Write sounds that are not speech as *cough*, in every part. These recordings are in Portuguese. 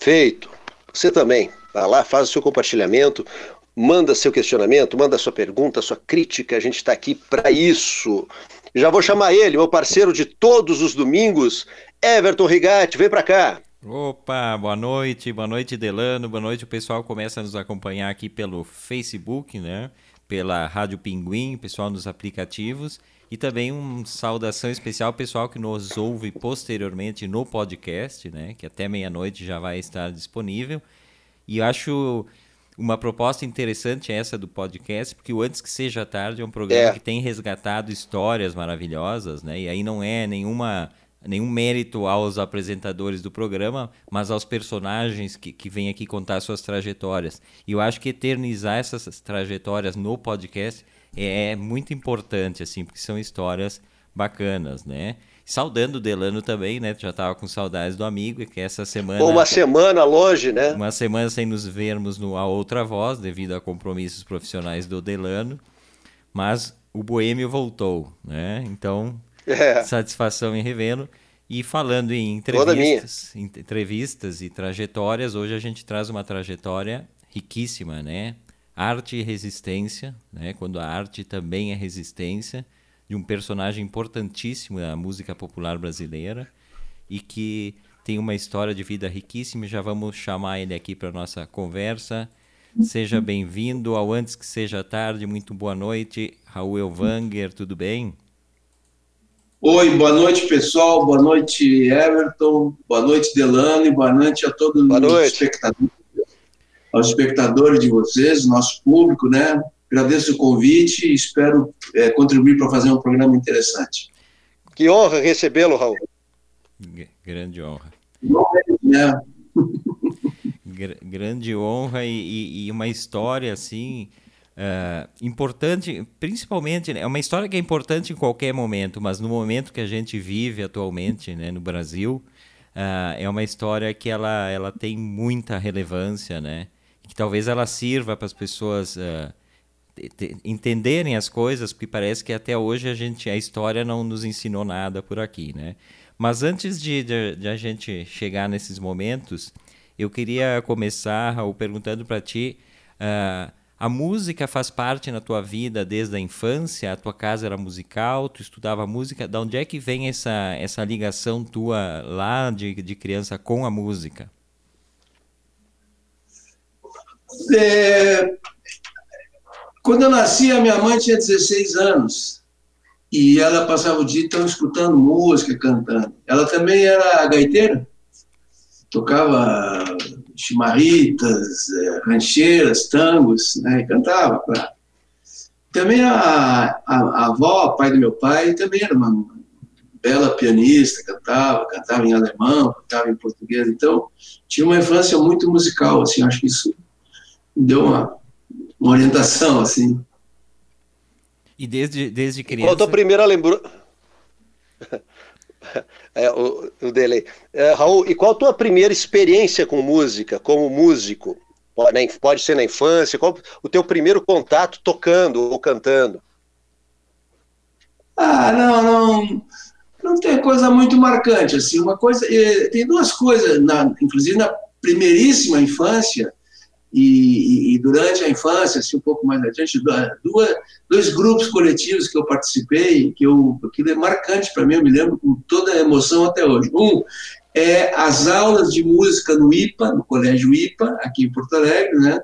Feito. Você também. Vai lá, faz o seu compartilhamento, manda seu questionamento, manda sua pergunta, sua crítica. A gente está aqui para isso. Já vou chamar ele, meu parceiro de todos os domingos, Everton Rigatti. Vem para cá. Opa, boa noite, boa noite Delano, boa noite. O pessoal começa a nos acompanhar aqui pelo Facebook, né? Pela Rádio Pinguim, pessoal nos aplicativos. E também uma saudação especial ao pessoal que nos ouve posteriormente no podcast, né? Que até meia-noite já vai estar disponível. E eu acho uma proposta interessante essa do podcast, porque o Antes que Seja Tarde é um programa é. que tem resgatado histórias maravilhosas, né? E aí não é nenhuma nenhum mérito aos apresentadores do programa, mas aos personagens que, que vêm aqui contar suas trajetórias. E eu acho que eternizar essas trajetórias no podcast é, é muito importante, assim, porque são histórias bacanas, né? Saudando o Delano também, né? Já estava com saudades do amigo, que essa semana. uma semana longe, né? Uma semana sem nos vermos no A Outra Voz, devido a compromissos profissionais do Delano. Mas o Boêmio voltou, né? Então, é. Satisfação em revê-lo. E falando em entrevistas, entrevistas e trajetórias, hoje a gente traz uma trajetória riquíssima, né? Arte e resistência, né? Quando a arte também é resistência, de um personagem importantíssimo da música popular brasileira e que tem uma história de vida riquíssima. Já vamos chamar ele aqui para nossa conversa. Seja bem-vindo ao Antes que Seja Tarde. Muito boa noite, Raul Elvanger, tudo bem? Oi, boa noite, pessoal. Boa noite, Everton. Boa noite, Delane. Boa noite a todos boa os noite. espectadores, aos espectadores de vocês, nosso público, né? Agradeço o convite e espero é, contribuir para fazer um programa interessante. Que honra recebê-lo, Raul. grande honra. É. grande honra e, e, uma história assim Uh, importante, principalmente, né, é uma história que é importante em qualquer momento, mas no momento que a gente vive atualmente né, no Brasil, uh, é uma história que ela, ela tem muita relevância, né? Talvez ela sirva para as pessoas uh, entenderem as coisas, porque parece que até hoje a gente a história não nos ensinou nada por aqui, né? Mas antes de, de, de a gente chegar nesses momentos, eu queria começar, Raul, perguntando para ti. Uh, a música faz parte na tua vida desde a infância? A tua casa era musical, tu estudava música. Da onde é que vem essa, essa ligação tua lá de, de criança com a música? É, quando eu nasci, a minha mãe tinha 16 anos e ela passava o dia então escutando música, cantando. Ela também era gaiteira, tocava chimarritas, é, rancheiras, tangos, né, e cantava. Pra... Também a, a, a, avó, pai do meu pai, também era uma bela pianista, cantava, cantava em alemão, cantava em português, então tinha uma infância muito musical, assim, acho que isso deu uma, uma orientação, assim. E desde, desde criança... Qual a tua primeira lembrança? *laughs* é, o, o delay. É, Raul, e qual a tua primeira experiência com música, como músico? Pode, pode ser na infância, qual o teu primeiro contato tocando ou cantando? Ah, não, não, não tem coisa muito marcante, assim, uma coisa, tem duas coisas, na, inclusive na primeiríssima infância, e, e, durante a infância, assim, um pouco mais adiante, duas, dois grupos coletivos que eu participei, que, eu, que é marcante para mim, eu me lembro com toda a emoção até hoje. Um é as aulas de música no IPA, no Colégio IPA, aqui em Porto Alegre, né,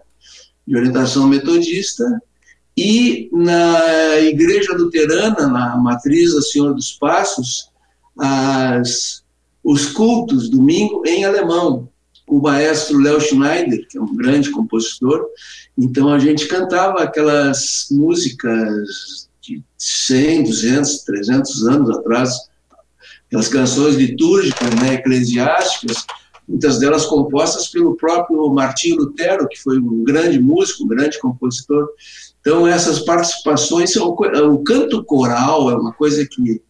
de orientação metodista, e na Igreja Luterana, na Matriz da Senhora dos Passos, as, os cultos, domingo, em alemão o maestro Léo Schneider, que é um grande compositor. Então a gente cantava aquelas músicas de 100, 200, 300 anos atrás, aquelas canções litúrgicas, né, eclesiásticas, muitas delas compostas pelo próprio Martinho Lutero, que foi um grande músico, um grande compositor. Então essas participações, o canto coral é uma coisa que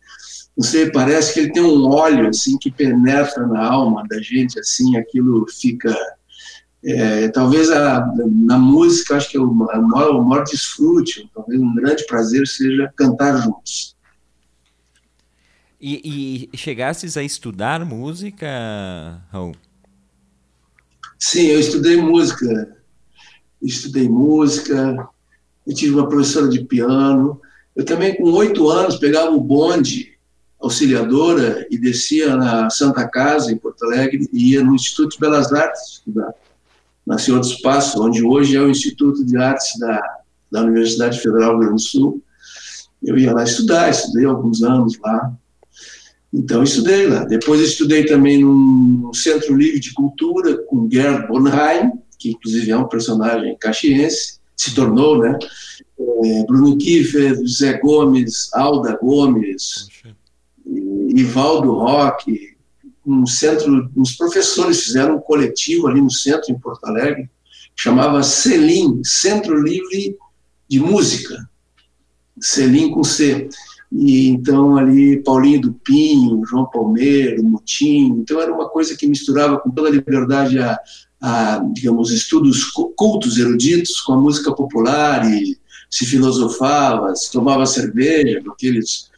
não sei, parece que ele tem um óleo assim que penetra na alma da gente, assim, aquilo fica é, talvez a, na música, acho que é o, maior, o maior desfrute, talvez um grande prazer seja cantar juntos. E, e chegasses a estudar música, Raul? Sim, eu estudei música. Estudei música, eu tive uma professora de piano. Eu também, com oito anos, pegava o bonde auxiliadora e descia na Santa Casa, em Porto Alegre, e ia no Instituto de Belas Artes estudar, na dos Passos, onde hoje é o Instituto de Artes da, da Universidade Federal do Rio Grande do Sul. Eu ia lá estudar, estudei alguns anos lá. Então, estudei lá. Depois, estudei também no Centro Livre de Cultura com Gerd Bornheim, que inclusive é um personagem caxiense, se tornou, né? É, Bruno Kiefer, José Gomes, Alda Gomes, Ivaldo Roque, um centro, uns professores fizeram um coletivo ali no centro, em Porto Alegre, que chamava CELIM, Centro Livre de Música, CELIM com C. E então ali Paulinho do Pinho, João Palmeiro, Mutim, então era uma coisa que misturava com toda a liberdade a, a, digamos, estudos cultos eruditos com a música popular e se filosofava, se tomava cerveja com aqueles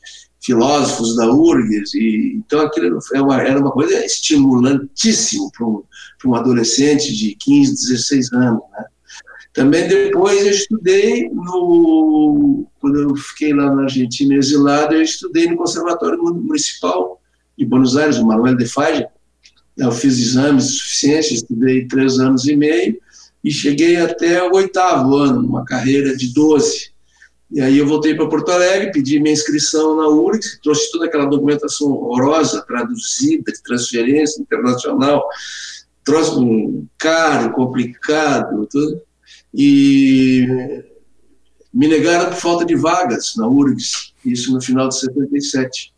filósofos da URGS, e, então aquilo era uma, era uma coisa estimulantíssimo para um, um adolescente de 15, 16 anos. Né? Também depois eu estudei no. Quando eu fiquei lá na Argentina exilado, eu estudei no Conservatório Municipal de Buenos Aires, o Manuel de Falla. Eu fiz exames suficientes, estudei três anos e meio e cheguei até o oitavo ano, uma carreira de 12. E aí eu voltei para Porto Alegre, pedi minha inscrição na URGS, trouxe toda aquela documentação horrorosa, traduzida, de transferência internacional, trouxe um caro, complicado, tudo, e me negaram por falta de vagas na URGS, isso no final de 77.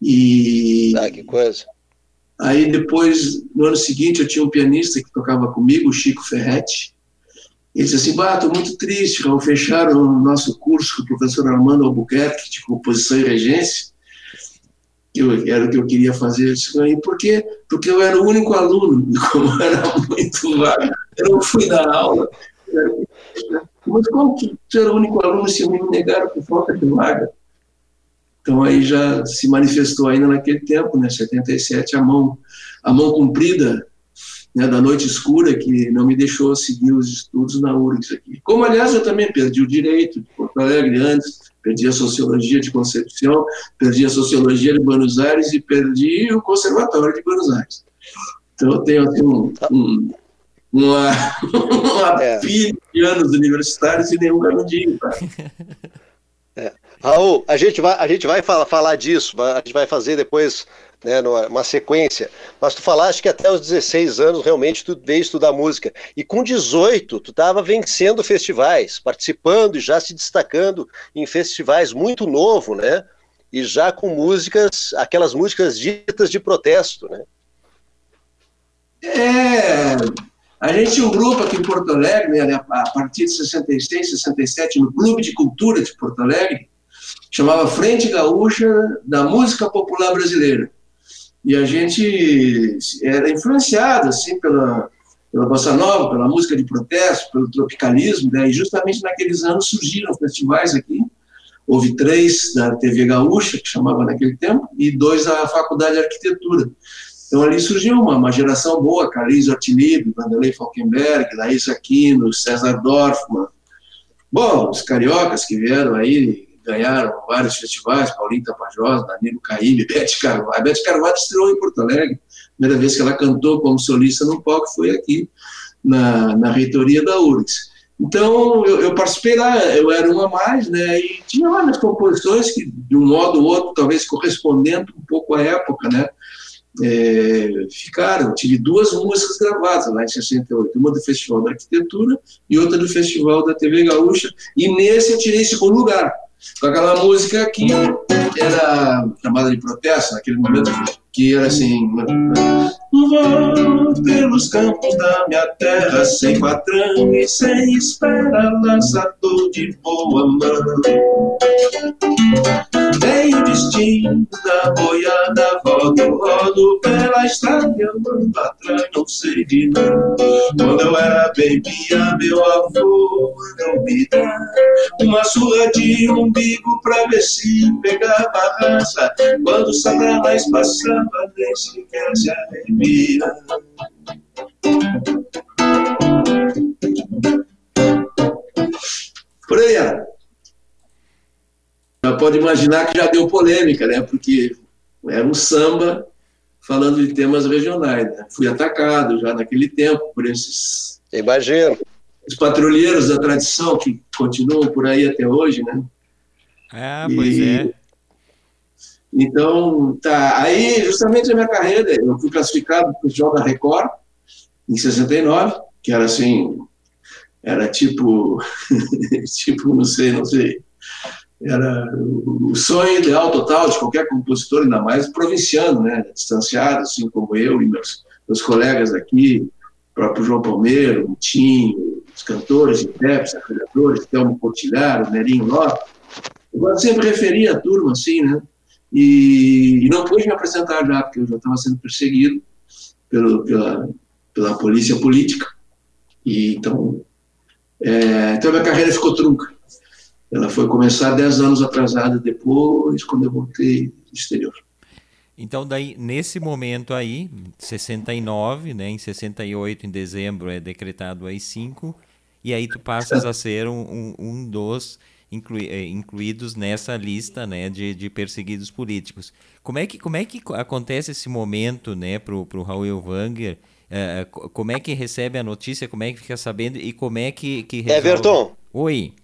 E... Ah, que coisa. Aí depois, no ano seguinte, eu tinha um pianista que tocava comigo, o Chico Ferretti, ele disse assim, bah, estou muito triste, Raul, fecharam o nosso curso com o professor Armando Albuquerque, de composição e regência, que eu, era o que eu queria fazer. Eu disse, por quê? Porque eu era o único aluno, *laughs* como era muito vago, eu não fui dar aula. Mas como que você era o único aluno se me negaram por falta de vaga? Então aí já se manifestou ainda naquele tempo, né, 77, a mão, a mão comprida né, da noite escura que não me deixou seguir os estudos na URGS aqui. Como, aliás, eu também perdi o direito de Porto Alegre antes, perdi a sociologia de Concepción, perdi a sociologia de Buenos Aires e perdi o conservatório de Buenos Aires. Então, eu tenho assim, um, um, uma, *laughs* uma é. pilha de anos universitários e nenhum canudinho. Tá? *laughs* É. Raul, a gente vai, a gente vai falar, falar disso, a gente vai fazer depois né, sequência. Mas tu falaste que até os 16 anos realmente tu veio estudar música. E com 18 tu estava vencendo festivais, participando e já se destacando em festivais muito novo, né? E já com músicas, aquelas músicas ditas de protesto, né? É, a gente tinha um grupo aqui em Porto Alegre, né, a partir de 66, 67, no Clube de Cultura de Porto Alegre, chamava Frente Gaúcha da Música Popular Brasileira. E a gente era influenciado assim pela pela bossa nova, pela música de protesto, pelo tropicalismo, né? e justamente naqueles anos surgiram festivais aqui. Houve três da TV Gaúcha, que chamava naquele tempo, e dois da Faculdade de Arquitetura. Então ali surgiu uma, uma geração boa, Carlinhos Ortilibe, Vanderlei Falkenberg, Laís Aquino, César Dorfman. Bom, os cariocas que vieram aí, ganharam vários festivais, Paulinho Tapajós, Danilo Caíbe, *laughs* Bete Carvalho. A Bete Carvalho estreou em Porto Alegre. Primeira vez que ela cantou como solista no palco foi aqui, na, na reitoria da URGS. Então, eu, eu, participei lá, eu era uma mais, né, e tinha várias composições que, de um modo ou outro, talvez correspondendo um pouco à época, né, é, ficaram. Tive duas músicas gravadas lá em 68, uma do Festival da Arquitetura e outra do Festival da TV Gaúcha, e nesse eu tirei segundo lugar com aquela música que era chamada de protesto naquele momento, que era assim. Vou pelos campos da minha terra, sem patrão e sem espera, lançador de boa mão. Tem o destino da boiada, rodo, rodo pela estrada, andando atrás, não sei de nada. Quando eu era bebia, meu avô não me dá uma surra de umbigo pra ver se pegava raça. Quando Satanás passava, nem sequer se arrepia. Por aí, já pode imaginar que já deu polêmica, né? Porque era um samba falando de temas regionais. Né? Fui atacado já naquele tempo por esses. Imagino. Os patrulheiros da tradição que continuam por aí até hoje, né? Ah, pois e, é. Então, tá. Aí, justamente a minha carreira, eu fui classificado para o Festival da Record, em 69, que era assim, era tipo, *laughs* tipo, não sei, não sei, era o sonho ideal total de qualquer compositor, ainda mais provinciano, né, distanciado, assim como eu e meus, meus colegas aqui, o próprio João Palmeiro, o Tim, os cantores, intérpretes, apoiadores, Thelmo Portilhar, Nerinho Lopes, eu sempre referia a turma assim, né, e, e, não pude me apresentar já, porque eu já estava sendo perseguido pelo, pela, pela polícia política, e então, é, então minha carreira ficou trunca. Ela foi começar dez anos atrasada depois, quando eu voltei do exterior. Então, daí, nesse momento aí, 69, né, em 68, em dezembro, é decretado aí 5, e aí tu passas a ser um, um, um dos inclui, é, incluídos nessa lista né, de, de perseguidos políticos. Como é que, como é que acontece esse momento né, para o Raul Wanger? É, como é que recebe a notícia, como é que fica sabendo e como é que, que resolve... Everton! Oi!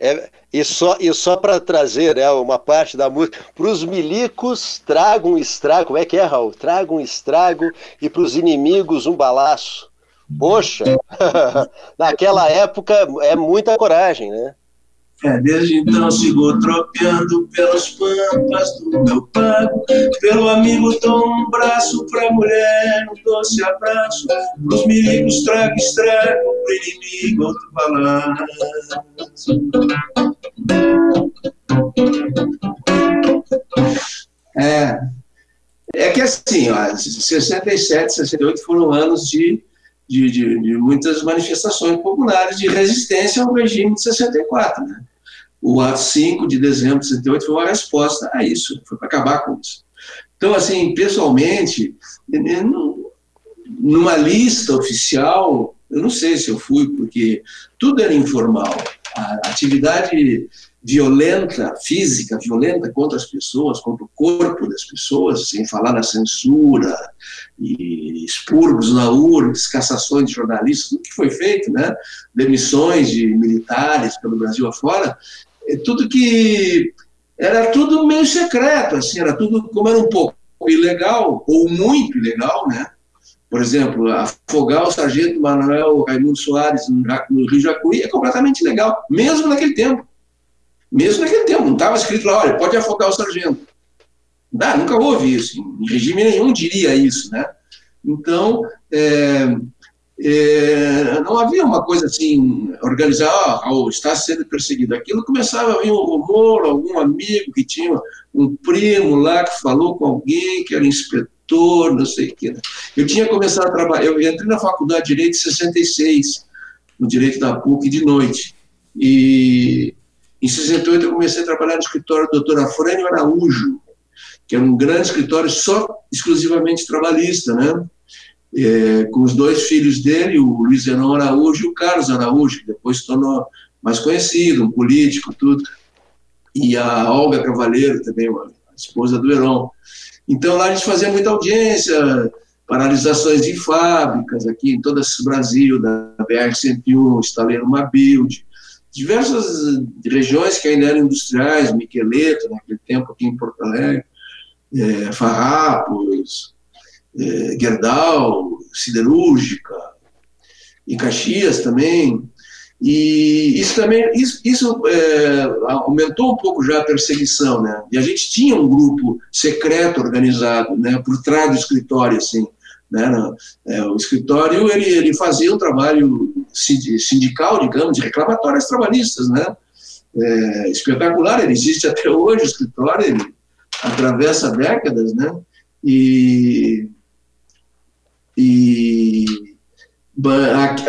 É, e só, e só para trazer né, uma parte da música, para os milicos, traga um estrago, como é que é, Raul? Traga um estrago e para os inimigos um balaço. Poxa, *laughs* naquela época é muita coragem, né? É, desde então sigo tropeando pelas pampas do meu pago. Pelo amigo dou um braço pra mulher, um doce abraço. Pros milicos trago estrago, pro inimigo outro balanço. É, é que assim, ó, 67, 68 foram anos de de, de, de, muitas manifestações populares de resistência ao regime de 64. Né? O ato 5 de dezembro de 68 foi uma resposta a isso, foi para acabar com isso. Então, assim, pessoalmente, numa lista oficial, eu não sei se eu fui, porque tudo era informal. A atividade violenta, física, violenta contra as pessoas, contra o corpo das pessoas, sem falar na censura, e expurgos na URGS, cassações de jornalistas, tudo que foi feito, né? demissões de militares pelo Brasil afora, tudo que era tudo meio secreto, assim, era tudo como era um pouco ilegal ou muito ilegal, né? Por exemplo, afogar o sargento Manuel Raimundo Soares no Rio Jacuí é completamente ilegal, mesmo naquele tempo. Mesmo naquele tempo, não estava escrito lá, olha, pode afogar o sargento. Não, nunca houve isso, em regime nenhum diria isso, né? Então, é, é, não havia uma coisa assim, organizar, oh, está sendo perseguido. Aquilo começava a vir um rumor, algum amigo que tinha um primo lá que falou com alguém que era inspetor, não sei o que. Eu tinha começado a trabalhar, eu entrei na faculdade de Direito em 66, no Direito da PUC de noite. E em 68 eu comecei a trabalhar no escritório do doutor Afrânio Araújo, que era um grande escritório só exclusivamente trabalhista, né? É, com os dois filhos dele, o Luiz Zenon Araújo e o Carlos Araújo, que depois se tornou mais conhecido, um político, tudo, e a Olga Cavaleiro também, a esposa do Heron. Então lá a gente fazia muita audiência, paralisações de fábricas aqui em todo esse Brasil, da BR-101, estaleiro uma build, diversas regiões que ainda eram industriais, Miqueleto, naquele tempo aqui em Porto Alegre, é, Farrapos, é, Gerdau, Siderúrgica, em Caxias também. E isso também isso, isso é, aumentou um pouco já a perseguição, né? E a gente tinha um grupo secreto organizado, né, por trás do escritório, assim, né? É, o escritório ele, ele fazia um trabalho sindical, digamos, de reclamatórias trabalhistas, né? É, espetacular, ele existe até hoje, o escritório, ele atravessa décadas, né? E e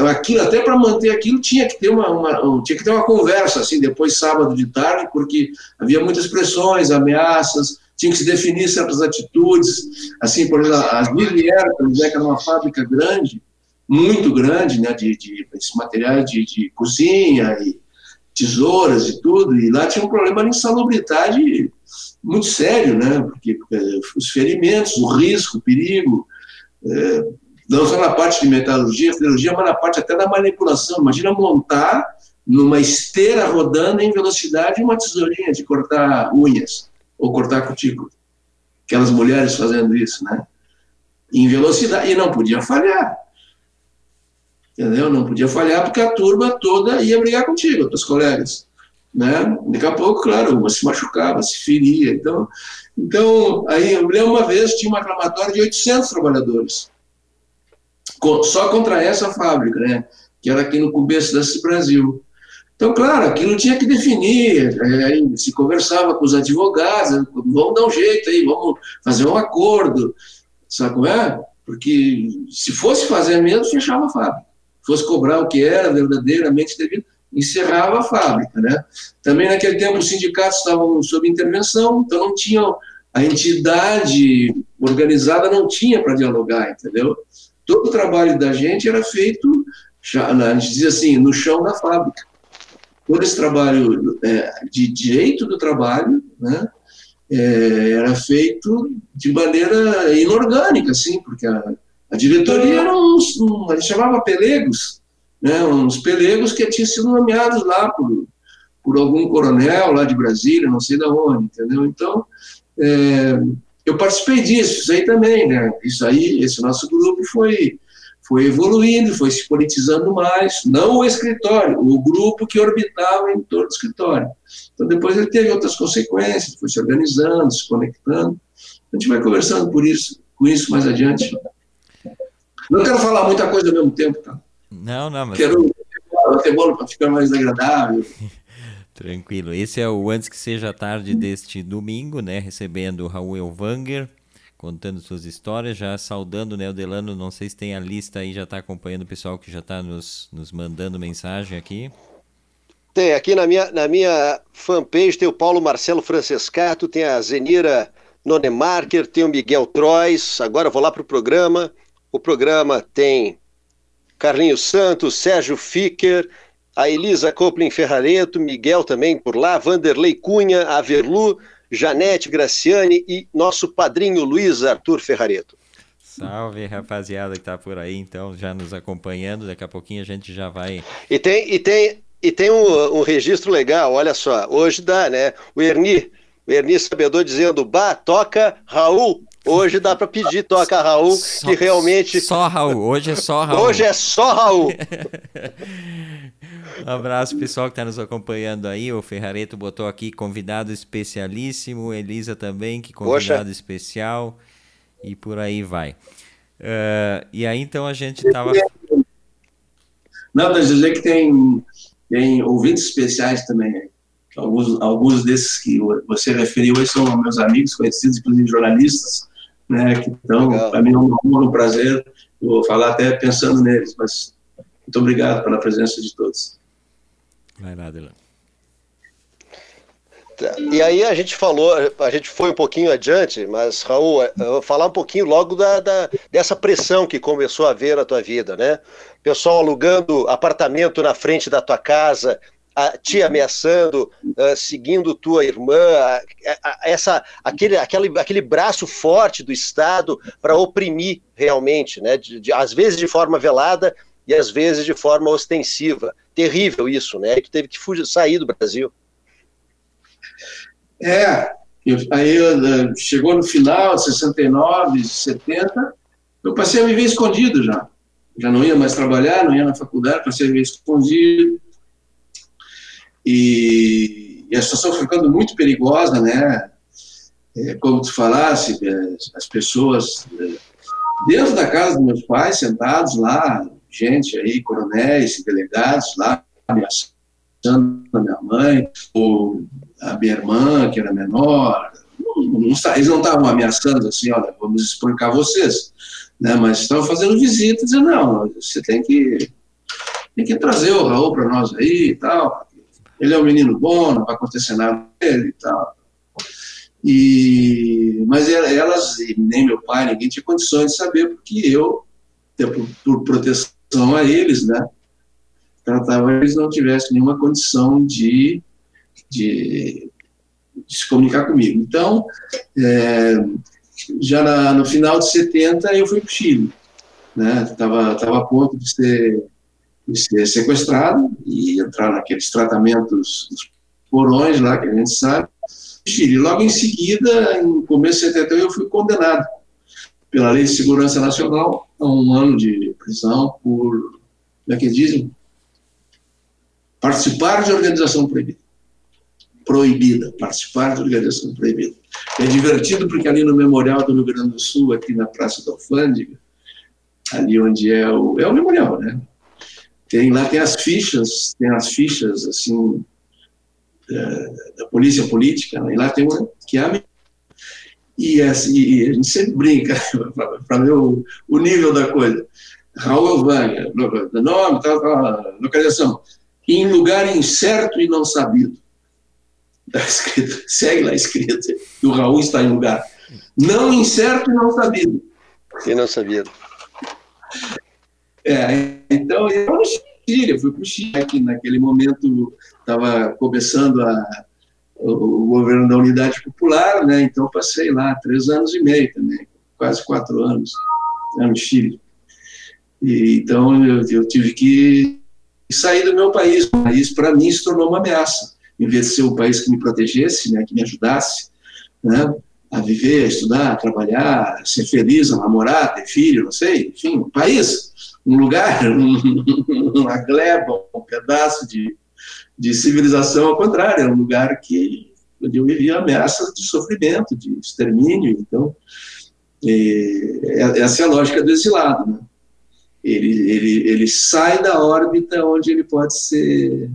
aquilo, até para manter aquilo, tinha que ter uma, uma, tinha que ter uma conversa, assim, depois sábado de tarde, porque havia muitas pressões, ameaças, tinha que se definir certas atitudes, assim, por exemplo, as Miriam que era uma fábrica grande, muito grande, né, de, de esse material de, de cozinha e tesouras e tudo, e lá tinha um problema de insalubridade muito sério, né, porque, porque os ferimentos, o risco, o perigo, é, não só na parte de metalurgia, metalurgia, mas na parte até da manipulação. Imagina montar numa esteira rodando em velocidade uma tesourinha de cortar unhas ou cortar cutícula. Aquelas mulheres fazendo isso, né? Em velocidade, e não podia falhar. Entendeu? Não podia falhar porque a turma toda ia brigar contigo, os colegas. Né? Daqui a pouco, claro, uma se machucava, se feria. Então, então aí eu lembro uma vez, tinha uma aclamatória de 800 trabalhadores. Só contra essa fábrica, né? Que era aqui no começo desse Brasil. Então, claro, aquilo tinha que definir, é, se conversava com os advogados, vamos dar um jeito aí, vamos fazer um acordo, sabe como é? Porque se fosse fazer mesmo, fechava a fábrica. Fosse cobrar o que era verdadeiramente devido, encerrava a fábrica, né? Também naquele tempo os sindicatos estavam sob intervenção, então não tinham, a entidade organizada não tinha para dialogar, entendeu? Todo o trabalho da gente era feito, já, a gente dizia assim, no chão da fábrica todo esse trabalho é, de direito do trabalho, né, é, era feito de maneira inorgânica, assim, porque a, a diretoria era uns, um, a gente chamava pelegos, né, uns pelegos que tinham sido nomeados lá por, por algum coronel lá de Brasília, não sei de onde, entendeu? Então, é, eu participei disso, isso aí também, né? Isso aí, esse nosso grupo foi foi evoluindo, foi se politizando mais, não o escritório, o grupo que orbitava em torno do escritório. Então, depois ele teve outras consequências, foi se organizando, se conectando. A gente vai conversando por isso, com isso mais adiante. Não quero falar muita coisa ao mesmo tempo, tá? Não, não, mas. Quero ter bolo para ficar mais agradável. *laughs* Tranquilo. Esse é o Antes que Seja Tarde deste domingo, né? Recebendo o Raul Elvanger, contando suas histórias, já saudando né, o Delano, não sei se tem a lista aí, já está acompanhando o pessoal que já está nos, nos mandando mensagem aqui. Tem, aqui na minha, na minha fanpage tem o Paulo Marcelo Francescato, tem a Zenira Nonemarker, tem o Miguel Trois, agora vou lá para o programa, o programa tem Carlinhos Santos, Sérgio Ficker, a Elisa Coplin Ferrareto, Miguel também por lá, Vanderlei Cunha, Averlu, Janete Graciani e nosso padrinho Luiz Arthur Ferrareto. Salve, rapaziada que tá por aí, então, já nos acompanhando. Daqui a pouquinho a gente já vai. E tem, e tem, e tem um, um registro legal, olha só. Hoje dá, né? O Erni, o Erni Sabedor dizendo: Bah, toca Raul. Hoje dá para pedir, toca Raul, só, que realmente. Só Raul, hoje é só Raul. Hoje é só Raul. *laughs* Um abraço pessoal que está nos acompanhando aí. O Ferrareto botou aqui convidado especialíssimo. Elisa também, que convidado Poxa. especial. E por aí vai. Uh, e aí então a gente estava. Não, mas dizer que tem, tem ouvintes especiais também. Alguns, alguns desses que você referiu aí são meus amigos, conhecidos, inclusive jornalistas, né? Que então, para mim é um, um prazer. vou falar até pensando neles, mas muito obrigado pela presença de todos. Vai lá, Delano. Tá. E aí a gente falou, a gente foi um pouquinho adiante, mas Raul, eu vou falar um pouquinho logo da, da, dessa pressão que começou a haver na tua vida, né? Pessoal alugando apartamento na frente da tua casa, a, te ameaçando, uh, seguindo tua irmã, a, a, essa, aquele, aquele, aquele braço forte do Estado para oprimir realmente, né? De, de, às vezes de forma velada e às vezes de forma ostensiva. Terrível isso, né? Tu teve que fugir, sair do Brasil. É, aí eu, chegou no final, 69, 70, eu passei a viver escondido já. Já não ia mais trabalhar, não ia na faculdade, passei a viver escondido. E, e a situação ficando muito perigosa, né? É, como tu falasse, é, as pessoas é, dentro da casa dos meus pais, sentados lá, gente aí, coronéis, delegados lá, ameaçando a minha mãe, ou a minha irmã, que era menor. Eles não estavam ameaçando assim, olha, vamos explicar vocês, né? mas estavam fazendo visita, dizendo, não, você tem que, tem que trazer o Raul para nós aí e tal. Ele é um menino bom, não vai acontecer nada com ele e tal. E, mas elas, nem meu pai, ninguém tinha condições de saber, porque eu por, por proteção a eles, né? Tratava eles não tivessem nenhuma condição de, de, de se comunicar comigo. Então, é, já na, no final de 70 eu fui para o Chile, né? Estava tava a ponto de ser, de ser sequestrado e entrar naqueles tratamentos dos porões lá que a gente sabe. Chile. Logo em seguida, em começo de 71, eu fui condenado pela Lei de Segurança Nacional a um ano de prisão por, como é que dizem? Participar de organização proibida. Proibida, participar de organização proibida. É divertido porque ali no Memorial do Rio Grande do Sul, aqui na Praça da Alfândega, ali onde é o, é o memorial, né? Tem, lá tem as fichas, tem as fichas, assim, da, da polícia política, né? e lá tem uma que é a e, assim, a gente sempre brinca *laughs* para ver o, o, nível da coisa. Raul Elvânia, nome, tal, tal, localização. Em lugar incerto e não sabido. Está escrito, *laughs* segue lá escrito. E o Raul está em lugar. Não incerto e não sabido. E não sabido. É, então, eu no Chile, eu fui para o Chile, que naquele momento estava começando a, o, governo da Unidade Popular, né? Então passei lá três anos e meio também, quase quatro anos né, no Chile. E, então eu, eu tive que sair do meu país. O país para mim se tornou uma ameaça. Em vez de ser um país que me protegesse, né, que me ajudasse, né, a viver, a estudar, a trabalhar, a ser feliz, a namorar, ter filho, não sei, enfim, um país, um lugar, *laughs* uma gleba, um pedaço de, de civilização ao contrário, era um lugar que onde eu vivia ameaças de sofrimento, de extermínio. Então, é, essa é a lógica do exilado. Né? Ele, ele, ele sai da órbita onde ele pode ser,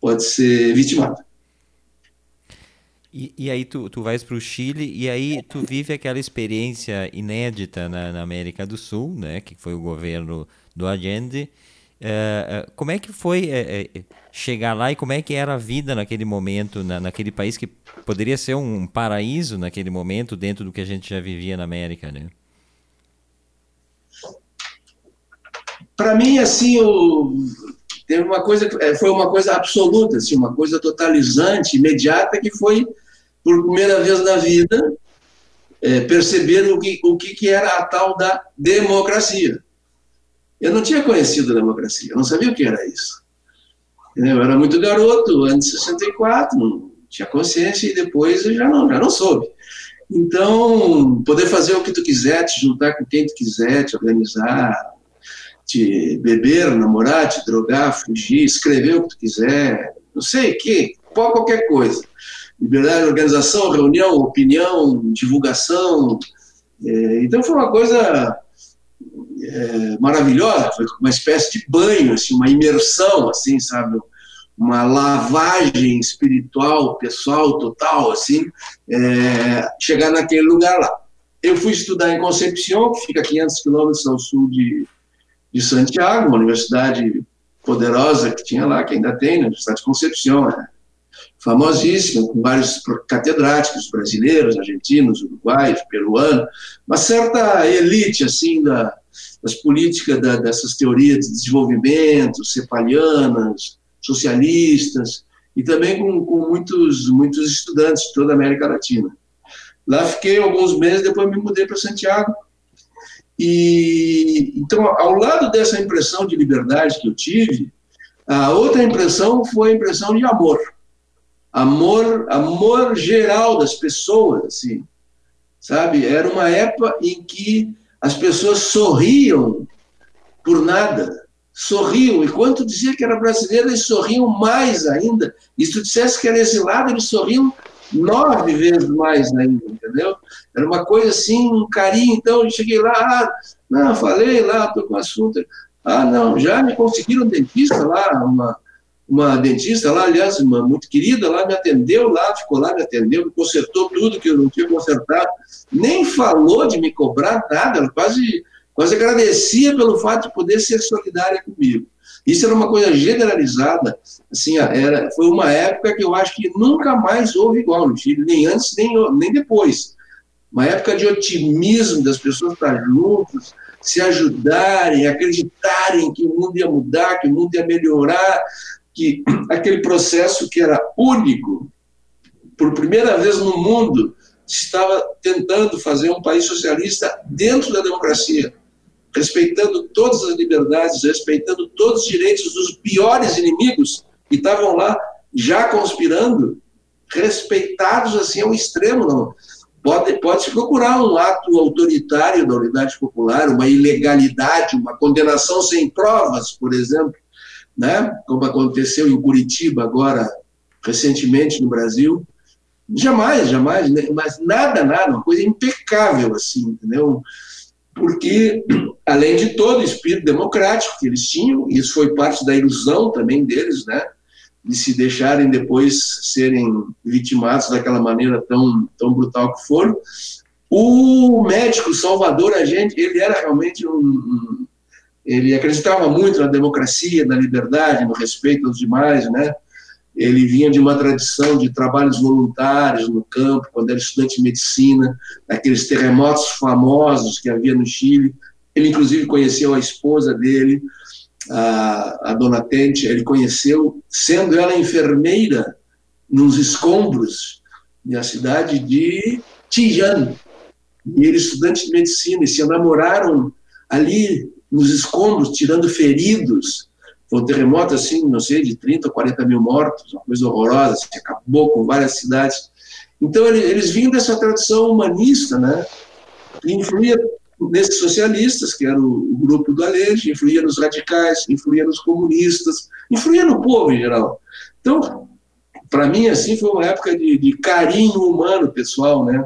pode ser vitimado. E, e aí tu, tu vais para o Chile e aí tu vive aquela experiência inédita na, na América do Sul, né, que foi o governo do Allende, é, é, como é que foi é, é, chegar lá e como é que era a vida naquele momento, na, naquele país que poderia ser um paraíso naquele momento dentro do que a gente já vivia na América, né? Para mim, assim, o, teve uma coisa, foi uma coisa absoluta, assim, uma coisa totalizante, imediata, que foi, por primeira vez na vida, é, perceber o que, o que era a tal da democracia. Eu não tinha conhecido a democracia, eu não sabia o que era isso. Eu era muito garoto, antes de 64, não tinha consciência e depois eu já não, já não soube. Então, poder fazer o que tu quiser, te juntar com quem tu quiser, te organizar, te beber, namorar, te drogar, fugir, escrever o que tu quiser, não sei, que, qualquer coisa. Liberdade de organização, reunião, opinião, divulgação. É, então foi uma coisa é, maravilhosa, foi uma espécie de banho, assim, uma imersão, assim, sabe? Uma lavagem espiritual, pessoal, total, assim, é, chegar naquele lugar lá. Eu fui estudar em Concepción, que fica a 500 quilômetros ao sul de, de Santiago, uma universidade poderosa que tinha lá, que ainda tem, na Universidade de Concepción, né? famosíssima, com vários catedráticos brasileiros, argentinos, uruguaios, peruanos, uma certa elite, assim, da, das políticas da, dessas teorias de desenvolvimento, cepalianas, socialistas, e também com, com, muitos, muitos estudantes de toda a América Latina. Lá fiquei alguns meses, depois me mudei para Santiago. E então, ao lado dessa impressão de liberdade que eu tive, a outra impressão foi a impressão de amor. Amor, amor geral das pessoas, assim. Sabe? Era uma época em que as pessoas sorriam por nada, sorriam. E quando dizia que era brasileiro, eles sorriam mais ainda. E se tu dissesse que era exilado, eles sorriam nove vezes mais ainda, entendeu? Era uma coisa assim, um carinho. Então, eu cheguei lá, ah, não, falei lá, estou com assunto. Ah, não, já me conseguiram dentista lá, uma, uma dentista lá, aliás, uma muito querida lá, me atendeu lá, ficou lá, me atendeu, me consertou tudo que eu não tinha consertado, nem falou de me cobrar nada, ela quase, quase agradecia pelo fato de poder ser solidária comigo. Isso era uma coisa generalizada, assim, era, foi uma época que eu acho que nunca mais houve igual no Chile, nem antes, nem, nem depois. uma época de otimismo das pessoas estar juntos, se ajudarem, acreditarem que o mundo ia mudar, que o mundo ia melhorar, que aquele processo que era único, por primeira vez no mundo, estava tentando fazer um país socialista dentro da democracia, respeitando todas as liberdades, respeitando todos os direitos dos piores inimigos que estavam lá já conspirando, respeitados assim ao extremo. Não. Pode, pode se procurar um ato autoritário da unidade popular, uma ilegalidade, uma condenação sem provas, por exemplo, né? como aconteceu em Curitiba agora, recentemente no Brasil. Jamais, jamais, né? mas nada, nada, uma coisa impecável, assim, entendeu? Porque, *clears throat* além de todo o espírito democrático que eles tinham, isso foi parte da ilusão também deles, né? de se deixarem depois serem vitimados daquela maneira tão, tão brutal que foram. O médico Salvador Agente, ele era realmente um, ele acreditava muito na democracia, na liberdade, no respeito aos demais, né? Ele vinha de uma tradição de trabalhos voluntários no campo, quando era estudante de medicina, daqueles terremotos famosos que havia no Chile. Ele, inclusive, conheceu a esposa dele, a, a dona Tente, ele conheceu, sendo ela enfermeira nos escombros da cidade de Tijan. E ele, estudante de medicina, e se namoraram ali nos escombros, tirando feridos. Foi um terremoto, assim, não sei, de 30 ou 40 mil mortos, uma coisa horrorosa, assim, acabou com várias cidades. Então, eles vinham dessa tradição humanista, né? Influía nesses socialistas, que era o, grupo do Alege, influía nos radicais, influía nos comunistas, influía no povo em geral. Então, para mim, assim, foi uma época de, de, carinho humano pessoal, né?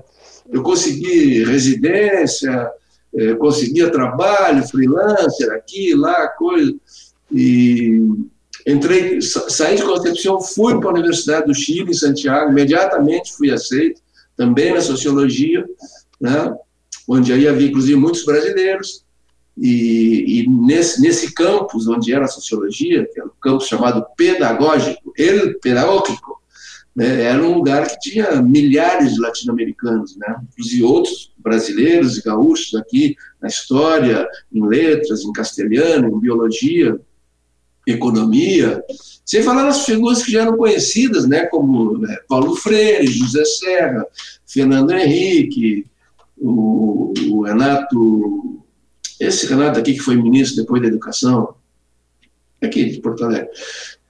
Eu consegui residência, eh, conseguia trabalho, freelancer, aqui, lá, coisa, e entrei, saí de Concepción, fui para a Universidade do Chile, em Santiago, imediatamente fui aceito, também na sociologia, né? onde aí havia inclusive muitos brasileiros, e, e, nesse, nesse campus onde era a sociologia, que era um campus chamado pedagógico, ele pedagógico, né, era um lugar que tinha milhares de latino-americanos, né, inclusive outros brasileiros e gaúchos aqui na história, em letras, em castelhano, em biologia, economia, sem falar nas figuras que já eram conhecidas, né, como né, Paulo Freire, José Serra, Fernando Henrique, o, o Renato, esse Renato aqui que foi ministro depois da Educação, aqui de Porto Alegre,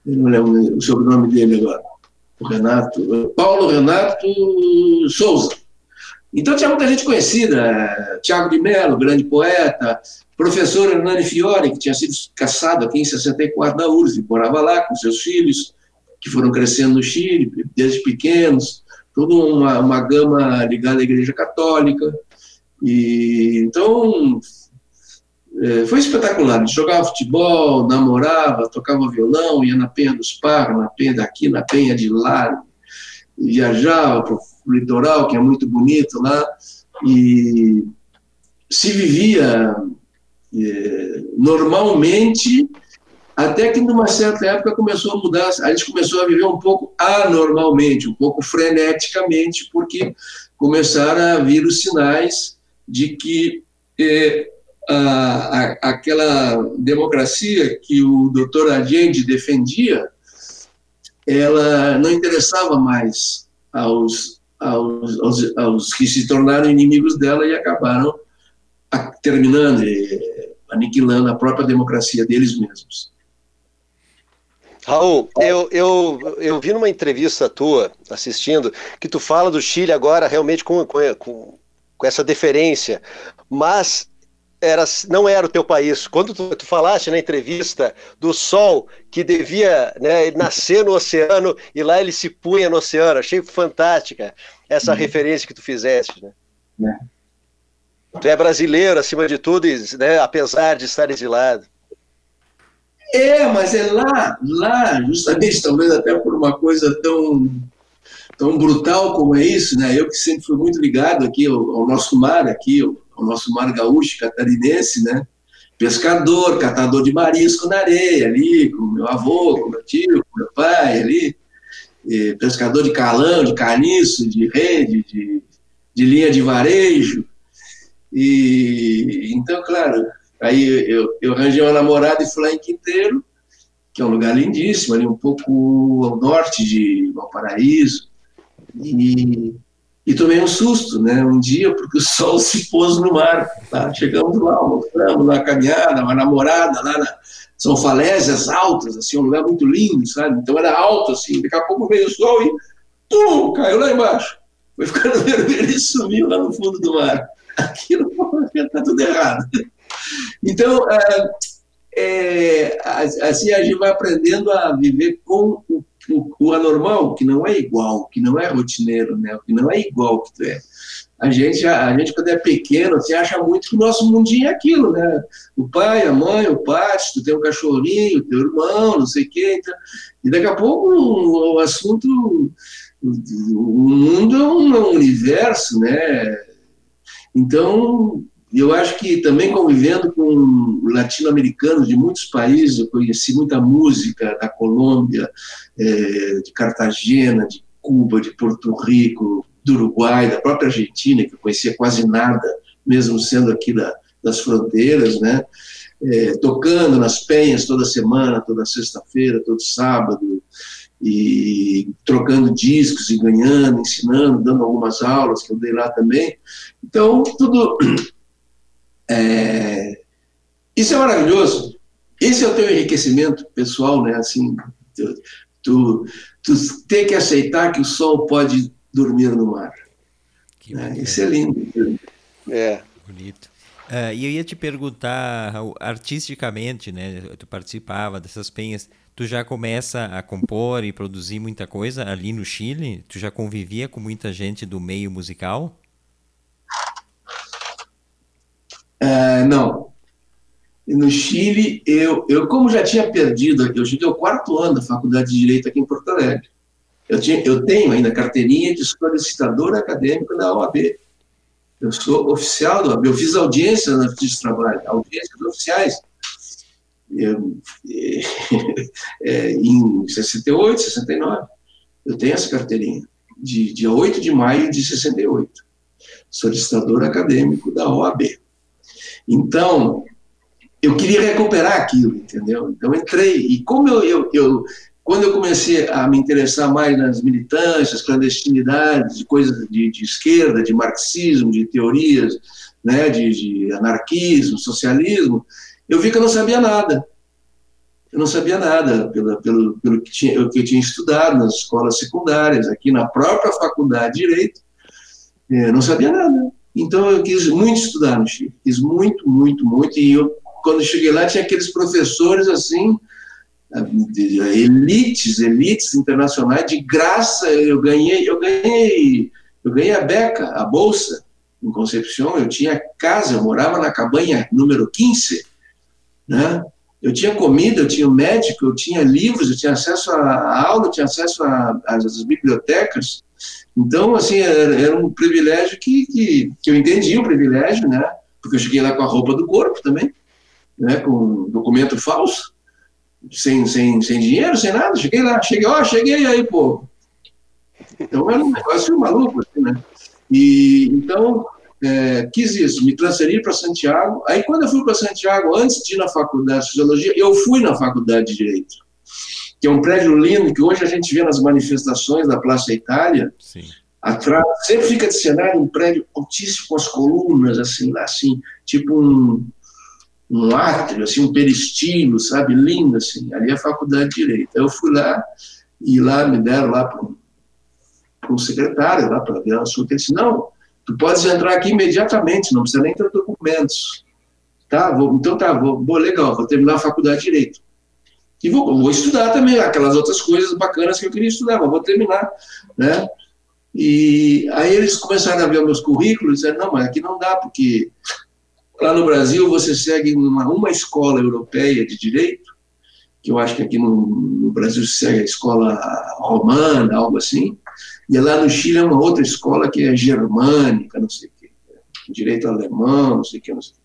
não lembro o sobrenome dele agora, Renato, Paulo Renato Souza. Então tinha muita gente conhecida, Tiago de Mello, grande poeta, professor Hernani Fiore, que tinha sido caçado aqui em 64 na URSS, morava lá com seus filhos, que foram crescendo no Chile desde pequenos, toda uma, uma gama ligada à Igreja Católica. E, então, é, foi espetacular. Ele jogava futebol, namorava, tocava violão, ia na Penha dos Parros, na Penha daqui, na Penha de lá, viajava para o litoral, que é muito bonito lá, e se vivia é, normalmente até que numa certa época começou a mudar, a gente começou a viver um pouco anormalmente, um pouco freneticamente, porque começaram a vir os sinais de que é, a, a, aquela democracia que o doutor Allende defendia, ela não interessava mais aos, aos, aos, aos que se tornaram inimigos dela e acabaram terminando, aniquilando a própria democracia deles mesmos. Raul, eu, eu, eu vi numa entrevista tua, assistindo, que tu fala do Chile agora realmente com, com, com essa deferência, mas era, não era o teu país. Quando tu, tu, falaste na entrevista do sol que devia né, nascer no oceano e lá ele se punha no oceano, achei fantástica essa uhum. referência que tu fizeste. Né? É. Tu é brasileiro acima de tudo, né, apesar de estar exilado. É, mas é lá, lá, justamente, talvez até por uma coisa tão, tão brutal como é isso, né? Eu que sempre fui muito ligado aqui ao, ao nosso mar, aqui, ao, ao, nosso mar gaúcho, catarinense, né? Pescador, catador de marisco na areia ali, com meu avô, com meu tio, com meu pai ali, pescador de calão, de caniço, de rede, de, de linha de varejo. E então, claro, aí eu, eu arranjei uma namorada e fui lá em Quinteiro, que é um lugar lindíssimo, ali um pouco ao norte de Valparaíso. E e tomei um susto, né? Um dia, porque o sol se pôs no mar. Tá? Chegamos lá, mostramos uma caminhada, uma namorada lá na, são falésias altas, assim, um lugar muito lindo, sabe? Então era alto, assim, daqui a pouco veio o sol e pum, caiu lá embaixo. Foi ficando *laughs* vermelho e sumiu lá no fundo do mar. Aquilo está *laughs* tudo errado. Então, é, é, assim, a gente vai aprendendo a viver com o o, o anormal, que não é igual, que não é rotineiro, né? que não é igual que tu é. A gente, a, a gente quando é pequeno, você acha muito que o nosso mundinho é aquilo, né? O pai, a mãe, o pátio, tu tem um cachorrinho, teu irmão, não sei o quê. Então, e daqui a pouco o, o assunto, o, o mundo é um, é um universo, né? Então, eu acho que também convivendo com latino-americanos de muitos países, eu conheci muita música da Colômbia, é, de Cartagena, de Cuba, de Porto Rico, do Uruguai, da própria Argentina, que eu conhecia quase nada, mesmo sendo aqui da, das fronteiras, né? É, tocando nas penhas toda semana, toda sexta-feira, todo sábado, e trocando discos e ganhando, ensinando, dando algumas aulas que eu dei lá também. Então, tudo. É, isso é maravilhoso. Esse é o teu enriquecimento pessoal, né? Assim, Tu, tu tem que aceitar que o sol pode dormir no mar. É, isso é lindo. É. Bonito. Uh, e eu ia te perguntar, artisticamente, né? Tu participava dessas penhas. Tu já começa a compor e produzir muita coisa ali no Chile? Tu já convivia com muita gente do meio musical? Uh, não, no Chile, eu, eu como já tinha perdido, eu cheguei ao quarto ano da Faculdade de Direito aqui em Porto Alegre. Eu, tinha, eu tenho ainda carteirinha de solicitador acadêmico da OAB. Eu sou oficial da OAB. Eu fiz audiência na Justiça de Trabalho, audiências oficiais. Eu, *laughs* é, em 68, 69. Eu tenho essa carteirinha, de dia 8 de maio de 68. Solicitador acadêmico da OAB. Então, eu queria recuperar aquilo, entendeu? Então entrei e como eu, eu, eu, quando eu comecei a me interessar mais nas militâncias, clandestinidades, de coisas de, de esquerda, de marxismo, de teorias, né, de, de, anarquismo, socialismo, eu vi que eu não sabia nada. Eu não sabia nada pelo, pelo, pelo que, tinha, que eu tinha estudado nas escolas secundárias, aqui na própria faculdade de Direito, eu é, não sabia nada. Então eu quis muito estudar no Chile, quis muito, muito, muito, e eu quando cheguei lá, tinha aqueles professores assim, elites, elites internacionais, de graça. Eu ganhei, eu ganhei, eu ganhei a beca, a bolsa em Concepción. Eu tinha casa, eu morava na cabanha número 15, né? Eu tinha comida, eu tinha médico, eu tinha livros, eu tinha acesso à aula, eu tinha acesso às bibliotecas. Então, assim, era, era um privilégio que, que, que eu entendi o privilégio, né? Porque eu cheguei lá com a roupa do corpo também né, com documento falso, sem, sem, sem dinheiro, sem nada. Cheguei lá, cheguei, ó, cheguei aí, pô. Então era um negócio maluco, assim, né? E então é, quis isso, me transferir para Santiago. Aí quando eu fui para Santiago, antes de ir na faculdade de Sociologia, eu fui na faculdade de Direito, que é um prédio lindo que hoje a gente vê nas manifestações da Praça Itália. Sim. Atrás, sempre fica de cenário um prédio altíssimo com as colunas, assim, lá, assim, tipo um, um átrio, assim, um peristilo, sabe, lindo, assim, ali é a faculdade de Direito. Eu fui lá, e lá me deram lá para um, um, secretário, lá para ver o assunto, ele disse, não, tu podes entrar aqui imediatamente, não precisa nem ter documentos. Tá, vou, então tá, vou, vou, legal, vou terminar a faculdade de Direito. E vou, vou estudar também aquelas outras coisas bacanas que eu queria estudar, mas vou terminar, né? E aí eles começaram a ver meus currículos e disseram, não, mas aqui não dá, porque Lá no Brasil, você segue uma, uma escola europeia de direito, que eu acho que aqui no, no Brasil se segue a escola romana, algo assim, e lá no Chile é uma outra escola que é germânica, não sei o quê, direito alemão, não sei o quê, não sei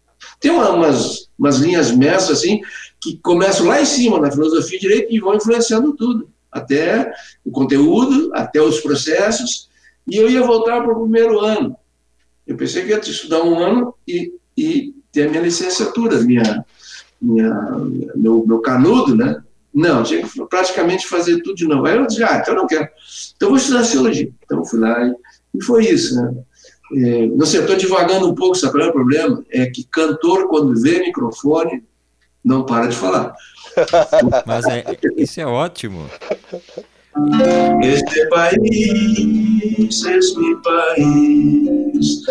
Tem uma, umas, umas linhas mestras, assim, que começam lá em cima, na filosofia de direito, e vão influenciando tudo, até o conteúdo, até os processos, e eu ia voltar para o primeiro ano, Eu pensei que ia estudar um ano e, e ter a minha licenciatura, minha, minha, meu, meu canudo, né? Não, tinha que praticamente fazer tudo de novo. Aí eu disse, ah, então não quero. Então vou estudar Sociologia. Então fui lá e, e foi isso, né? É, não sei, estou devagando um pouco, sabe qual é o problema? É que cantor, quando vê microfone, não para de falar. *laughs* Mas é, isso é ótimo. Este país es mi país,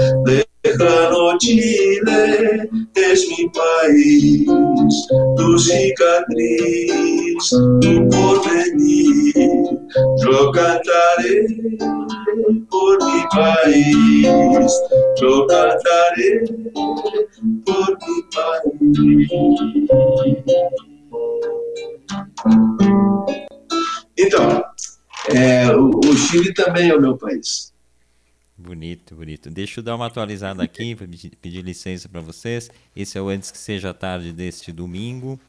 lejano Chile es mi país, tu cicatriz, tu porvenir, yo cantaré por mi país, yo cantaré por mi país. Então, é, o, o, Chile também é o meu país. Bonito, bonito. Deixa eu dar uma atualizada aqui, pedir licença para vocês. Esse é o Antes que Seja Tarde deste domingo,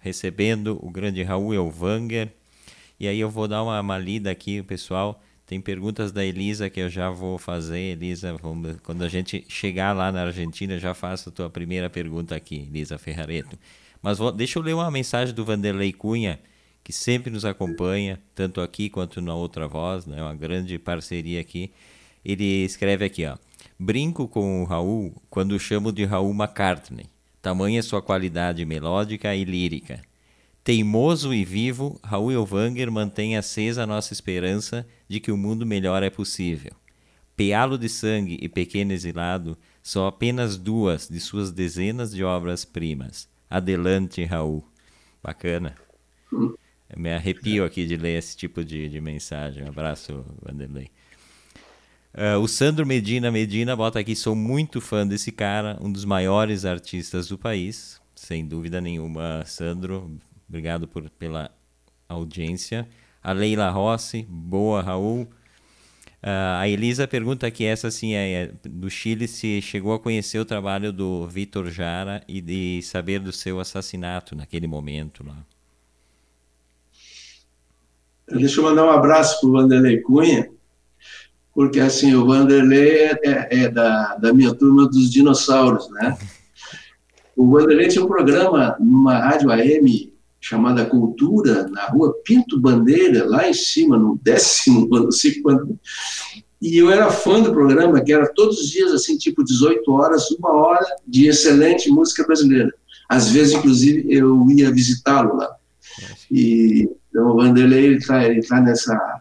recebendo o grande Raul Elvanger. E aí eu vou dar uma, uma lida aqui, pessoal. Tem perguntas da Elisa que eu já vou fazer. Elisa, vamos, quando a gente chegar lá na Argentina, já faço a tua primeira pergunta aqui, Elisa Ferrareto. Mas vou, deixa eu ler uma mensagem do Vanderlei Cunha, que sempre nos acompanha, tanto aqui quanto na outra voz, né? uma grande parceria aqui. Ele escreve aqui, ó. Brinco com o Raul quando chamo de Raul McCartney. Tamanha sua qualidade melódica e lírica. Teimoso e vivo, Raul Elvanger mantém acesa a nossa esperança de que o mundo melhor é possível. Pealo de Sangue e Pequeno Exilado são apenas duas de suas dezenas de obras-primas. Adelante, Raul. Bacana. Eu me arrepio aqui de ler esse tipo de, de mensagem. Um abraço, Vanderlei. Uh, o Sandro Medina Medina bota aqui: sou muito fã desse cara, um dos maiores artistas do país, sem dúvida nenhuma. Sandro, obrigado por, pela audiência. A Leila Rossi, boa, Raul. Uh, a Elisa pergunta aqui: essa sim é, é, do Chile, se chegou a conhecer o trabalho do Vitor Jara e de saber do seu assassinato naquele momento lá. Deixa eu mandar um abraço para o Vanderlei Cunha, porque assim, o Vanderlei é, é, é, da, da minha turma dos dinossauros, né? O Vanderlei tinha um programa numa rádio AM chamada Cultura, na rua Pinto Bandeira, lá em cima, no décimo, *laughs* não sei quanto. E eu era fã do programa, que era todos os dias, assim, tipo 18 horas, uma hora de excelente música brasileira. Às vezes, inclusive, eu ia visitá-lo lá. E então, o Vanderlei está tá nessa,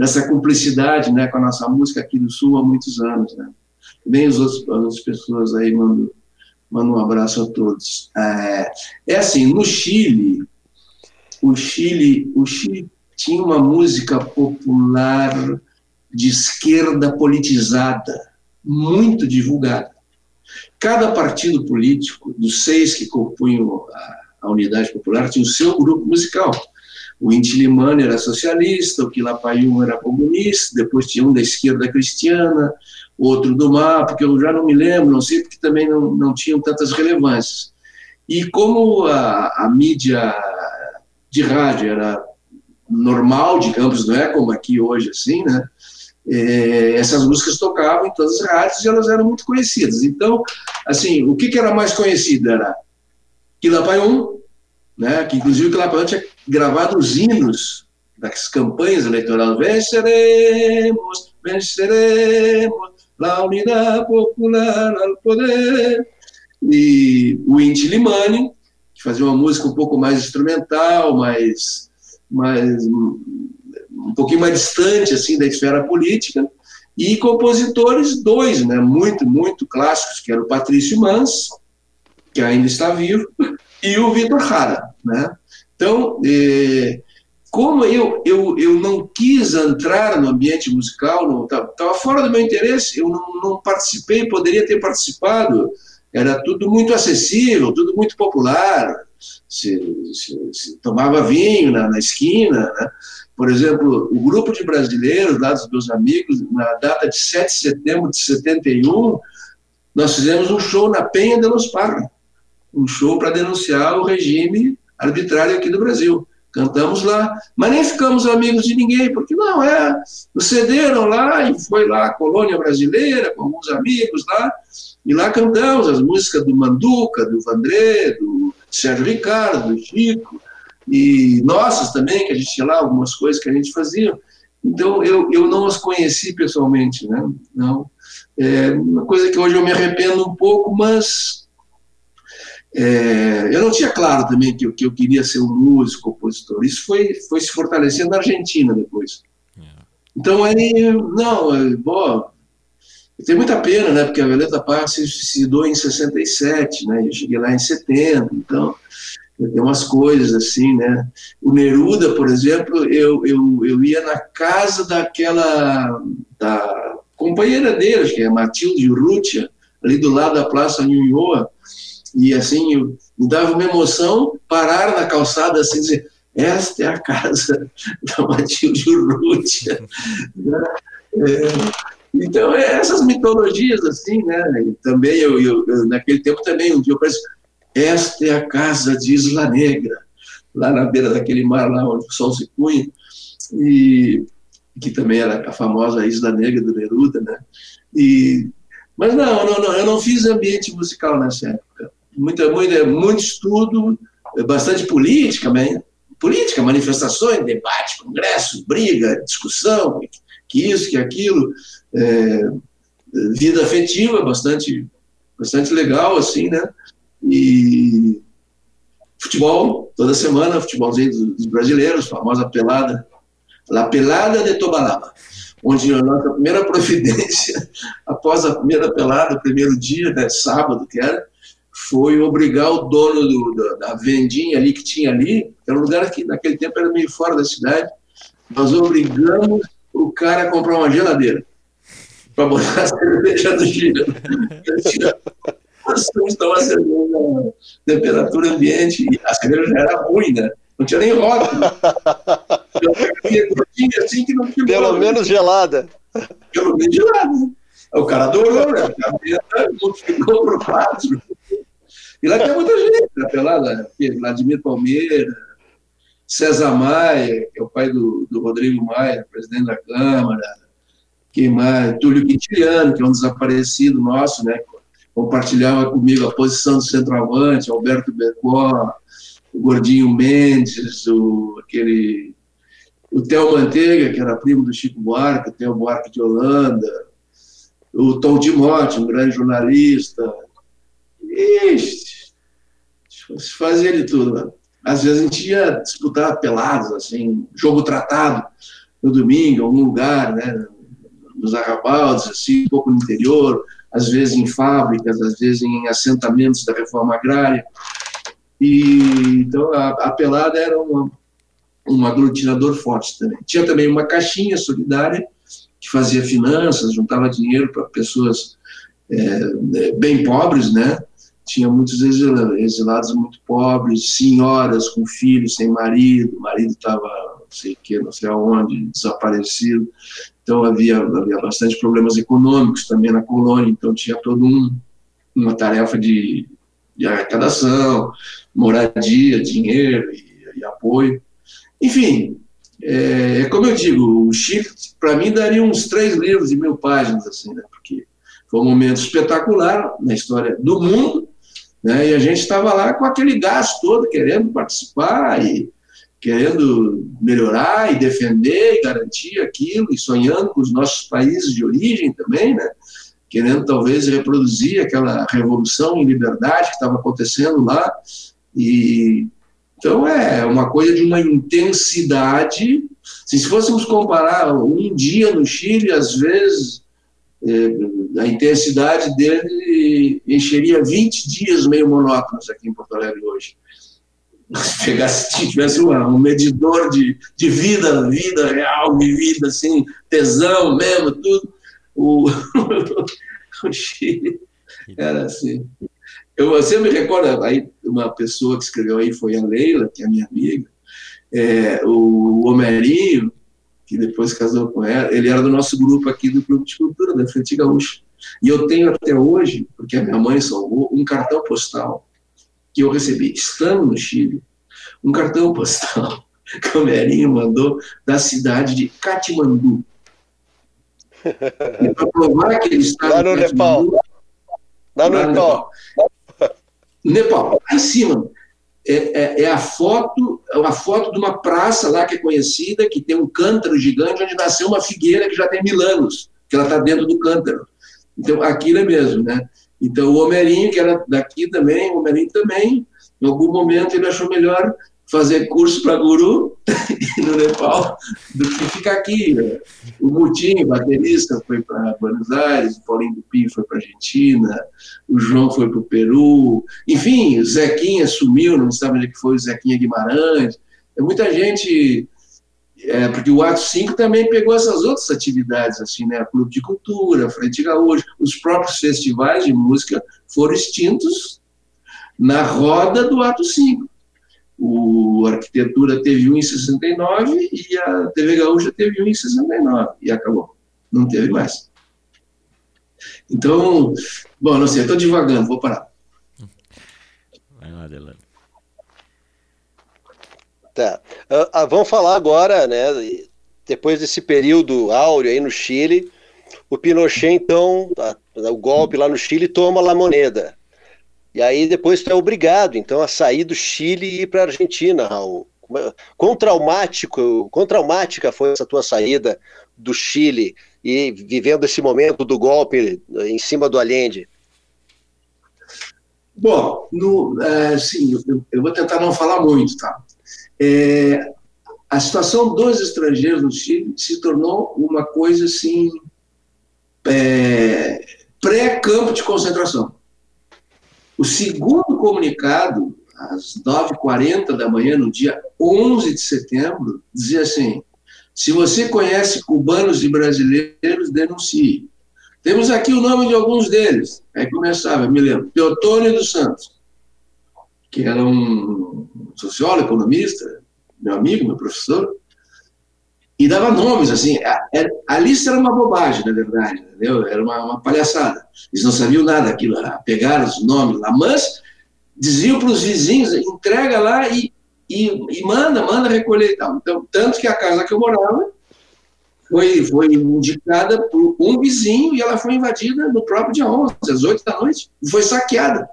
nessa cumplicidade né, com a nossa música aqui do Sul há muitos anos. Né? Também os outros, as outras pessoas aí mandam mando um abraço a todos. É, é assim, no Chile, o Chile, o Chile tinha uma música popular de esquerda politizada, muito divulgada. Cada partido político, dos seis que compunham a, a Unidade Popular, tinha o seu grupo musical. O Inti Limani era socialista, o Quilapayún era comunista, depois tinha um da esquerda cristiana, outro do MAP, que eu já não me lembro, não sei, porque também não, não tinham tantas relevâncias. E como a, a mídia de rádio era normal, digamos, não é como aqui hoje, assim, né? É, essas músicas tocavam em todas as rádios e elas eram muito conhecidas. Então, assim, o que, que era mais conhecido? Era Quilapayún, né, que inclusive o Quilapayún tinha gravado os hinos das campanhas eleitorais. Venceremos, venceremos, la unidade popular al poder. E o Inti Limani, que fazia uma música um pouco mais instrumental, mais, mais um pouquinho mais distante assim da esfera política, e compositores dois, né, muito muito clássicos, que era o Patrício Mans, que ainda está vivo, *laughs* e o Vitor Hara, né? Então, é, como eu, eu, eu não quis entrar no ambiente musical, estava fora do meu interesse, eu não, não, participei, poderia ter participado, era tudo muito acessível, tudo muito popular, se, se, se tomava vinho na, na esquina, né? Por exemplo, o grupo de brasileiros lá dos meus amigos, na data de 7 de setembro de 71, nós fizemos um show na Penha de los Parra, um show para denunciar o regime arbitrário aqui do Brasil. cantamos lá, mas nem ficamos amigos de ninguém, porque não, é, nos cederam lá e foi lá a colônia brasileira com alguns amigos lá, e lá cantamos as músicas do Manduca, do Vandré, do Sérgio Ricardo, do Chico, e nossas também, que a gente tinha lá algumas coisas que a gente fazia. Então, eu, eu não as conheci pessoalmente, né? Não. É uma coisa que hoje eu me arrependo um pouco, mas é, eu não tinha claro também que, que eu queria ser um músico, compositor. Isso foi, foi se fortalecendo na Argentina depois. É. Então, aí, não, é, bom, tem muita pena, né? Porque a Violeta Parra se suicidou em 67, né? Eu cheguei lá em 70, então tem umas coisas assim, né? O Neruda, por exemplo, eu, eu, eu ia na casa daquela da companheira dele, que é Matilde Urrutia, ali do lado da Praça Nhunhoa, e assim, eu, me dava uma emoção parar na calçada assim, dizer, esta é a casa *laughs* da Matilde Urrutia. *laughs* Né? é, então, é essas mitologias, assim, né? E também, eu, eu, naquele tempo também, um dia eu pensei, esta é a casa de Isla Negra, lá na beira daquele mar, lá onde o sol se punha, e que também era a famosa Isla Negra do Neruda, né? E, mas não, não, não, eu não fiz ambiente musical nessa época. Muita, muita, muito estudo, bastante política, política, manifestações, debate, congresso, briga, discussão, que isso, que aquilo, é, vida afetiva bastante, bastante legal, assim, né? E futebol, toda semana, futebolzinho dos brasileiros, famosa pelada, La Pelada de Tobalaba, onde a nossa primeira providência, *laughs* após a primeira pelada, o primeiro dia, né, sábado que era, foi obrigar o dono do, da vendinha ali que tinha ali, que era um lugar que naquele tempo era meio fora da cidade, nós obrigamos o cara a comprar uma geladeira para botar a *laughs* cerveja no gelo. Nós a cerveja na temperatura ambiente e a cerveja já era ruim, né? Não tinha nem rótulo. assim que não tinha Pelo menos gelada. Pelo menos gelada. O cara adorou, né? A meta multiplicou por quatro. E lá tem muita gente na pelada, né? Vladimir Palmeira, César Maia, que é o pai do, do Rodrigo Maia, presidente da Câmara, quem mais? Túlio Quintiliano, que é um desaparecido nosso, né? Compartilhava comigo a posição do centroavante, Alberto Becó, o Gordinho Mendes, o, aquele, o Theo Manteiga, que era primo do Chico Buarque, o Theo Buarque de Holanda, o Tom Timote, um grande jornalista. Ixi, se fazia de tudo. Né? Às vezes a gente ia disputar pelados, assim, jogo tratado no domingo, em algum lugar, né? nos arrabaldes, assim, um pouco no interior, às vezes em fábricas, às vezes em assentamentos da reforma agrária. E, então, a, a pelada era uma, um aglutinador forte também. Tinha também uma caixinha solidária que fazia finanças, juntava dinheiro para pessoas é, bem pobres, né? Tinha muitos exilados muito pobres, senhoras com filhos sem marido, o marido estava não sei que, não sei aonde, desaparecido. Então havia, havia bastante problemas econômicos também na colônia, então tinha todo um, uma tarefa de, de arrecadação, moradia, dinheiro e, e apoio. Enfim, é, é, como eu digo, o Chile, para mim, daria uns três livros de mil páginas, assim, né? porque foi um momento espetacular na história do mundo, né? e a gente estava lá com aquele gás todo, querendo participar e querendo melhorar e defender e garantir aquilo, e sonhando com os nossos países de origem também, né? querendo talvez reproduzir aquela revolução em liberdade que estava acontecendo lá. E então é uma coisa de uma intensidade. Se fôssemos comparar um dia no Chile, às vezes a intensidade dele encheria 20 dias meio monótonos aqui em Porto Alegre hoje pegasse, tivesse um, um medidor de, de vida, vida real, vivida, assim, tesão mesmo, tudo, o, *laughs* o Chile era assim. Eu, você me recorda, aí uma pessoa que escreveu aí foi a Leila, que é minha amiga, é, o Homerinho, que depois casou com ela, ele era do nosso grupo aqui do Clube de Cultura, da Frente Gaúcha. E eu tenho até hoje, porque a minha mãe salvou, um cartão postal que eu recebi estando no Chile, um cartão postal *laughs* que o Merinho mandou da cidade de Katmandu. E para provar que ele está Lá no Nepal. Lá no Nepal. Nepal, lá em cima. É, é, é, a foto, é uma foto de uma praça lá que é conhecida, que tem um cântaro gigante onde nasceu uma figueira que já tem mil anos, que ela está dentro do cântaro. Então, aquilo é mesmo, né? Então, o Homerinho, que era daqui também, o Homerinho também, em algum momento ele achou melhor fazer curso para guru *laughs* no Nepal do que ficar aqui. O Mutinho, baterista, foi para Buenos Aires, o Paulinho Dupin foi para Argentina, o João foi para o Peru, enfim, o Zequinha sumiu, não sabe onde é foi o Zequinha Guimarães. É muita gente, é, porque o Ato 5 também pegou essas outras atividades, assim, né? Clube de Cultura, Frente Gaúcha, os próprios festivais de música foram extintos na roda do Ato 5 o Arquitetura teve 1,69 e a TV Gaúcha teve 1,69 e acabou. Não teve mais. Então, bom, não sei, estou divagando, vou parar. Vai lá, Delano. Tá. Uh, uh, vamos falar agora, né? Depois desse período áureo aí no Chile, o Pinochet, então, o golpe lá no Chile, toma La Moneda. E aí depois tu é obrigado, então, a sair do Chile e ir para a Argentina, Raul. É, quão traumático, quão traumática foi essa tua saída do Chile e vivendo esse momento do golpe em cima do Allende? Bom, no, é, sim, eu, vou tentar não falar muito, tá? É, a situação dos estrangeiros no Chile se tornou uma coisa assim é, pré-campo de concentração. O segundo comunicado, às 9h40 da manhã, no dia 11 de setembro, dizia assim: se você conhece cubanos e brasileiros, denuncie. Temos aqui o nome de alguns deles. Aí começava, me lembro, Teotônio dos Santos, que era um sociólogo, economista, meu amigo, meu professor, e dava nomes, assim, a, a, lista era uma bobagem, na verdade, entendeu? Era uma, uma palhaçada. Eles não sabiam nada daquilo, pegaram os nomes lá, mas diziam para os vizinhos, entrega lá e, e, e, manda, manda recolher e tal. Então, tanto que a casa que eu morava foi, foi indicada por um vizinho e ela foi invadida no próprio dia 11, às 8 da noite, e foi saqueada.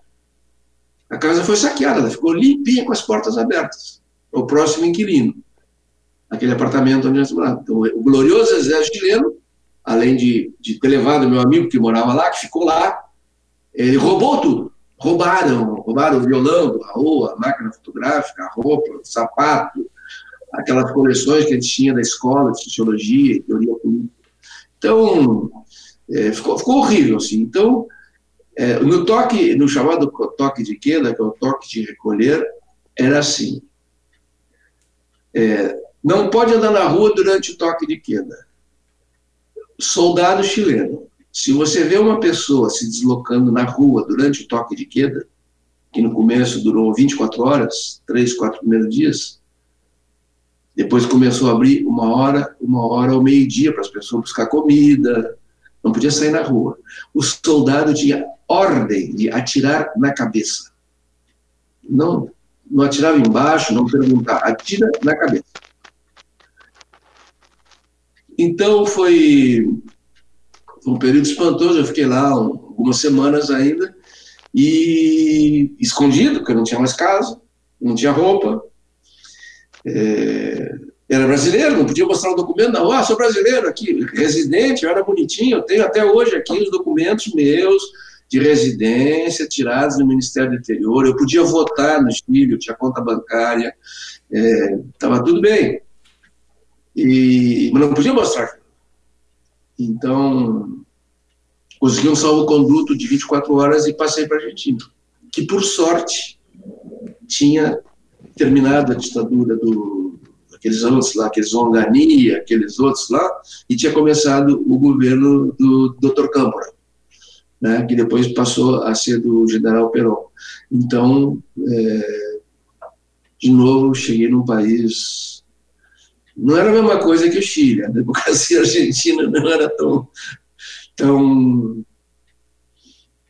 A casa foi saqueada, ela ficou limpinha com as portas abertas. O próximo inquilino aquele apartamento onde nós morávamos. Então, o glorioso exército chileno, além de, de ter levado meu amigo que morava lá, que ficou lá, ele roubou tudo. Roubaram, roubaram o violão do Raul, a máquina fotográfica, a roupa, o sapato, aquelas coleções que a gente tinha da escola de sociologia teoria política. Então, é, ficou, ficou horrível, assim. Então, é, no toque, no chamado toque de queda, que é o toque de recolher, era assim. É, não pode andar na rua durante o toque de queda. Soldado chileno. Se você vê uma pessoa se deslocando na rua durante o toque de queda, que no começo durou 24 horas, três, quatro primeiros dias, depois começou a abrir uma hora, uma hora ao meio-dia para as pessoas buscar comida, não podia sair na rua. O soldado tinha ordem de atirar na cabeça. Não, não atirava embaixo, não perguntava, atira na cabeça. Então foi um período espantoso, eu fiquei lá algumas semanas ainda, e escondido, porque eu não tinha mais casa, não tinha roupa. É, era brasileiro, não podia mostrar o documento, não, ah, sou brasileiro aqui, residente, eu era bonitinho, eu tenho até hoje aqui os documentos meus de residência tirados do Ministério do Interior, eu podia votar no Chile, eu tinha conta bancária, estava é, tudo bem e, mas não podia mostrar. Então, consegui um salvo-conduto de 24 horas e passei para a Argentina, que por sorte tinha terminado a ditadura do aqueles outros lá, aqueles Ongani, aqueles outros lá, e tinha começado o governo do Dr. Câmara, né, que depois passou a ser do general Perón. Então, é, de novo, cheguei num país não era a mesma coisa que o Chile. A democracia *laughs* argentina não era tão, tão,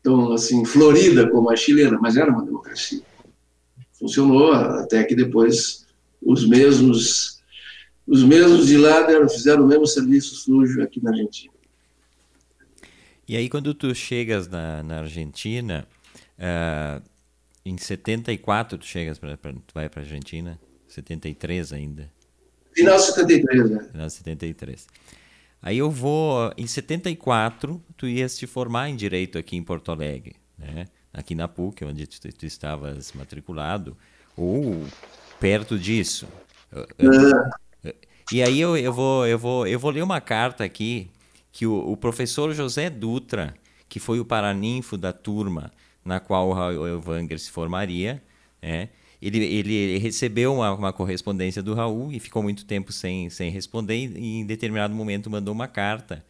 tão assim, florida como a chilena, mas era uma democracia. Funcionou até que depois os mesmos os mesmos de lá fizeram o mesmo serviço sujo aqui na Argentina. E aí quando tu chegas na, na Argentina, uh, em 74 tu chegas para tu vai para Argentina, 73 ainda. Final de 73, né? Final de 73. Aí eu vou, em 74, tu ias te formar em Direito aqui em Porto Alegre, né? Aqui na PUC, onde tu, tu estavas matriculado, ou perto disso. É. E aí eu, eu, vou, eu, vou, eu vou ler uma carta aqui que o, o professor José Dutra, que foi o paraninfo da turma na qual o Wanger se formaria, é, ele, ele recebeu uma, uma, correspondência do Raul e ficou muito tempo sem, sem responder e em determinado momento mandou uma carta.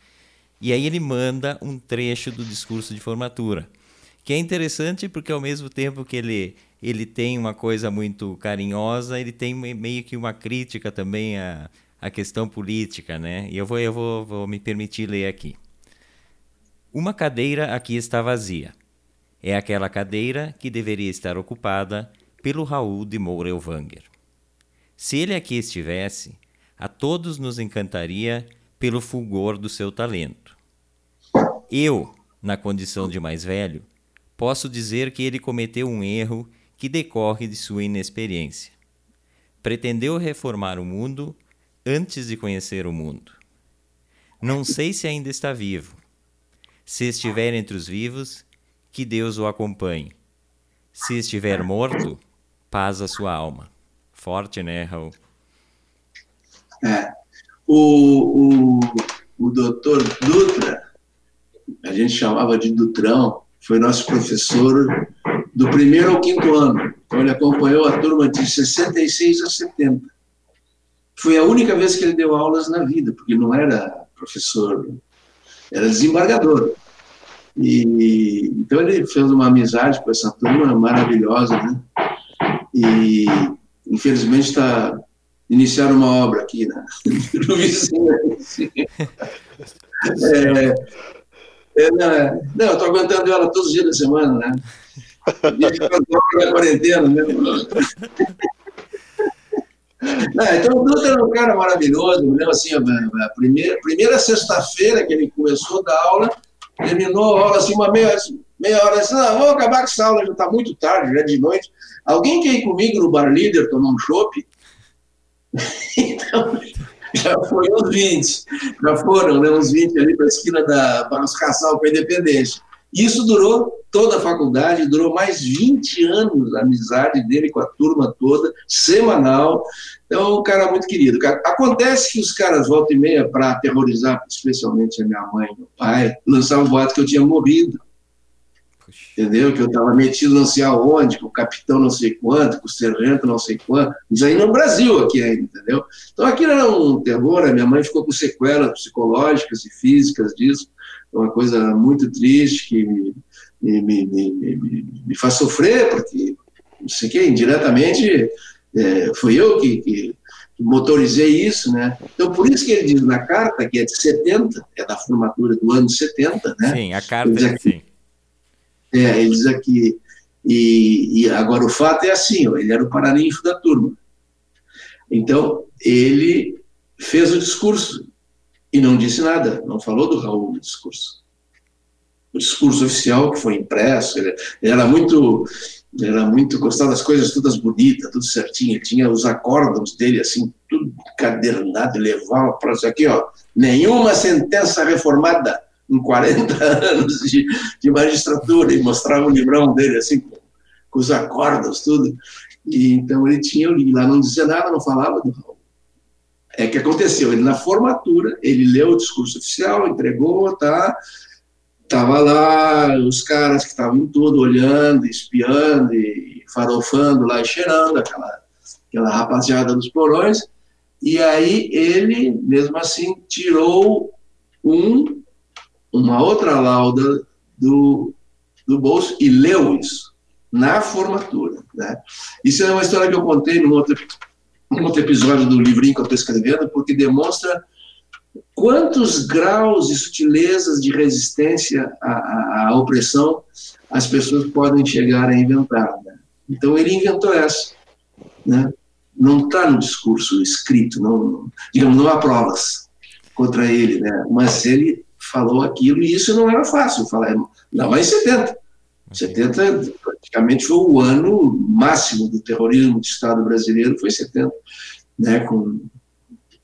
E aí ele manda um trecho do discurso de formatura, que é interessante porque ao mesmo tempo que ele, ele tem uma coisa muito carinhosa, ele tem meio que uma crítica também à, à questão política, né? E eu vou, eu vou, vou me permitir ler aqui. Uma cadeira aqui está vazia. É aquela cadeira que deveria estar ocupada pelo Raul de Moura Elvanger. Se ele aqui estivesse, a todos nos encantaria pelo fulgor do seu talento. Eu, na condição de mais velho, posso dizer que ele cometeu um erro que decorre de sua inexperiência. Pretendeu reformar o mundo antes de conhecer o mundo. Não sei se ainda está vivo. Se estiver entre os vivos, que Deus o acompanhe. Se estiver morto, paz a sua alma. Forte, né, Raul? É. O, o, o doutor Dutra, a gente chamava de Dutrão, foi nosso professor do primeiro ao quinto ano. Então, ele acompanhou a turma de 66 a 70. Foi a única vez que ele deu aulas na vida, porque não era professor, era desembargador. E, então, ele fez uma amizade com essa turma maravilhosa, né? E infelizmente está iniciando uma obra aqui na, *laughs* no vizinho. *laughs* É, é, não, não, eu estou aguentando ela todos os dias da semana, né? Da quarentena, né? Não, *laughs* então o Dutra era um cara maravilhoso, né? assim, a primeira, primeira sexta-feira que ele começou a dar aula, terminou a aula assim, uma meia, meia hora, assim, ah, vamos acabar com essa aula, já está muito tarde, já é de noite. Alguém quer ir comigo no bar líder tomar um chopp? *laughs* então, já foi uns 20, já foram né, uns 20 ali para a esquina da Barros Cassal com a Independência. Isso durou toda a faculdade, durou mais 20 anos a amizade dele com a turma toda, semanal. Então, um cara muito querido. Acontece que os caras voltam e meia para aterrorizar, especialmente a minha mãe e meu pai, lançavam um boato que eu tinha morrido entendeu? Que eu estava metido não sei aonde, com o capitão não sei quanto, com o sargento não sei quanto, isso aí no Brasil aqui ainda, entendeu? Então aquilo era um terror, a minha mãe ficou com sequelas psicológicas e físicas disso, uma coisa muito triste que me, me, me, me, faz sofrer, porque, não sei o que, indiretamente, é, fui eu que, motorizei isso, né? Então, por isso que ele diz na carta, que é de 70, é da formatura do ano 70, né? Sim, a carta, é, sim. É, ele diz aqui. E, e, agora o fato é assim: ó, ele era o paraninfo da turma. Então, ele fez o discurso e não disse nada, não falou do Raul no discurso. O discurso oficial que foi impresso, ele, ele era muito era muito gostava das coisas todas bonitas, tudo certinho. Ele tinha os acórdãos dele assim, tudo cadernado, levava para isso aqui, ó. Nenhuma sentença reformada em 40 *laughs* anos de, de, magistratura e mostrava o livrão dele assim, com, com os acordos, tudo. E, então ele tinha o livro lá, não dizia nada, não falava do Raul. É que aconteceu, ele na formatura, ele leu o discurso oficial, entregou, tá? Tava lá os caras que estavam tudo, olhando, espiando e farofando lá cheirando aquela, aquela rapaziada dos porões. E aí ele, mesmo assim, tirou um uma outra lauda do, do bolso e leu isso na formatura. Né? Isso é uma história que eu contei num outro, num outro episódio do livrinho que eu estou escrevendo, porque demonstra quantos graus e sutilezas de resistência à, à, à opressão as pessoas podem chegar a inventar. Né? Então ele inventou essa. Né? não está no discurso escrito, não, digamos, não há provas contra ele, né? Mas ele falou aquilo e isso não era fácil falar, não, mas em 70. 70 praticamente foi o ano máximo do terrorismo do Estado brasileiro, foi 70, né, com,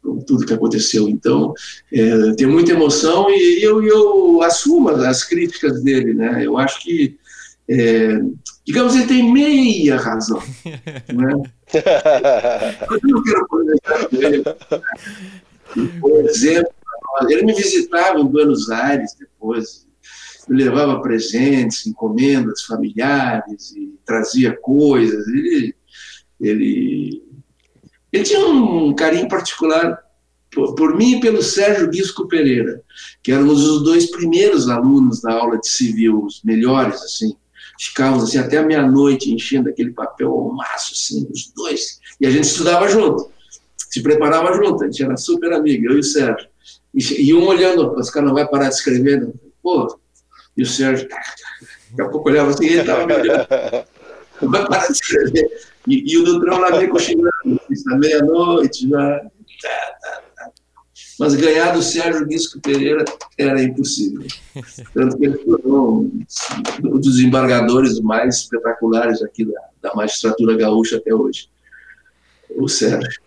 com tudo que aconteceu. Então, é, tem muita emoção e eu, eu assumo as críticas dele, né, eu acho que, é, digamos, ele tem meia razão, *laughs* né? *laughs* eu não quero ele, por exemplo, ele me visitava em Buenos Aires depois, me levava presentes, encomendas familiares e trazia coisas. Ele, ele, ele tinha um carinho particular por, por mim e pelo Sérgio Guisco Pereira, que éramos os dois primeiros alunos da aula de civil, os melhores, assim. Ficávamos assim, até meia-noite enchendo aquele papel ao maço, assim, os dois. E a gente estudava junto, se preparava junto, a gente era super amigo, eu e o Sérgio. E, e um olhando, os caras não vai parar de escrever, não. pô, e o Sérgio, daqui a pouco olhava assim, ele estava me olhando. Não vai parar de escrever. E, e o Dutrão lá meio cochilando, na meia-noite, já. Tá, tá, tá. Mas ganhar do Sérgio Guisco Pereira era impossível. Tanto que ele foi um, um dos embargadores mais espetaculares aqui da, da magistratura gaúcha até hoje. O Sérgio.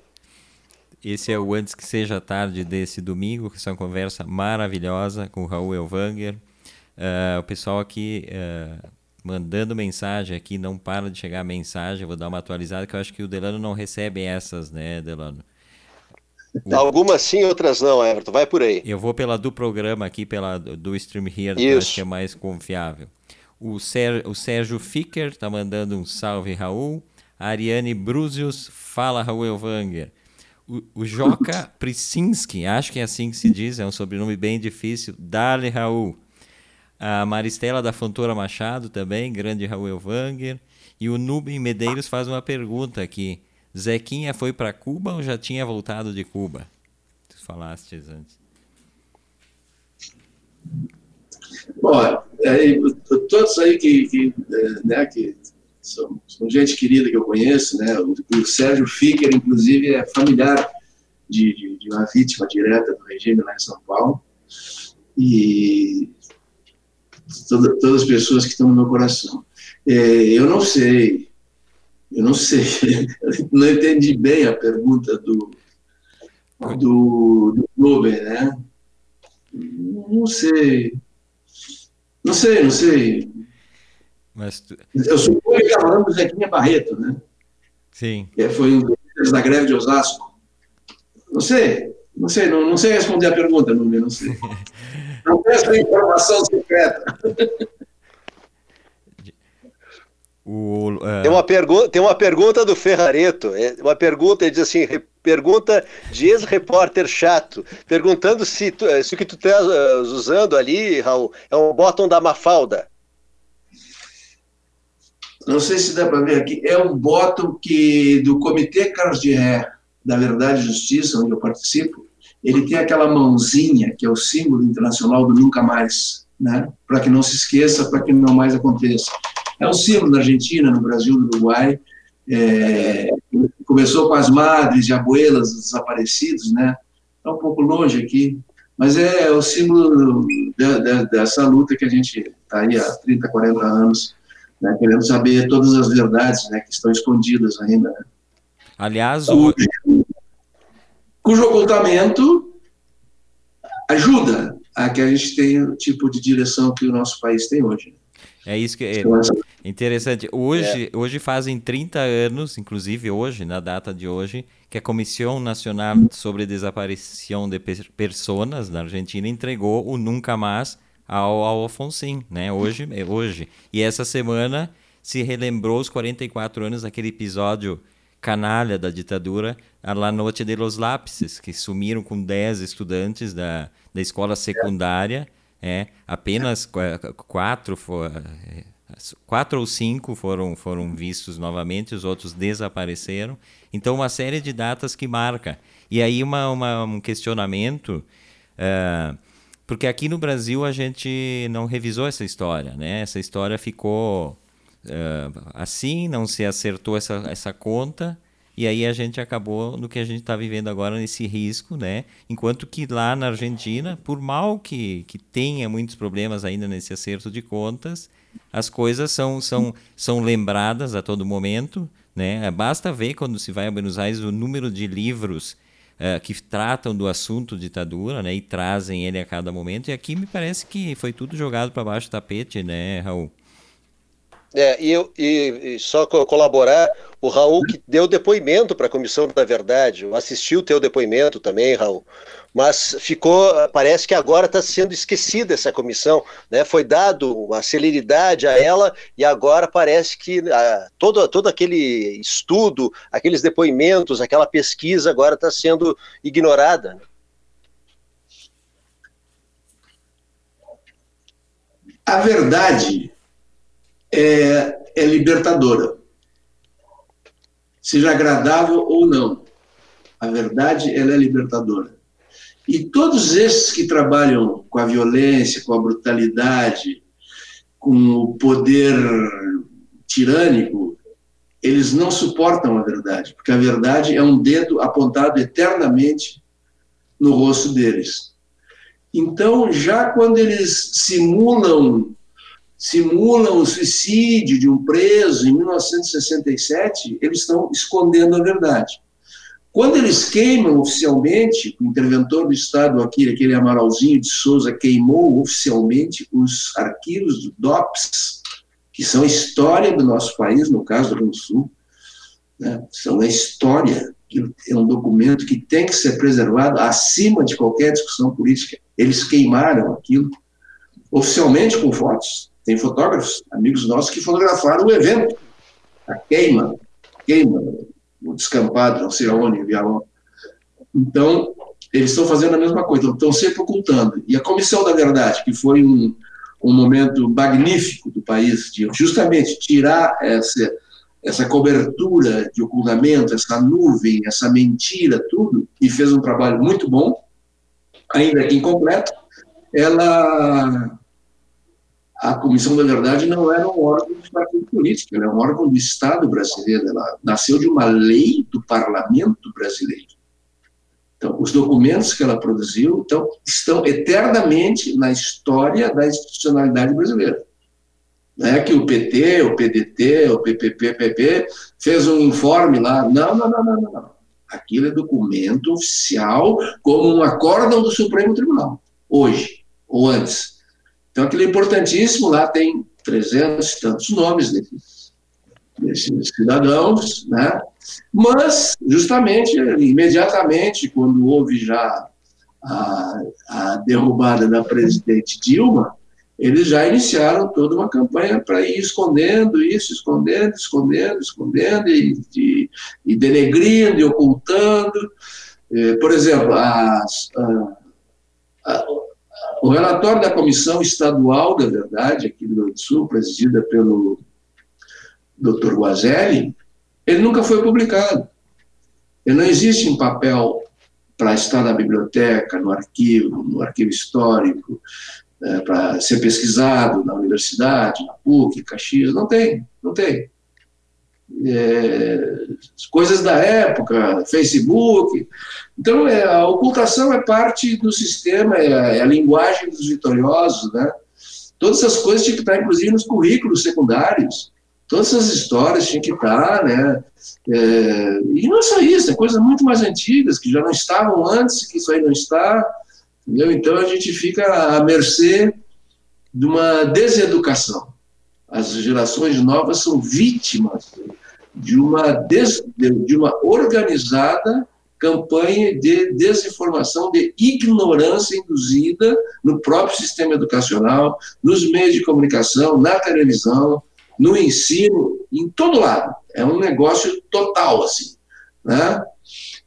Esse é o Antes que Seja Tarde desse domingo, que é uma conversa maravilhosa com o Raul Elvanger. Uh, o pessoal aqui uh, mandando mensagem aqui, não para de chegar mensagem. Vou dar uma atualizada, que eu acho que o Delano não recebe essas, né, Delano? O... *laughs* Algumas sim, outras não, Everton. Vai por aí. Eu vou pela do programa aqui, pela do Stream Here, que acho que é mais confiável. O, Ser, o Sérgio Ficker está mandando um salve, Raul. A Ariane Bruzius, fala, Raul Elvanger. O, Joca Prisinski, acho que é assim que se diz, é um sobrenome bem difícil. Dale, Raul. A Maristela da Fontoura Machado também, grande Raul Elvanger. E o Nubem Medeiros faz uma pergunta aqui. Zequinha foi para Cuba ou já tinha voltado de Cuba? Tu falaste antes. Bom, é, todos aí que, que, é, né, que são, são, gente querida que eu conheço, né? O, o Sérgio Ficker, inclusive, é familiar de, de, de, uma vítima direta do regime lá em São Paulo. E toda, todas as pessoas que estão no meu coração. É, eu não sei, eu não sei, *laughs* não entendi bem a pergunta do, do, do né? Não sei, não sei, não sei. Mas tu... Eu suponho que está falando do Zequinha Barreto, né? Sim. Que foi um dos da greve de Osasco. Não sei, não sei, não, não sei responder a pergunta, não, não sei. *laughs* Não peça informação secreta. *laughs* O, uh... tem, uma pergunta, tem uma pergunta do Ferrareto, é uma pergunta, ele diz assim, pergunta de ex-repórter chato, perguntando se, tu, se o que tu estás usando ali, Raul, é um bottom da Mafalda. Não sei se dá para ver aqui, é um bottom que do Comitê Carlos de Ré, da Verdade e Justiça, onde eu participo, ele tem aquela mãozinha que é o símbolo internacional do nunca mais, né? Para que não se esqueça, para que não mais aconteça. É um símbolo na Argentina, no Brasil, no Uruguai. É, começou com as madres e abuelas dos desaparecidos, né? Está um pouco longe aqui, mas é o símbolo de, de, dessa luta que a gente está aí há 30, 40 anos, né? querendo saber todas as verdades né? que estão escondidas ainda. Né? Aliás, o, cujo ocultamento ajuda a que a gente tenha o tipo de direção que o nosso país tem hoje. É isso que é então, interessante. Hoje, é. hoje fazem 30 anos, inclusive hoje, na data de hoje, que a Comissão Nacional sobre Desaparição de Pessoas na Argentina entregou o Nunca Mais ao, ao Alfonsin, né? Hoje, é hoje. E essa semana se relembrou os 44 anos daquele episódio canalha da ditadura, a La Noite de los Lápices, que sumiram com 10 estudantes da, da escola secundária. É, apenas quatro, quatro ou cinco foram, foram vistos novamente, os outros desapareceram. Então, uma série de datas que marca. E aí, uma, uma um questionamento. Uh, porque aqui no Brasil a gente não revisou essa história, né? Essa história ficou uh, assim, não se acertou essa, essa conta e aí a gente acabou no que a gente está vivendo agora nesse risco, né? Enquanto que lá na Argentina, por mal que, que tenha muitos problemas ainda nesse acerto de contas, as coisas são, são, são lembradas a todo momento, né? Basta ver quando se vai a Buenos Aires o número de livros uh, que tratam do assunto ditadura, né? E trazem ele a cada momento. E aqui me parece que foi tudo jogado para baixo do tapete, né, Raul? É, e, eu, e, e só colaborar, o Raul que deu depoimento para a Comissão da Verdade, eu assisti o teu depoimento também, Raul, mas ficou, parece que agora está sendo esquecida essa comissão, né? foi dado uma celeridade a ela e agora parece que ah, todo, todo aquele estudo, aqueles depoimentos, aquela pesquisa agora está sendo ignorada. Né? A verdade é, é libertadora, seja agradável ou não. A verdade ela é libertadora. E todos esses que trabalham com a violência, com a brutalidade, com o poder tirânico, eles não suportam a verdade, porque a verdade é um dedo apontado eternamente no rosto deles. Então, já quando eles simulam simulam o suicídio de um preso em 1967, eles estão escondendo a verdade. Quando eles queimam oficialmente, o interventor do Estado aqui, aquele Amaralzinho de Souza, queimou oficialmente os arquivos do DOPS, que são a história do nosso país, no caso do Rio do Sul, né? são a história, é um documento que tem que ser preservado acima de qualquer discussão política. Eles queimaram aquilo oficialmente com fotos. Tem fotógrafos, amigos nossos, que fotografaram o evento, a queima, queima, descampado, não sei aonde. Então, eles estão fazendo a mesma coisa, estão sempre ocultando. E a Comissão da Verdade, que foi um, um momento magnífico do país, de justamente tirar essa, essa cobertura de ocultamento, essa nuvem, essa mentira, tudo, e fez um trabalho muito bom, ainda que incompleto, ela a Comissão da Verdade não era um órgão partido político, ela é um órgão do Estado brasileiro, ela nasceu de uma lei do parlamento brasileiro. Então, os documentos que ela produziu então, estão eternamente na história da institucionalidade brasileira. Não é que o PT, o PDT, o PPP, fez um informe lá. Não, não, não, não, não. Aquilo é documento oficial, como um acórdão do Supremo Tribunal, hoje, ou antes. Então, aquilo é importantíssimo, lá tem 300 e tantos nomes desses, desses cidadãos, né? mas, justamente, imediatamente, quando houve já a, a derrubada da presidente Dilma, eles já iniciaram toda uma campanha para ir escondendo isso, escondendo, escondendo, escondendo, e, e, e denegrindo e ocultando. Eh, por exemplo, as, a, a, o relatório da Comissão Estadual da Verdade, aqui do Rio Grande do Sul, presidida pelo Dr. Guazelli, ele nunca foi publicado. Ele não existe em papel para estar na biblioteca, no arquivo, no arquivo histórico, é, para ser pesquisado na universidade, na PUC, Caxias, não tem, não tem. É, coisas da época, Facebook, então, é, a ocultação é parte do sistema, é a, é a, linguagem dos vitoriosos, né? Todas essas coisas tinham que estar, inclusive, nos currículos secundários. Todas essas histórias tinham que estar, né? É, e não é só isso, é coisas muito mais antigas, que já não estavam antes, que isso aí não está, entendeu? Então, a gente fica à mercê de uma deseducação. As gerações novas são vítimas de uma, des, de uma organizada campanha de desinformação, de ignorância induzida no próprio sistema educacional, nos meios de comunicação, na televisão, no ensino, em todo lado. É um negócio total, assim. Né?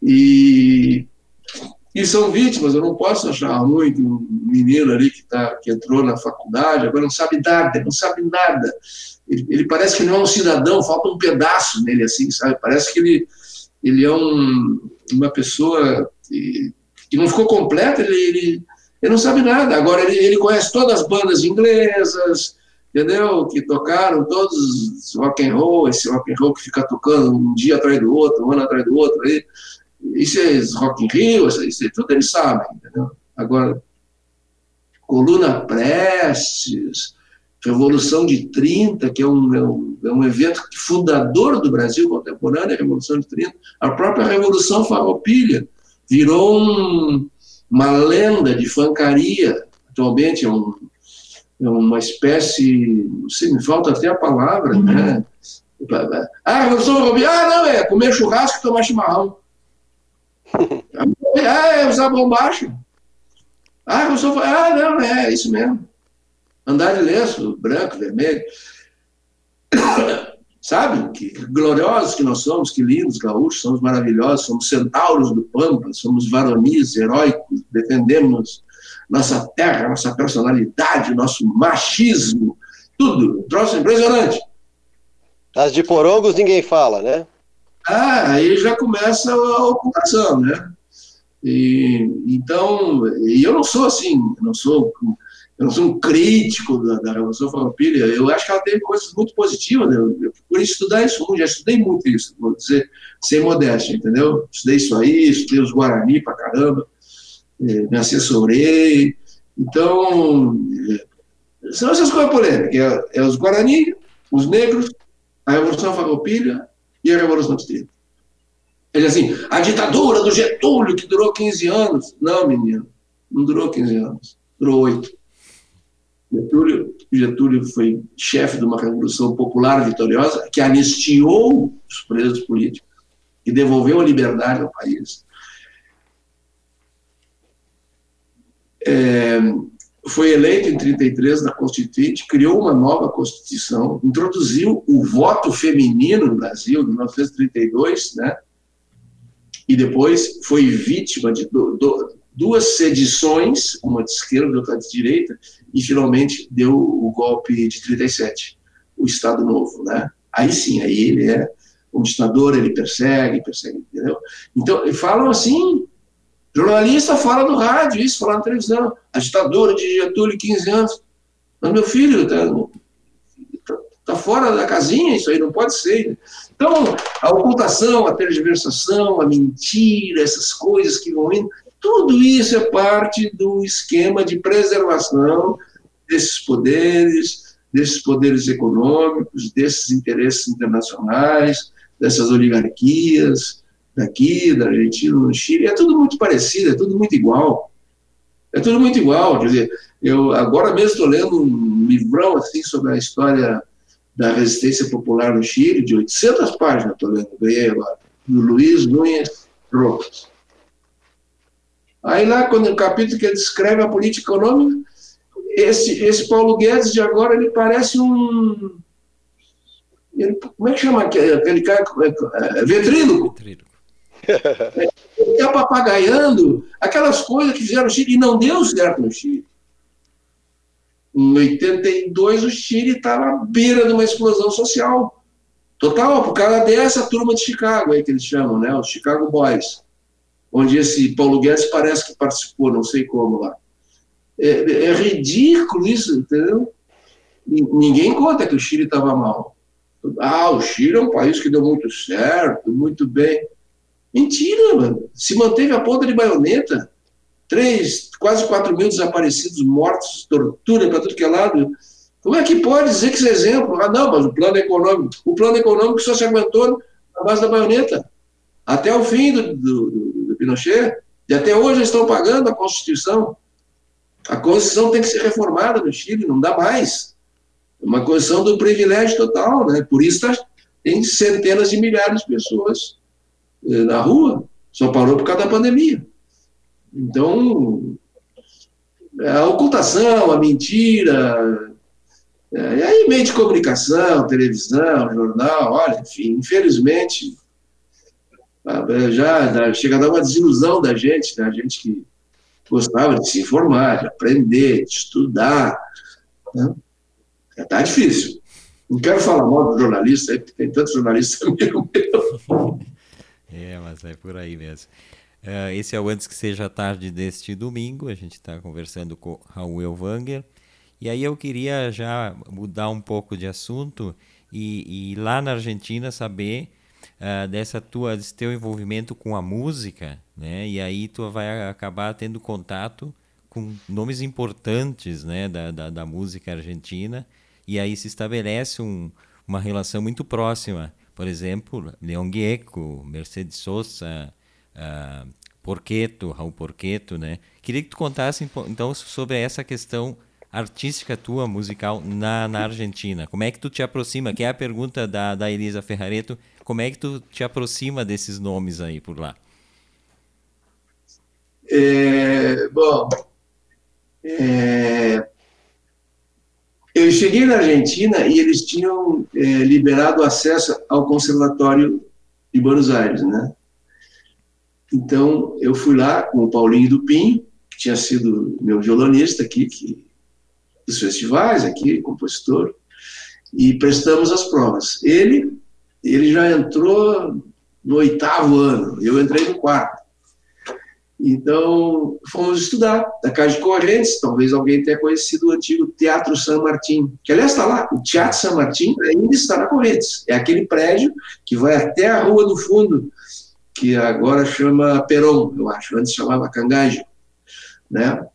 E, e são vítimas, eu não posso achar ruim um menino ali que, tá, que entrou na faculdade, agora não sabe nada, não sabe nada. Ele, ele parece que não é um cidadão, falta um pedaço nele, assim, sabe? Parece que ele, ele é um, uma pessoa que, que não ficou completa, ele, ele, ele, não sabe nada. Agora, ele, ele conhece todas as bandas inglesas, entendeu? Que tocaram todos os rock and roll, esse rock and roll que fica tocando um dia atrás do outro, um ano atrás do outro, aí. Isso é Rock in Rio, isso, isso tudo eles sabem, entendeu? Agora, Coluna Prestes, Revolução de 30, que é um, é um, é um evento fundador do Brasil contemporâneo, a Revolução de 30, a própria Revolução Farroupilha virou um, uma lenda de fancaria, atualmente é, um, é uma espécie, não sei, me falta até a palavra, uhum. né? Ah, Revolução Farroupilha, ah, não, é comer churrasco e tomar chimarrão. *laughs* ah, é usar bombacha. Ah, Revolução Farroupilha, ah, não, é isso mesmo andar de lenço branco, vermelho. *coughs* Sabe? Que gloriosos que nós somos, que lindos gaúchos, somos maravilhosos, somos centauros do Pampa, somos varonis, heróicos, defendemos nossa terra, nossa personalidade, nosso machismo, tudo. Troço impressionante. As de porongos ninguém fala, né? Ah, aí já começa a ocultação, né? E, então, eu não sou assim, não sou eu não sou um crítico da, da Revolução Farroupilha, eu acho que ela teve coisas muito positivas, né? eu procurei estudar isso, já estudei muito isso, vou dizer, sem modéstia, entendeu? Estudei isso aí, estudei os Guarani pra caramba, eh, me assessorei, então, eh, são essas coisas polêmicas, é, é os Guarani, os negros, a Revolução Farroupilha e a Revolução dos 30. Ele assim, a ditadura do Getúlio, que durou 15 anos. Não, menino, não durou 15 anos, durou 8. Getúlio, Getúlio foi chefe de uma revolução popular vitoriosa que anistiou os presos políticos e devolveu a liberdade ao país. É, foi eleito em 33 na Constituinte, criou uma nova Constituição, introduziu o voto feminino no Brasil, em 1932, né? E depois foi vítima de do, do, duas sedições, uma de esquerda e outra de direita, e finalmente deu o golpe de 37, o Estado Novo, né? Aí sim, aí ele é um ditador, ele persegue, persegue, entendeu? Então, falam assim, jornalista fala no rádio, isso, fala na televisão, a ditadura de Getúlio, 15 anos, mas meu filho está tá fora da casinha, isso aí não pode ser. Então, a ocultação, a tergiversação, a mentira, essas coisas que vão indo, tudo isso é parte do esquema de preservação desses poderes, desses poderes econômicos, desses interesses internacionais, dessas oligarquias daqui, da Argentina, no Chile. É tudo muito parecido, é tudo muito igual. É tudo muito igual. Quer dizer, eu agora mesmo estou lendo um livrão assim sobre a história da resistência popular no Chile, de 800 páginas, estou lendo, ganhei agora, do Luiz Nunes Rojas. Aí lá, quando o capítulo que ele descreve a política econômica, esse, esse Paulo Guedes de agora, ele parece um... Ele, como é que chama aquele cara? É, é, vetríloco. Ele está papagaiando aquelas coisas que fizeram no Chile e não deu certo no Chile. Em 82, o Chile estava à beira de uma explosão social. Total, por causa dessa turma de Chicago aí que eles chamam, né? Os Chicago Boys onde esse Paulo Guedes parece que participou, não sei como lá. É, é ridículo isso, entendeu? Ninguém conta que o Chile estava mal. Ah, o Chile é um país que deu muito certo, muito bem. Mentira, mano. Se manteve a ponta de baioneta. Três, quase quatro mil desaparecidos, mortos, tortura para tudo que é lado. Como é que pode dizer que esse é exemplo? Ah, não, mas o plano econômico. O plano econômico só se aguentou na base da baioneta. Até o fim do, do, Pinochet, e até hoje estão pagando a Constituição. A Constituição tem que ser reformada no Chile, não dá mais. É uma Constituição do privilégio total, né? Por isso tá, tem centenas de milhares de pessoas eh, na rua, só parou por causa da pandemia. Então, a ocultação, a mentira, é, e aí meio de comunicação, televisão, jornal, olha, enfim, infelizmente, já chega a dar uma desilusão da gente, da gente que gostava de se informar, de aprender, de estudar. Né? Tá difícil. Não quero falar mal do jornalista, porque tem tantos jornalistas *laughs* amigo meu. É, mas é por aí mesmo. Uh, esse é o Antes que Seja Tarde deste domingo. A gente está conversando com Raul Elvanger. E aí eu queria já mudar um pouco de assunto e, e lá na Argentina saber uh, dessa tua, desse teu envolvimento com a música, né? E aí tu vai acabar tendo contato com nomes importantes, né, da, da, da música argentina e aí se estabelece um, uma relação muito próxima. Por exemplo, Leon Gieco, Mercedes Sosa, uh, Porqueto, Raul Porqueto, né? Queria que tu contasse então sobre essa questão artística tua, musical, na, na Argentina? Como é que tu te aproxima? Que é a pergunta da, da Elisa Ferrareto. Como é que tu te aproxima desses nomes aí por lá? É, bom, é, eu cheguei na Argentina e eles tinham é, liberado acesso ao Conservatório de Buenos Aires, né? Então, eu fui lá com o Paulinho Dupin, que tinha sido meu violonista aqui, que dos festivais aqui, compositor, e prestamos as provas. Ele, ele já entrou no oitavo ano, eu entrei no quarto. Então, fomos estudar da Casa de Correntes, talvez alguém tenha conhecido o antigo Teatro San Martín, que aliás está lá, o Teatro San Martín ainda está na Correntes. É aquele prédio que vai até a Rua do Fundo, que agora chama Peron, eu acho, antes chamava Cangajo, né?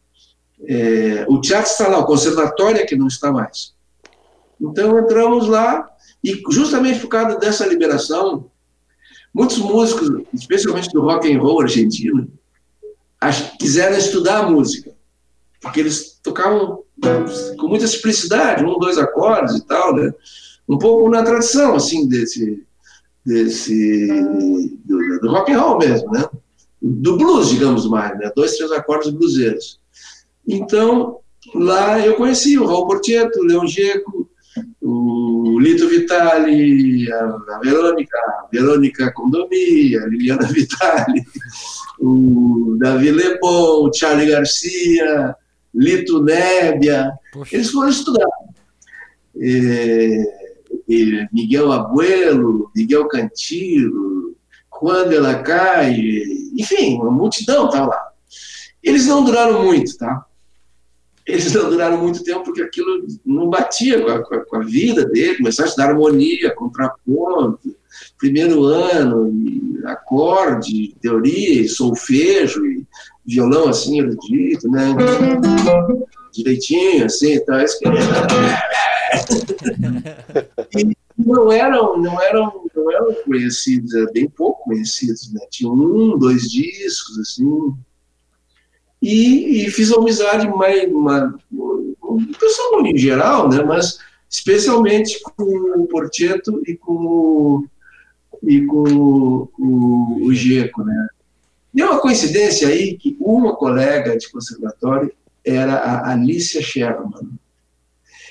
É, o teatro está lá, o conservatório é que não está mais. Então entramos lá e justamente por causa dessa liberação, muitos músicos, especialmente do rock and roll argentino, quiseram estudar música, porque eles tocavam com muita simplicidade, um, dois acordes e tal, né? Um pouco na tradição assim desse desse do, do rock and roll mesmo, né? Do blues, digamos mais, né? Dois, três acordes bluseiros. Então, lá eu conheci o Raul Portietto, o Leon Geco, o Lito Vitali, a, a Verônica, a Verônica Condomi, a Liliana *laughs* Vitali, o Davi Lebon, o Charlie Garcia, Lito Nébia, Poxa. eles foram estudar. É, é, Miguel Abuelo, Miguel Cantilo, Juan de la Calle, enfim, uma multidão estava lá. Eles não duraram muito, tá? Eles não duraram muito tempo porque aquilo não batia com a, com a vida dele, começaram a estudar harmonia, contraponto, primeiro ano, acorde, teoria, solfejo, e violão assim, erudito, né? Direitinho, assim, então, isso que e não eram, não eram, não eram conhecidos, eram bem pouco conhecidos, né? Tinham um, dois discos, assim, e, e fiz amizade mais, uma, o pessoal em geral, né, mas especialmente com o Porcheto e com, e com o, o Geco, né. Deu uma coincidência aí que uma colega de conservatório era a Alicia Sherman,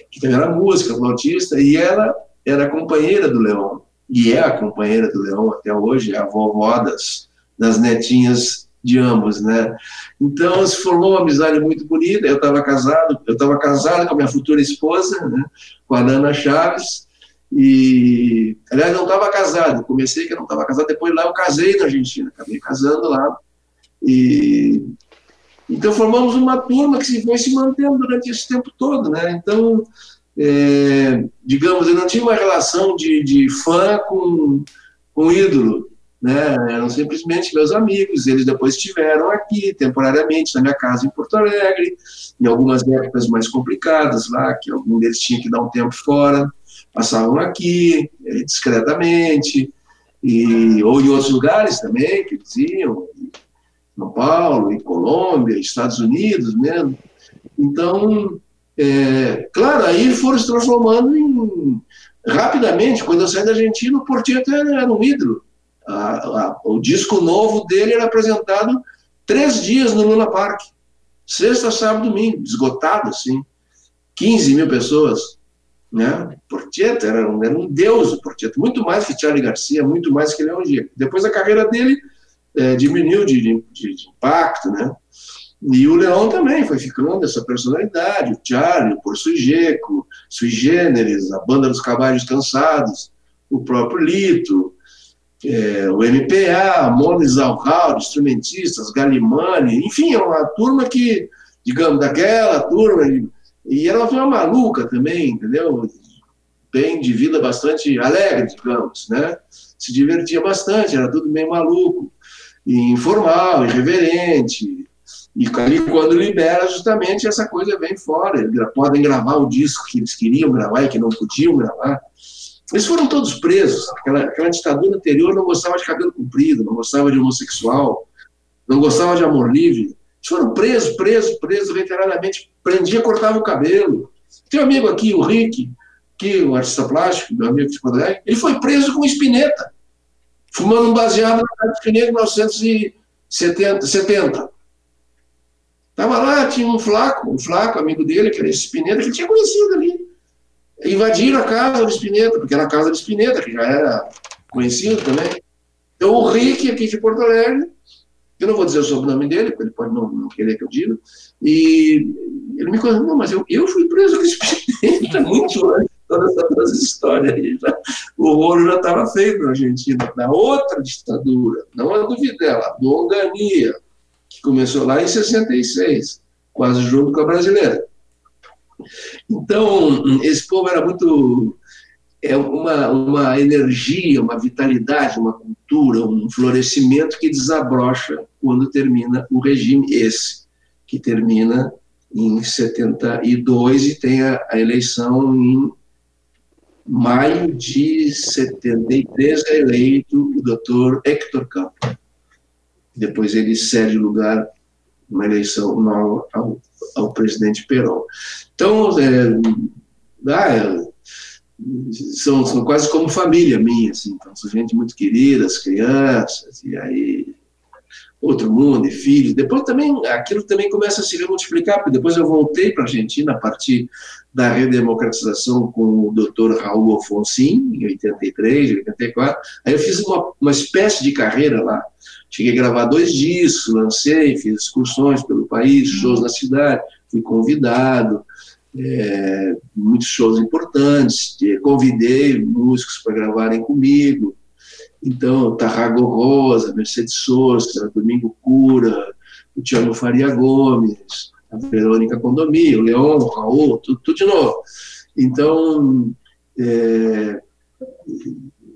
que também era música, flautista, e ela era companheira do Leão, e é a companheira do Leão até hoje, é a vovó das, das netinhas de ambos, né? Então se formou uma amizade muito bonita. Eu estava casado, eu estava casado com a minha futura esposa, né? Com a Ana Chaves. E aliás não estava casado. Comecei que não estava casado. Depois lá eu casei na Argentina, acabei casando lá. E então formamos uma turma que se foi se mantendo durante esse tempo todo, né? Então é, digamos, eu não tinha uma relação de, de fã com, com ídolo né? Eram simplesmente meus amigos. Eles depois estiveram aqui temporariamente na minha casa em Porto Alegre, em algumas épocas mais complicadas lá, que algum deles tinha que dar um tempo fora, passavam aqui eh, discretamente, e ou em outros lugares também que eles iam, São Paulo, em Colômbia, Estados Unidos mesmo. Então, é, claro, aí foram se transformando em rapidamente. Quando eu saí da Argentina, o Portito era, era um ídolo a, a, o disco novo dele era apresentado três dias no Luna Park. Sexta, sábado, domingo, esgotado, assim. 15 mil pessoas. Né? Portieta era, um, era um deus, o Portieta, muito mais que Charlie Garcia, muito mais que Leão Gieco. Depois a carreira dele é, diminuiu de, de, de, impacto, né? E o Leão também foi ficando essa personalidade, o Charlie, Por Sui Geco, Sui Generis, a Banda dos Cabalhos Cansados, o próprio Lito, é, o MPA, Mones Alhal, instrumentistas, Galimani, enfim, é uma turma que, digamos, daquela turma, E era uma turma maluca também, entendeu? Bem de vida bastante alegre, digamos, né? Se divertia bastante, era tudo meio maluco, informal, irreverente. E ali, quando libera, justamente essa coisa vem fora. Eles podem gravar o disco que eles queriam gravar e que não podiam gravar. Eles foram todos presos. Aquela, aquela ditadura anterior não gostava de cabelo comprido, não gostava de homossexual, não gostava de amor livre. Eles foram presos, presos, presos reiteradamente. Prendia, cortava o cabelo. Tem um amigo aqui, o Rick, que o artista plástico, meu amigo de Porto ele foi preso com espineta, fumando um baseado na casa de em 1970. 70. Tava lá, tinha um flaco, um flaco, amigo dele, que era esse que ele tinha conhecido ali. Invadiram a casa do Spinetta, porque era a casa do Spinetta, que já era conhecido também. Então, o Rick, aqui de Porto Alegre, eu não vou dizer o sobrenome dele, porque ele pode não, não querer que eu diga, e ele me contou, não, mas eu, eu fui preso com Spinetta *laughs* muito antes de todas essas histórias aí. Já. O rolo já estava feito na Argentina, na outra ditadura, não a do Videla, a do Ongania, que começou lá em 66, quase junto com a brasileira. Então, esse povo era muito. É uma, uma energia, uma vitalidade, uma cultura, um florescimento que desabrocha quando termina o regime esse, que termina em 72 e tem a, a eleição em maio de 73 é eleito o doutor Hector Campos depois ele cede lugar numa eleição ao, ao, ao presidente Perón. Então, é, ah, são, são quase como família minha, assim, então, são gente muito querida, as crianças, e aí outro mundo, e filhos. Depois também, aquilo também começa a se multiplicar, porque depois eu voltei para a Argentina a partir da redemocratização com o doutor Raul Alfonsin, em 83, 84. Aí eu fiz uma, uma espécie de carreira lá. Cheguei a gravar dois discos, lancei, fiz excursões pelo país, shows na cidade, fui convidado, é, muitos shows importantes, convidei músicos para gravarem comigo. Então, Tarrago Rosa, Mercedes Sosa, Domingo Cura, o Tiago Faria Gomes, a Verônica Condomínio, o Leon, o Raul, tudo, tudo de novo. Então, é,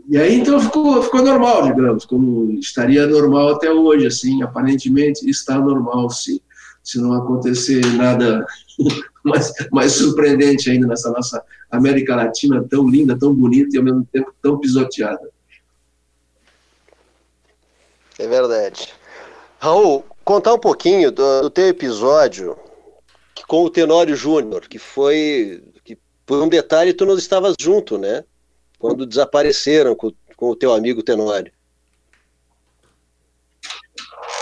e aí então ficou, ficou normal, digamos, como estaria normal até hoje, assim, aparentemente está normal se, se não acontecer nada *laughs* mais, mais surpreendente ainda nessa nossa América Latina tão linda, tão bonita e ao mesmo tempo tão pisoteada. É verdade. Raul, contar um pouquinho do, do teu episódio com o Tenório Júnior, que foi que por um detalhe tu não estavas junto, né? Quando desapareceram com, com o teu amigo Tenório.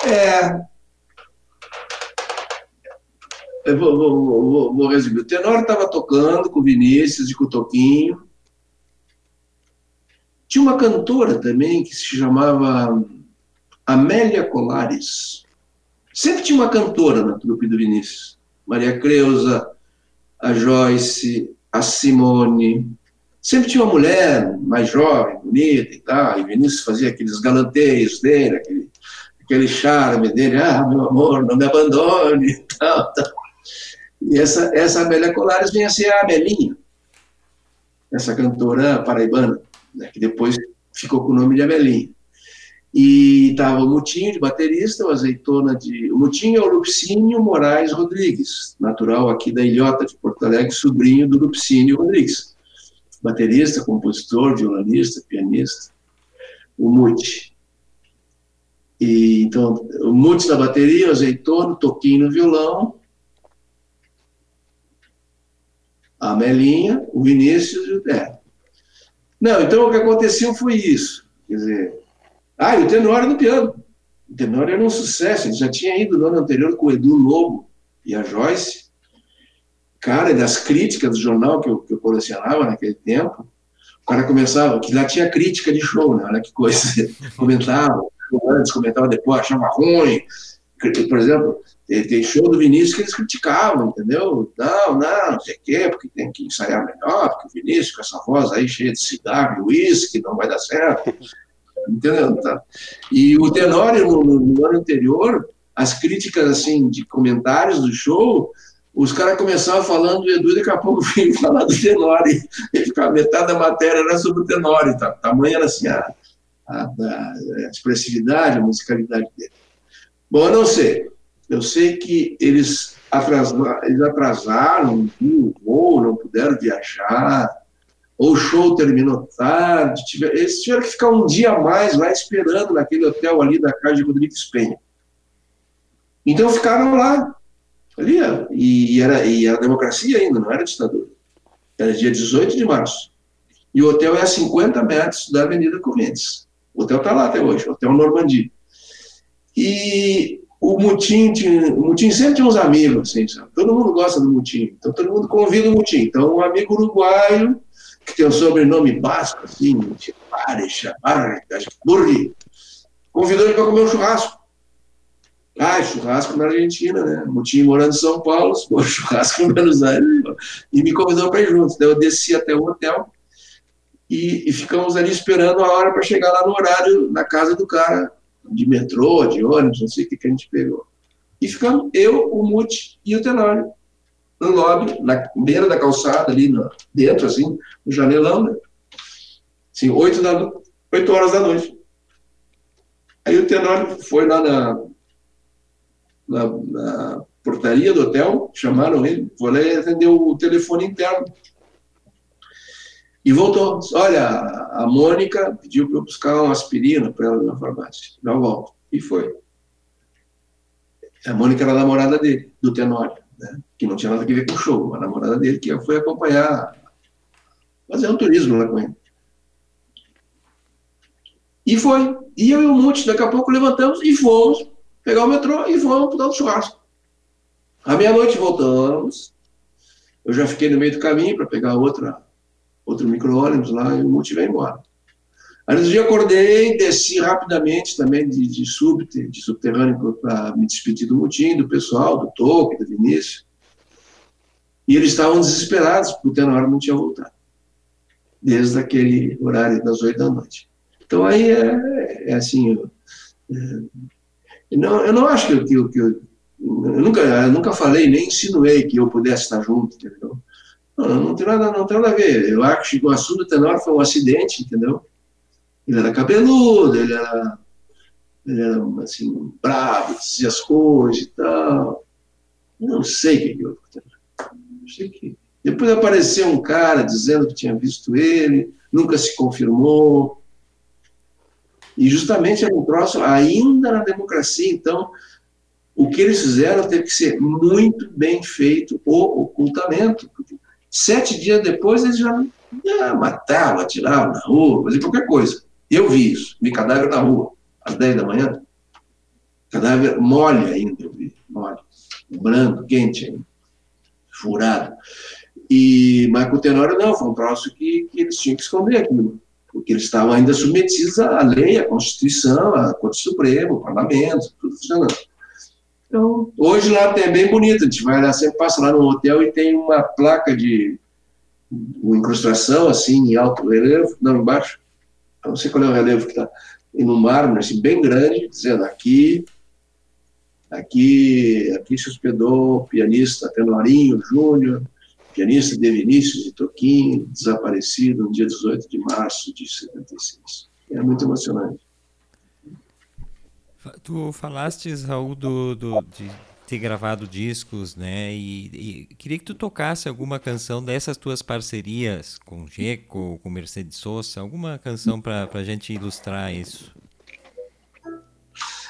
É. Eu vou, vou, vou, vou resumir. O Tenório estava tocando com o Vinícius e com o Toquinho. Tinha uma cantora também que se chamava Amélia Colares. Sempre tinha uma cantora na trupe do Vinícius. Maria Creuza, a Joyce, a Simone. Sempre tinha uma mulher mais jovem, bonita e tal, e Vinícius fazia aqueles galanteios dele, aquele, aquele charme dele, ah, meu amor, não me abandone *laughs* e tal, tal. E essa, essa Amélia Colares vinha a ser a Amelinha, essa cantora paraibana, né, que depois ficou com o nome de Amelinha. E estava o Mutinho de baterista, o Azeitona de. O Mutinho é o Lupicínio Moraes Rodrigues, natural aqui da Ilhota de Porto Alegre, sobrinho do Lupicínio Rodrigues. Baterista, compositor, violonista, pianista. O Muti. E, então, o Muti na bateria, o Azeitona, o Toquinho no violão, a Melinha, o Vinícius e o Té. Não, então o que aconteceu foi isso. Quer dizer, ah, e o Tenório no piano. O Tenório era um sucesso, ele já tinha ido no ano anterior com o Edu Lobo e a Joyce. Cara, das críticas do jornal que eu, que eu colecionava naquele tempo, o cara começava, que lá tinha crítica de show, né? Olha que coisa. *laughs* comentava, antes, comentava depois, achava ruim. Por exemplo, tem show do Vinícius que eles criticavam, entendeu? Não, não, não sei o quê, porque tem que ensaiar melhor, porque o Vinícius com essa voz aí cheia de cigarro e uísque, não vai dar certo *laughs* entendeu? Tá? E o Tenório, no, no, ano anterior, as críticas assim de comentários do show os caras começavam falando do Edu e daqui a pouco *laughs* vinham falar do Tenório. E ficava, metade da matéria era sobre o Tenório. Tá? Tamanho era assim, a, a, a, expressividade, a musicalidade dele. Bom, eu não sei. Eu sei que eles atrasaram, eles atrasaram o voo, não puderam viajar, ou o show terminou tarde. Tiver, eles tiveram que ficar um dia a mais lá esperando naquele hotel ali da casa de Rodrigues Penha. Então ficaram lá, ali, e, e, era, e era democracia ainda, não era ditadura. Era dia 18 de março. E o hotel é a 50 metros da Avenida Correntes. O hotel está lá até hoje, o Hotel Normandie. E o Mutim, tinha, o Mutim sempre tinha uns amigos, assim, sabe? todo mundo gosta do Mutim, então todo mundo convida o Mutim. Então, um amigo uruguaio, que tem o um sobrenome basco, assim, Burri, convidou ele para comer um churrasco. Ah, churrasco na Argentina, né? Mutim morando em São Paulo, *laughs* churrasco em Buenos Aires, e me convidou para ir junto. Então, eu desci até o hotel e, e ficamos ali esperando a hora para chegar lá no horário, na casa do cara, de metrô, de ônibus, não sei o que, que a gente pegou. E ficamos eu, o Muti e o Tenório no lobby, na beira da calçada, ali no, dentro, assim, no janelão, né? Assim, oito, da, horas da noite. Aí o Tenório foi lá na, na, na portaria do hotel, chamaram ele, foi lá e atendeu o telefone interno. E voltou. Olha, a Mônica pediu para eu buscar uma aspirina para ela na farmácia. Já volto. E foi. A Mônica era a namorada dele, do Tenório, né? que não tinha nada a ver com o show. A namorada dele que foi acompanhar, fazer um turismo lá com ele. E foi. E eu e o Monte, daqui a pouco levantamos e fomos pegar o metrô e fomos dar o churrasco. À meia-noite voltamos. Eu já fiquei no meio do caminho para pegar outra outro micro-ônibus lá, e o multi veio embora. Aí no dia acordei, desci rapidamente também de, de, subte, de subterrâneo para me despedir do mutim, do pessoal, do Toque, do Vinícius. E eles estavam desesperados, porque o Tenório não tinha voltado. Desde aquele horário das oito da noite. Então aí é, é assim, é, não, eu não acho que, que, que eu, eu, nunca, eu nunca falei, nem insinuei que eu pudesse estar junto, entendeu? Não, não tem nada, não tem nada a ver. Eu acho que o assunto Tenório foi um acidente, entendeu? Ele era cabeludo, ele era, ele era assim, bravo, dizia as coisas e tal. Não sei o que, houve com. Sei que. Depois apareceu um cara dizendo que tinha visto ele, nunca se confirmou. E justamente era um troço ainda na democracia, então o que eles fizeram teve que ser muito bem feito o ocultamento, Sete dias depois, eles já, já matavam, atiravam na rua, faziam qualquer coisa. Eu vi isso, vi cadáver na rua, às 10 da manhã. Cadáver mole ainda, eu vi, mole. Branco, quente ainda, furado. E, mas com o Tenório não, foi um troço que, que eles tinham que esconder aquilo, porque eles estavam ainda submetidos à lei, à Constituição, à Corte Suprema, ao Parlamento, tudo funcionando. Então, hoje lá é bem bonito, a gente vai lá, sempre passa lá no hotel e tem uma placa de uma incrustação, assim, em alto relevo, não, embaixo, não sei qual é o relevo que está, e no mármore, assim, bem grande, dizendo aqui, aqui, aqui se hospedou o pianista Tenorinho Júnior, pianista de Vinícius e Toquinho, desaparecido no dia 18 de março de 76. É muito emocionante. Tu falaste, Raul, do, do, de ter gravado discos, né? E, e, queria que tu tocasse alguma canção dessas tuas parcerias com Geco, com Mercedes Sosa, alguma canção para a gente ilustrar isso.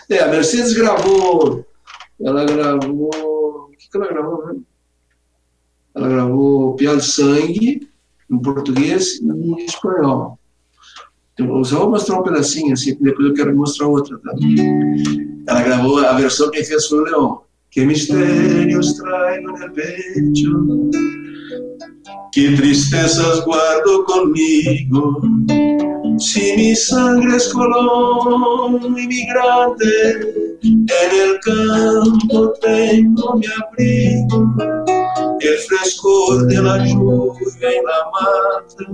É, a Mercedes gravou. Ela gravou. O que, que ela gravou, né? Ela gravou Piano Sangue, em português e em espanhol. Então, só vou mostrar um pedacinho, assim, depois eu quero mostrar outra. Tá? Ela gravou a versão que fez foi o Leão. Que mistérios traigo no pecho, que tristezas guardo comigo. Si mi sangre es colón inmigrante, en el campo tengo mi abrigo el frescor de la lluvia en la mata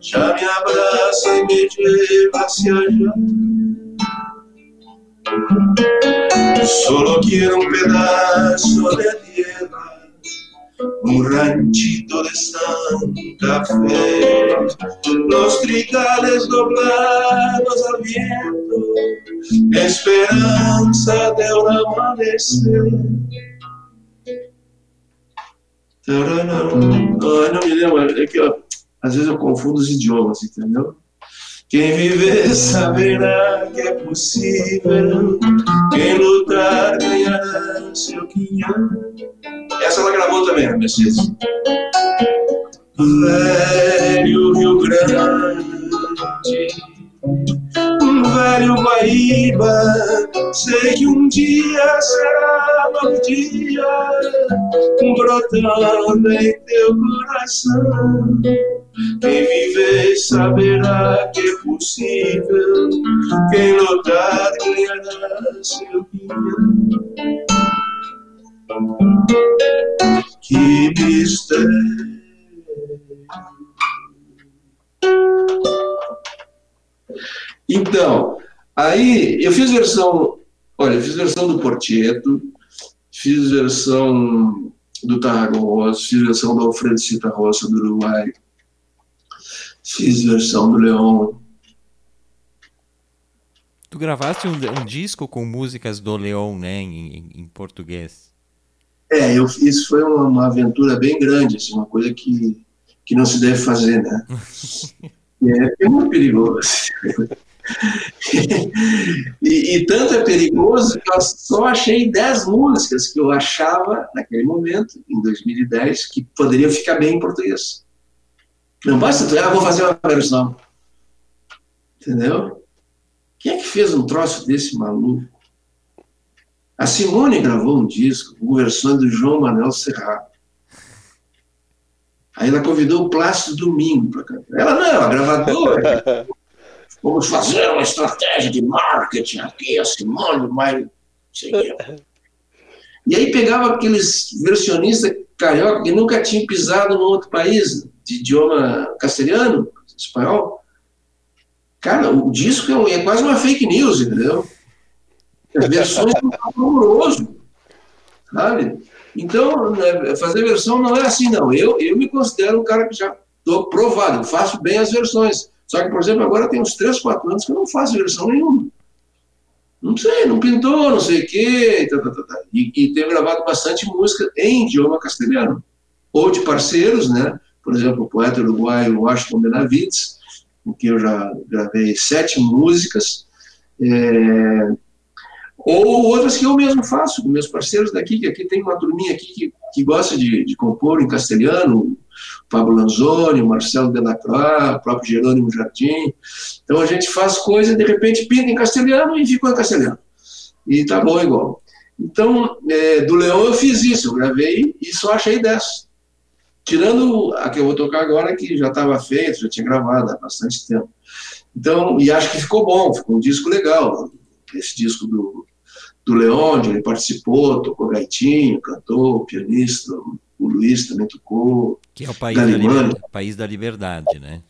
ya me abraza y me lleva hacia allá. Solo quiero un pedazo de tierra un ranchito de Santa Fe, los trigales doblados al viento, esperanza de un amanecer. Ai, não me lembro, é que ó, às vezes eu confundo os idiomas, entendeu? Quem viver saberá que é possível. Quem lutar ganhará seu quinhão. Essa ela gravou também, a Mercedes. Velho Rio Grande, velho Guaíba, sei que um dia será novo dia, brotando em teu coração. Quem viver saberá que é possível. Quem lutar ganhará seu guião. Que mistério. Então, aí eu fiz versão, olha, fiz versão do Portieto, fiz versão do Tarragós, fiz versão do Alfredo Cita Roça do Uruguai, Fiz versão do Leon. Tu gravaste um, um disco com músicas do Leon, né, em, em, português? É, eu fiz, foi uma, uma, aventura bem grande, assim, uma coisa que, que não se deve fazer, né? *laughs* é, é muito perigoso. *laughs* e, e, tanto é perigoso que eu só achei 10 músicas que eu achava, naquele momento, em 2010, que poderiam ficar bem em português. Não basta tu, ah, vou fazer uma versão. Entendeu? Quem é que fez um troço desse maluco? A Simone gravou um disco com versão do João Manuel Serra. Aí ela convidou o Plácido Domingo para cantar. Ela não, a gravadora. *laughs* Vamos fazer uma estratégia de marketing aqui, a Simone, mas. E aí pegava aqueles versionistas carioca que nunca tinham pisado num outro país de idioma castelhano, espanhol, cara, o disco é, é quase uma fake news, entendeu? Versões são horroroso, sabe? Então, né, fazer versão não é assim, não. Eu, eu me considero um cara que já estou provado, faço bem as versões. Só que, por exemplo, agora tem uns 3, 4 anos que eu não faço versão nenhuma. Não sei, não pintou, não sei o quê. Tá, tá, tá, tá. E, e tenho gravado bastante música em idioma castelhano. Ou de parceiros, né? por exemplo, o poeta uruguaio Washington Benavides, com quem eu já gravei sete músicas, é, ou outras que eu mesmo faço, com meus parceiros daqui, que aqui tem uma turminha aqui que, que gosta de, de compor em castelhano, Pablo Lanzoni, Marcelo Delacroix, o próprio Jerônimo Jardim. Então a gente faz coisa, de repente pinta em castelhano e ficou em castelhano. E tá bom igual. Então, é, do Leão eu fiz isso, eu gravei e só achei 10. Tirando a que eu vou tocar agora, que já estava feito, já tinha gravado há bastante tempo. Então, e acho que ficou bom, ficou um disco legal. Esse disco do, do Leonde, ele participou, tocou gaitinho, cantou, pianista, o Luiz também tocou. Que é o país, da, liberdade, país da liberdade, né?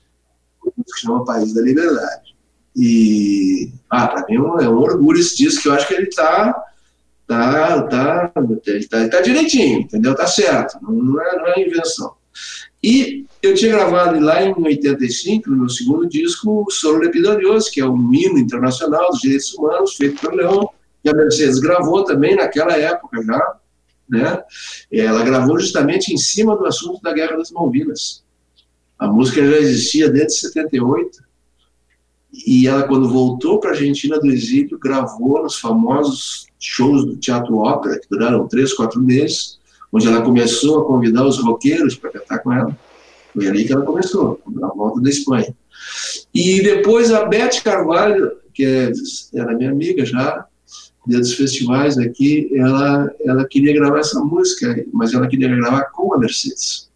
Que chama País da Liberdade. E, ah, para mim é um, é um orgulho esse disco, que eu acho que ele está tá, tá, ele tá, tá direitinho, entendeu? Tá certo, não é, não é invenção. E eu tinha gravado lá em 85, no meu segundo disco, o Solo Lepidorioso, que é um hino internacional dos direitos humanos, feito pelo Leão, que a Mercedes gravou também naquela época já, né? Ela gravou justamente em cima do assunto da Guerra das Malvinas. A música já existia desde 78, e ela, quando voltou para a Argentina do exílio, gravou nos famosos shows do Teatro Ópera, que duraram três, quatro meses, onde ela começou a convidar os roqueiros para cantar com ela. Foi ali que ela começou, na volta da Espanha. E depois a Beth Carvalho, que é, era minha amiga já, dos festivais aqui, ela, ela queria gravar essa música, mas ela queria gravar com a Mercedes.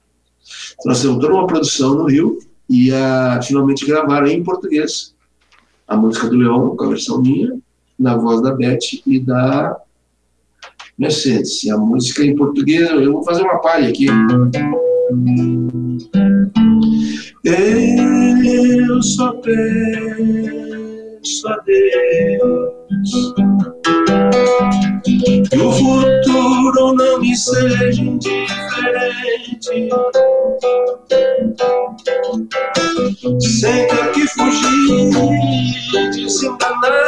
Então, nós temos toda uma produção no Rio e a, finalmente gravaram em português a música do Leão, com a versão minha, na voz da Beth e da Mercedes. E a música em português, eu vou fazer uma palha aqui. Eu só peço a Deus que o futuro não me seja indiferente. Sem que fugir desenganado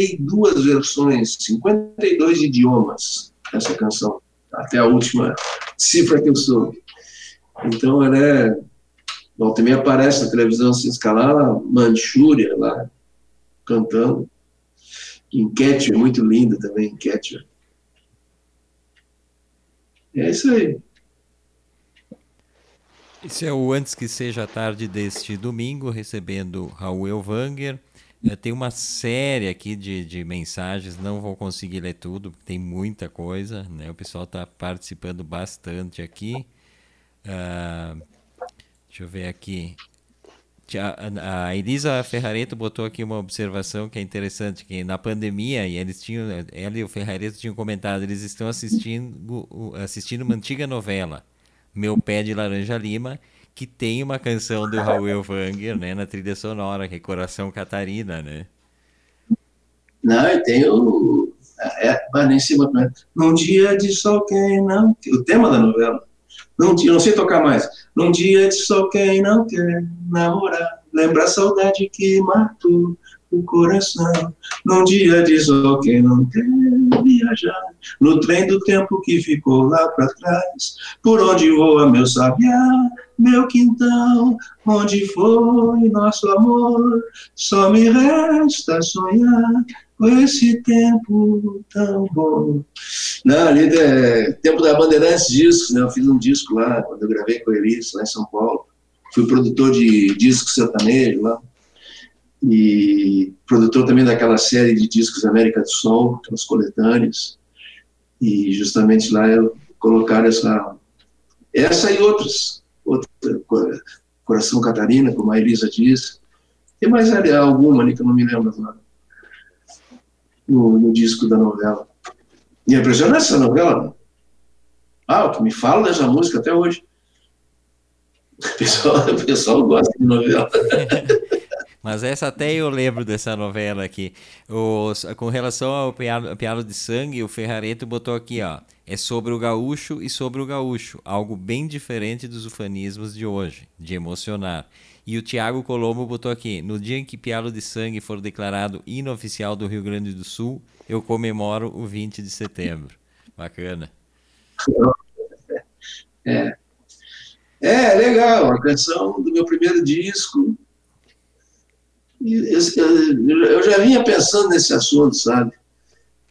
52 versões, 52 idiomas, essa canção, até a última cifra que eu soube. Então ela é. Bom, também aparece na televisão sem escalar, Manchúria lá, cantando. Enquete, muito linda também, Enquete. É isso aí. Esse é o Antes que Seja Tarde deste domingo, recebendo Raul Elvanger. Tem uma série aqui de, de mensagens, não vou conseguir ler tudo, tem muita coisa, né? O pessoal está participando bastante aqui. Uh, deixa eu ver aqui. A, a Elisa Ferrareto botou aqui uma observação que é interessante, que na pandemia, e eles tinham, ela e o Ferrareto tinham comentado, eles estão assistindo, assistindo uma antiga novela meu Pé de Laranja Lima, que tem uma canção do Raul Elvanger, né, na trilha sonora, que é Coração Catarina, né? Não, e tem o... É, vai nem cima, né? Num dia de sol quem não... O tema da novela. Num dia, não sei tocar mais. Num dia de sol quem não quer namorar, lembra a saudade que matou o coração. Num dia de sol quem não quer viajar, no trem do tempo que ficou lá para trás, por onde voa meu sabiá, meu quintal, onde foi nosso amor, só me resta sonhar com esse tempo tão bom. Não, ali é tempo da Bandeirantes Discos, né? Eu fiz um disco lá, quando eu gravei com eles, lá em São Paulo. Fui produtor de disco sertanejo lá e produtor também daquela série de discos América do Sol, aquelas coletâneas, e justamente lá colocaram essa, essa e outras, outra, Coração Catarina, como a Elisa disse, tem mais alguma ali que eu não me lembro agora, no, no disco da novela. E é impressionante essa novela. Ah, o que me fala dessa música até hoje. *laughs* O pessoal, o pessoal gosta de novela. *laughs* Mas essa até eu lembro dessa novela aqui. Os, com relação ao pialo, pialo de sangue, o Ferrareto botou aqui, ó. É sobre o gaúcho e sobre o gaúcho. Algo bem diferente dos ufanismos de hoje, de emocionar. E o Tiago Colombo botou aqui: no dia em que Pialo de Sangue for declarado inoficial do Rio Grande do Sul, eu comemoro o 20 de setembro. Bacana. É. É, legal. A canção do meu primeiro disco eu já vinha pensando nesse assunto, sabe?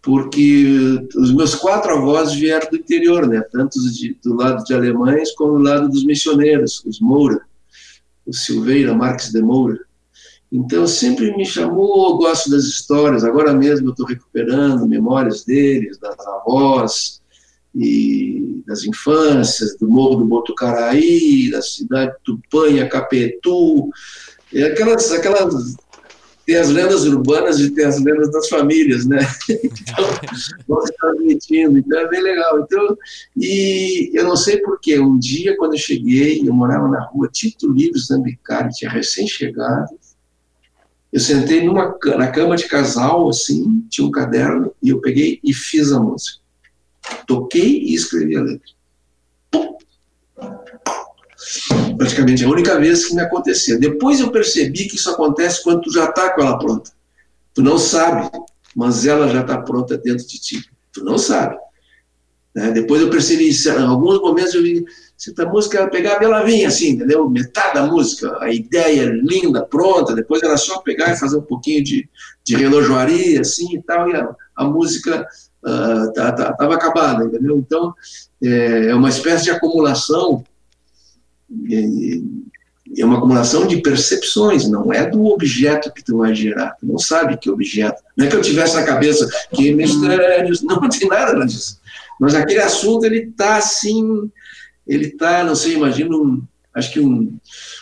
Porque os meus quatro avós vieram do interior, né? Tanto de, do lado de alemães como do lado dos missioneiros, os Moura, o Silveira, Marques de Moura. Então sempre me chamou, eu gosto das histórias. Agora mesmo eu estou recuperando memórias deles, das avós e das infâncias, do Morro do Botucaraí, da cidade de Tupanha, Capetu, aquelas, aquelas tem as lendas urbanas e tem as lendas das famílias, né? *laughs* Então, se transmitindo, então é bem legal. Então, e eu não sei porquê, um dia quando eu cheguei, eu morava na rua Tito Livre Zambicari, tinha recém-chegado, eu sentei numa, na cama de casal, assim, tinha um caderno, e eu peguei e fiz a música. Toquei e escrevi a letra praticamente a única vez que me acontecia. Depois eu percebi que isso acontece quando tu já está com ela pronta. Tu não sabe, mas ela já está pronta dentro de ti. Tu não sabe. Né? Depois eu percebi, em alguns momentos eu vi, a música pegava e ela vinha assim, entendeu? Metade da música, a ideia linda, pronta, depois era só pegar e fazer um pouquinho de, de relojoaria, assim e tal, e a, a música estava uh, tá, tá, acabada, entendeu? Então, é, é uma espécie de acumulação, é, é uma acumulação de percepções, não é do objeto que tu vai gerar, tu não sabe que objeto, não é que eu tivesse na cabeça que mistérios, *laughs* não, não tem nada disso mas aquele assunto, ele está assim, ele está, não sei, imagina um, acho que um,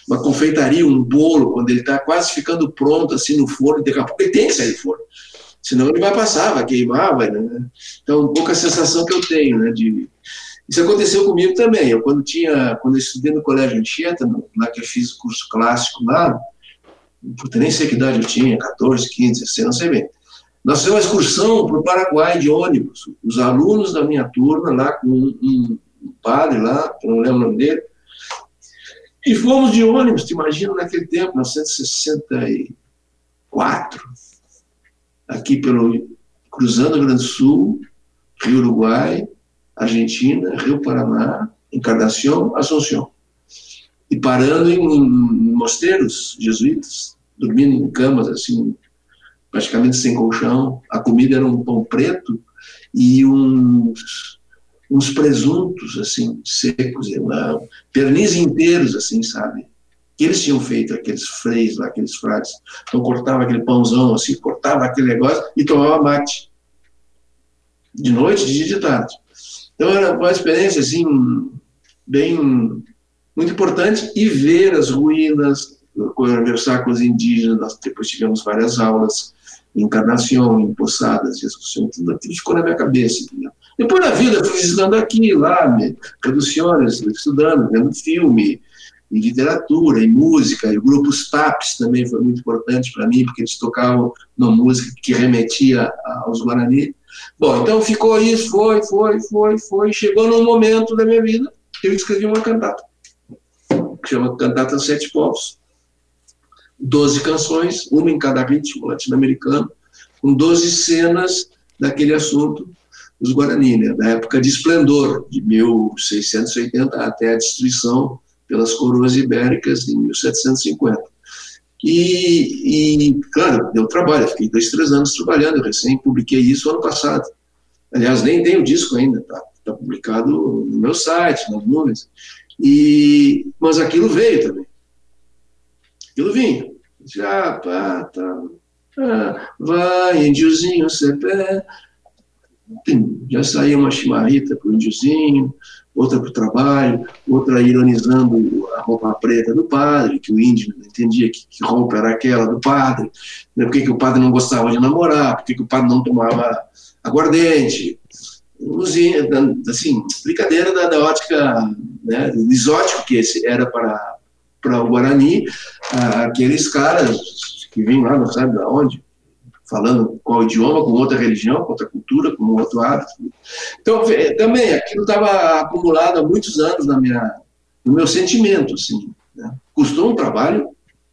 uma confeitaria, um bolo, quando ele está quase ficando pronto, assim, no forno, daqui a pouco ele tem que sair do forno. Senão ele vai passar, vai queimar, vai, né? Então, um pouco a sensação que eu tenho, né, de... Isso aconteceu comigo também. Eu, quando tinha, quando eu estudei no colégio Anchieta, lá que eu fiz o curso clássico lá, puta, nem sei que idade eu tinha, 14, 15, 16, não sei bem. Nós fizemos uma excursão para o Paraguai de ônibus. Os alunos da minha turma, lá com um, um, padre lá, não lembro o nome dele, e fomos de ônibus, te imagina naquele tempo, 1964, aqui pelo cruzando o Grande Sul, Rio Uruguai, Argentina, Rio Paraná, Encarnação, Assunção. E parando em, em mosteiros jesuítas, dormindo em camas assim praticamente sem colchão. A comida era um pão preto e uns, uns presuntos, assim, secos, uma, pernis inteiros, assim, sabe? Que eles tinham feito, aqueles freis lá, aqueles frades. Então cortava aquele pãozão, assim, cortava aquele negócio e tomava mate. De noite, de dia de tarde. Então era uma experiência, assim, bem, muito importante e ver as ruínas, conversar com os indígenas, nós depois tivemos várias aulas encarnação, em Poçadas, discussão, tudo aquilo ficou na minha cabeça. Depois na vida, fui visitando aqui, lá, traduções, estudando, vendo filme, em literatura, em música, e o grupo TAPS também foi muito importante para mim, porque eles tocavam uma música que remetia aos Guarani. Bom, então ficou isso, foi, foi, foi, foi, chegou num momento da minha vida que eu escrevi uma cantata, que chama Cantata Sete Povos, 12 canções, uma em cada ritmo latino-americano, com 12 cenas daquele assunto dos Guarani, né, da época de esplendor, de 1680 até a destruição pelas coroas ibéricas de 1750. E, e, claro, deu trabalho, fiquei dois, três anos trabalhando, eu recém publiquei isso ano passado. Aliás, nem tenho o disco ainda, está tá publicado no meu site, nas nuvens. E, mas aquilo veio também. Aquilo vinha. Já, pá, tá. Vai, índiozinho, cepé. Já saiu uma chimarrita para o índiozinho, outra para o trabalho, outra ironizando a roupa preta do padre, que o índio não entendia que, que roupa era aquela do padre, né, por que, que o padre não gostava de namorar, por que, que o padre não tomava aguardente. Assim, brincadeira da, da ótica, né, exótico que esse era para para o Guarani, aqueles caras que vêm lá, não sabe de onde, falando qual idioma, com outra religião, com outra cultura, com outro hábito. Então, também, aquilo estava acumulado há muitos anos na minha, no meu sentimento, assim. Né? Custou um trabalho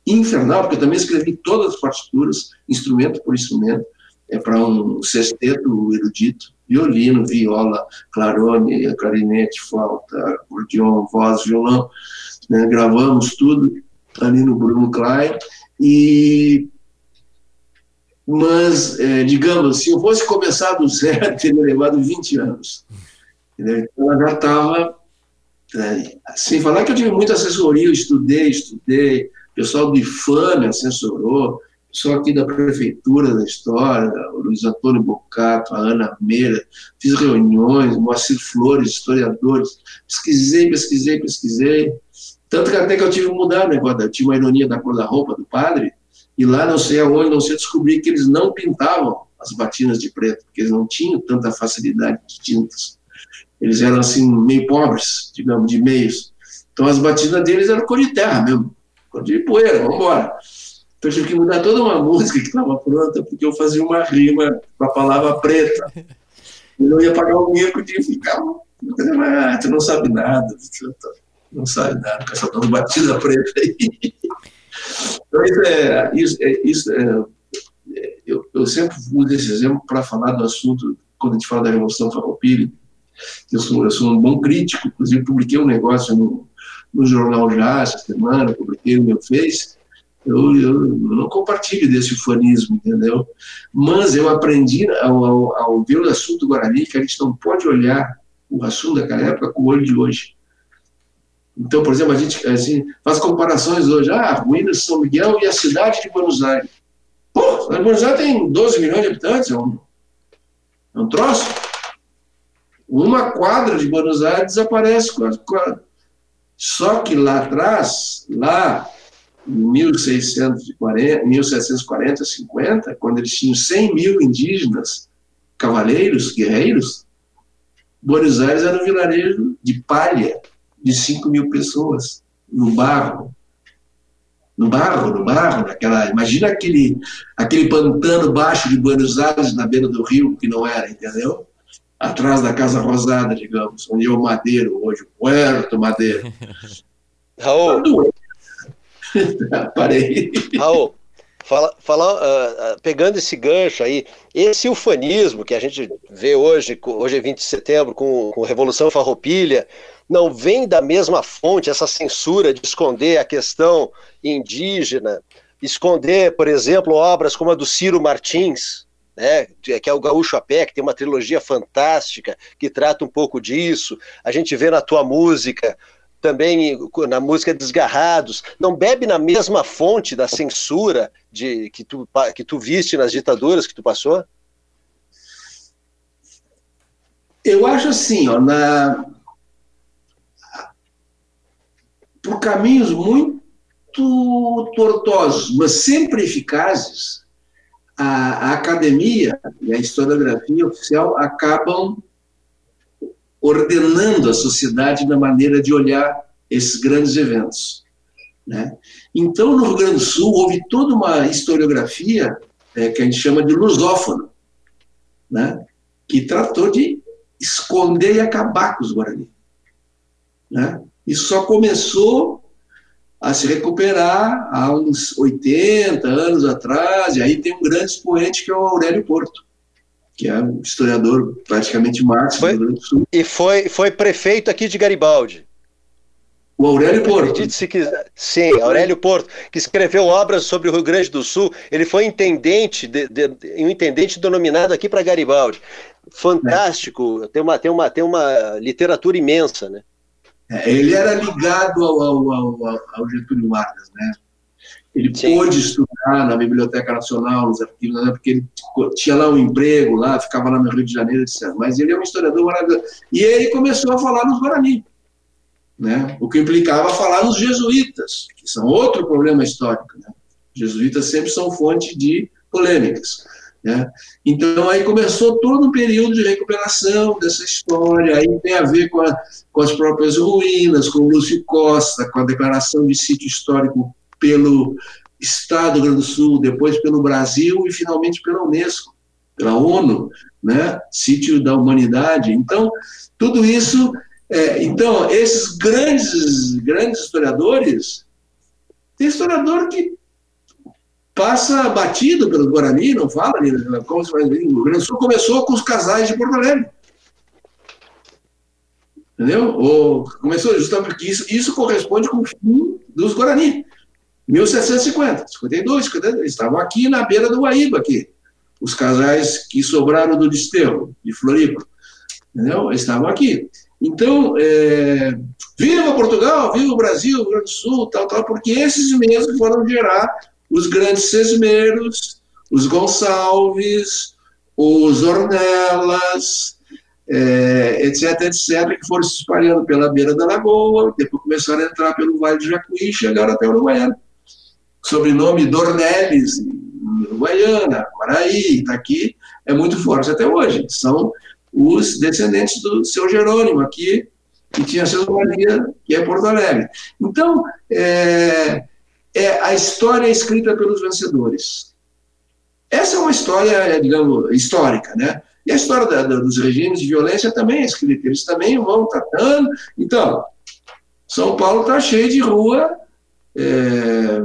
infernal, porque eu também escrevi todas as partituras, instrumento por instrumento, é para um sexteto erudito, violino, viola, clarone, clarinete, flauta, acordeon, voz, violão né, gravamos tudo ali no Bruno Klein, e mas, é, digamos, se eu fosse começar do zero, teria levado 20 anos. Então, ela já estava. É, sem falar que eu tive muita assessoria, eu estudei, estudei, o pessoal do IFAM me assessorou, pessoal aqui da Prefeitura da História, o Luiz Antônio Bocato, a Ana Meira, fiz reuniões, Moacir Flores, historiadores, pesquisei, pesquisei, pesquisei, tanto que até que eu tive que mudar o negócio, eu tinha uma ironia da cor da roupa do padre, e lá não sei aonde, não sei descobrir que eles não pintavam as batinas de preto, porque eles não tinham tanta facilidade de tintas. Eles eram assim, meio pobres, digamos, de meios. Então as batinas deles eram cor de terra mesmo, cor de poeira, vamos embora. Então eu tive que mudar toda uma *laughs* música que estava pronta, porque eu fazia uma rima com a palavra preta. Eu não ia pagar o mico de ficar. Ah, tu não sabe nada não sabe nada, com essa batida preta aí. *laughs* Então, isso é, isso, é, isso é, eu, eu sempre uso esse exemplo para falar do assunto, quando a gente fala da Revolução Farroupilha, Eu sou, eu sou um bom crítico, inclusive publiquei um negócio no, no jornal já essa semana, publiquei no meu Face, eu, eu, não compartilho desse ufanismo, entendeu? Mas eu aprendi ao, ao, ao, ver o assunto Guarani que a gente não pode olhar o assunto daquela época com o olho de hoje. Então, por exemplo, a gente assim, faz comparações hoje, ah, ruínas de São Miguel e a cidade de Buenos Aires. Pô, Buenos Aires tem 12 milhões de habitantes, é um, é um troço. Uma quadra de Buenos Aires desaparece. Só que lá atrás, lá 1640, 1740, 50, quando eles tinham 100 mil indígenas, cavaleiros, guerreiros, Buenos Aires era um vilarejo de palha de 5 mil pessoas, no barro. No barro, no barro, naquela. Imagina aquele, aquele pantano baixo de Buenos Aires na beira do rio, que não era, entendeu? Atrás da Casa Rosada, digamos, onde é o Madeiro hoje, o Puerto Madeiro. *laughs* Raul, tá *laughs* Parei. Raul, fala, fala, uh, pegando esse gancho aí, esse ufanismo que a gente vê hoje, hoje é 20 de setembro, com, com Revolução Farroupilha, não vem da mesma fonte essa censura de esconder a questão indígena, esconder, por exemplo, obras como a do Ciro Martins, né, que é o Gaúcho a Pé, que tem uma trilogia fantástica que trata um pouco disso. A gente vê na tua música também na música Desgarrados, não bebe na mesma fonte da censura de que tu, que tu viste nas ditaduras que tu passou? Eu acho assim, ó, na... por caminhos muito tortuosos, mas sempre eficazes, a, a academia e a historiografia oficial acabam ordenando a sociedade na maneira de olhar esses grandes eventos. Né? Então, no Rio Grande do Sul, houve toda uma historiografia é, que a gente chama de lusófono, né? que tratou de esconder e acabar com os Guarani. Né? E só começou a se recuperar há uns 80 anos atrás, e aí tem um grande expoente que é o Aurélio Porto que é um historiador praticamente máximo foi, do Rio Grande do Sul. E foi, foi prefeito aqui de Garibaldi. O Aurélio Porto. se quiser. Sim, Aurélio Porto, que escreveu obras sobre o Rio Grande do Sul. Ele foi intendente, de, de, um intendente denominado aqui para Garibaldi. Fantástico, é. tem, uma, tem, uma, tem uma literatura imensa, né? É, ele era ligado ao, ao, ao, ao Getúlio Vargas, né? Ele Sim. pôde estudar na Biblioteca Nacional, nos arquivos, né, porque ele tinha lá um emprego, lá, ficava lá no Rio de Janeiro, etc. Mas ele é um historiador maravilhoso. E ele começou a falar nos Guarani, né, o que implicava falar nos jesuítas, que são outro problema histórico. Né? Jesuítas sempre são fonte de polêmicas. Né? Então, aí começou todo um período de recuperação dessa história, aí tem a ver com, a, com as próprias ruínas, com o Lúcio Costa, com a declaração de sítio histórico pelo Estado do Rio Grande do Sul, depois pelo Brasil e finalmente pela Unesco, pela ONU, né? Sítio da Humanidade. Então, tudo isso. É, então, esses grandes, grandes historiadores, tem historiador que passa batido pelo Guarani, não fala, como se faz, o Rio Grande do Sul começou com os casais de Porto Alegre. Entendeu? Ou começou justamente porque isso, isso corresponde com o fim dos Guarani. 1750, 52, 52, estavam aqui na beira do Guaíba, aqui, os casais que sobraram do desterro, de Floripa, entendeu? estavam aqui. Então, é, viva Portugal, viva o Brasil, o Rio Grande do Sul, tal, tal, porque esses mesmos foram gerar os grandes sesmeiros, os Gonçalves, os Ornelas, é, etc, etc, que foram se espalhando pela beira da lagoa, depois começaram a entrar pelo Vale do Jacuí e chegaram até Uruguaiana sobrenome Dornelles, Guaiana, Paraí, está aqui, é muito forte até hoje. São os descendentes do seu Jerônimo aqui, que tinha seu Maria, que é Porto Alegre. Então, é, é a história é escrita pelos vencedores. Essa é uma história, digamos, histórica, né? E a história da, da, dos regimes de violência também é escrita, eles também vão tratando. Então, São Paulo está cheio de rua é,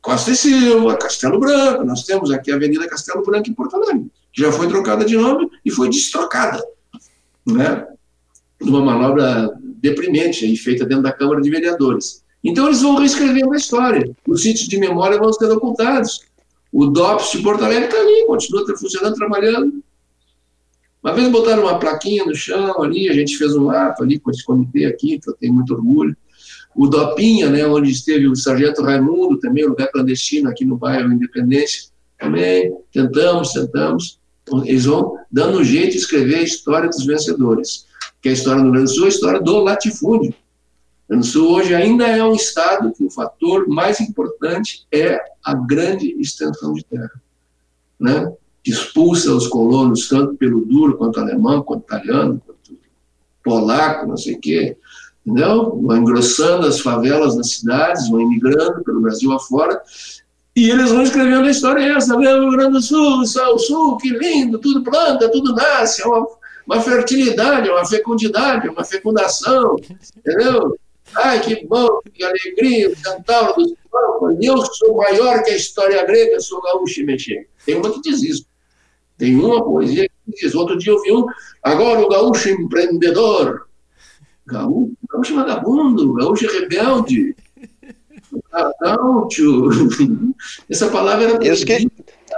Costa e Silva, Castelo Branco, nós temos aqui a Avenida Castelo Branco em Porto Alegre, que já foi trocada de nome e foi destrocada. Né? numa manobra deprimente aí, feita dentro da Câmara de Vereadores. Então eles vão reescrevendo a história. Os sítios de memória vão sendo ocultados. O DOPS de Porto Alegre está ali, continua funcionando, trabalhando. Uma vez botaram uma plaquinha no chão ali, a gente fez um ato ali com esse comitê aqui, que eu tenho muito orgulho. O Dopinha, né, onde esteve o Sargento Raimundo, também, um lugar clandestino aqui no bairro Independência, também tentamos, tentamos. Eles vão dando um jeito de escrever a história dos vencedores, que é a história do Rio Grande Sul, a história do latifúndio. Rio Grande Sul hoje ainda é um estado que o fator mais importante é a grande extensão de terra, né? que expulsa os colonos tanto pelo duro quanto alemão, quanto italiano, quanto polaco, não sei o quê, entendeu? Vão engrossando as favelas nas cidades, vão imigrando pelo Brasil afora, e eles vão escrevendo a história essa, né? o Rio Grande do Sul, o Sul, que lindo, tudo planta, tudo nasce, é uma, uma fertilidade, uma fecundidade, uma fecundação, entendeu? Ai, que bom, que alegria, o centauro dos povos, eu sou maior que a história grega, sou gaúcho e mexer. Tem uma que diz isso. Tem uma poesia que diz. Outro dia eu vi um, agora o gaúcho empreendedor. Gaúcho, gaúcho vagabundo, gaúcho rebelde. Tio. *laughs* Essa palavra era. Isso que,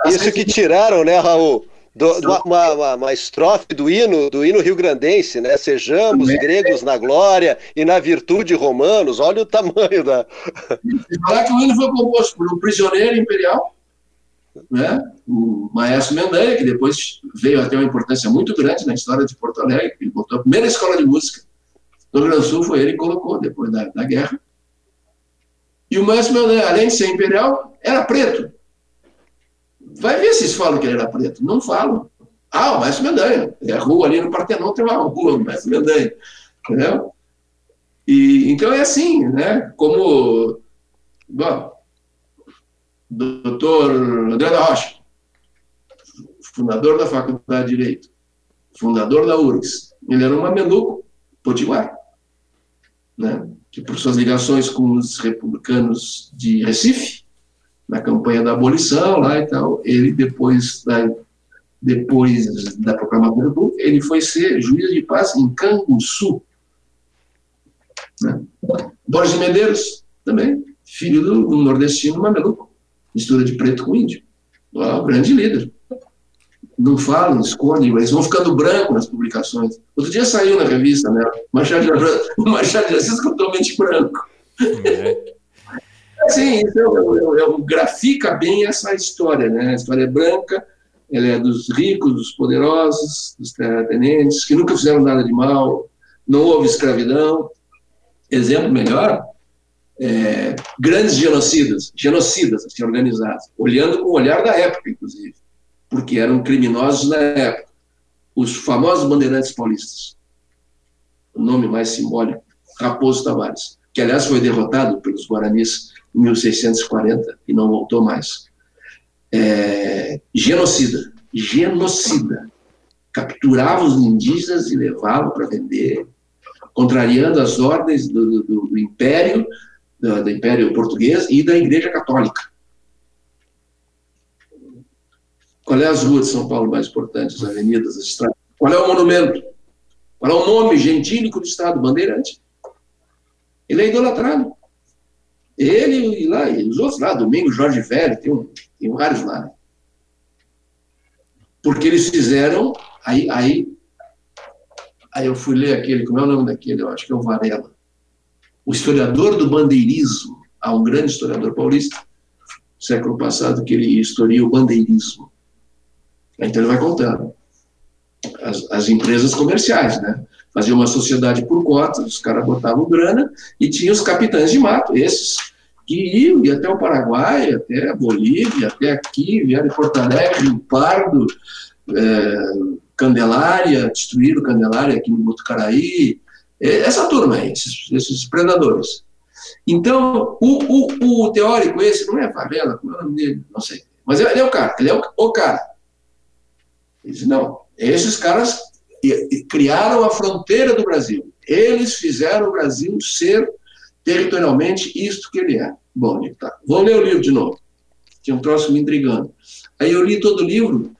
isso que tiraram, né, Raul? Do, uma, uma, uma, estrofe do hino, do hino rio-grandense, né? Sejamos gregos na glória e na virtude romanos. Olha o tamanho da. E falar que o hino foi composto por um prisioneiro imperial, né? o Maestro Mendanha, que depois veio a ter uma importância muito grande na história de Porto Alegre, ele botou a primeira escola de música do Rio Grande do Sul, foi ele que colocou depois da, da guerra. E o Maestro Mendanha, além de ser imperial, era preto. Vai ver se eles falam que ele era preto. Não falam. Ah, o Maestro Mendanha. É a rua ali no Partenon tem uma rua, o Maestro Mendanha. Entendeu? E, então é assim, né? Como. Bom, doutor André da Rocha, fundador da Faculdade de Direito, fundador da URGS, ele era um mameluco potiguar, né? que por suas ligações com os republicanos de Recife, na campanha da abolição lá e tal, ele depois da, depois da proclamação República, ele foi ser juiz de paz em Canguçu. Né? Borges Medeiros, também, filho do, do nordestino mameluco mistura de preto com índio. Ah, grande líder. Não falam, escondem, eles vão ficando branco nas publicações. Outro dia saiu na revista, né? Machado de Assis, *laughs* Machado Assis totalmente branco. É. Sim, então, grafica bem essa história, né? A história é branca, ela é dos ricos, dos poderosos, dos terratenentes, que nunca fizeram nada de mal, não houve escravidão. Exemplo melhor, é, grandes genocidas, genocidas assim, organizados, olhando com o olhar da época, inclusive, porque eram criminosos na época. Os famosos bandeirantes paulistas, o nome mais simbólico, Raposo Tavares, que aliás foi derrotado pelos guaranis 1640 e não voltou mais. É, genocida, genocida. Capturava os indígenas e levava para vender, contrariando as ordens do, do, do império do, do Império Português e da Igreja Católica. Qual é as ruas de São Paulo mais importantes, as avenidas, as estradas? Qual é o monumento? Qual é o nome gentílico do Estado? Bandeirante. Ele é idolatrado. Ele e lá, e os outros lá, Domingos Jorge Velho, tem, um, tem vários lá. Né? Porque eles fizeram, aí, aí, aí eu fui ler aquele, como é o nome daquele? Eu acho que é o Varela o historiador do bandeirismo, há um grande historiador paulista, século passado, que ele historia o bandeirismo. Então ele vai contando. As, as empresas comerciais, né? Fazia uma sociedade por cotas, os caras botavam grana e tinha os capitães de mato, esses que iam, iam até o Paraguai, até a Bolívia, até aqui, vieram de Porto Alegre, Pardo, é, Candelária, destruíram Candelária aqui no Botucaraí, é, essa turma aí, esses, esses predadores. Então, o, o, o, teórico esse não é Favela, como é o nome dele? Não sei. Mas ele é o cara, ele é o, o cara. Ele diz, não, esses caras criaram a fronteira do Brasil. Eles fizeram o Brasil ser territorialmente isto que ele é. Bom, tá. Vamos ler o livro de novo. Tinha um troço me intrigando. Aí eu li todo o livro,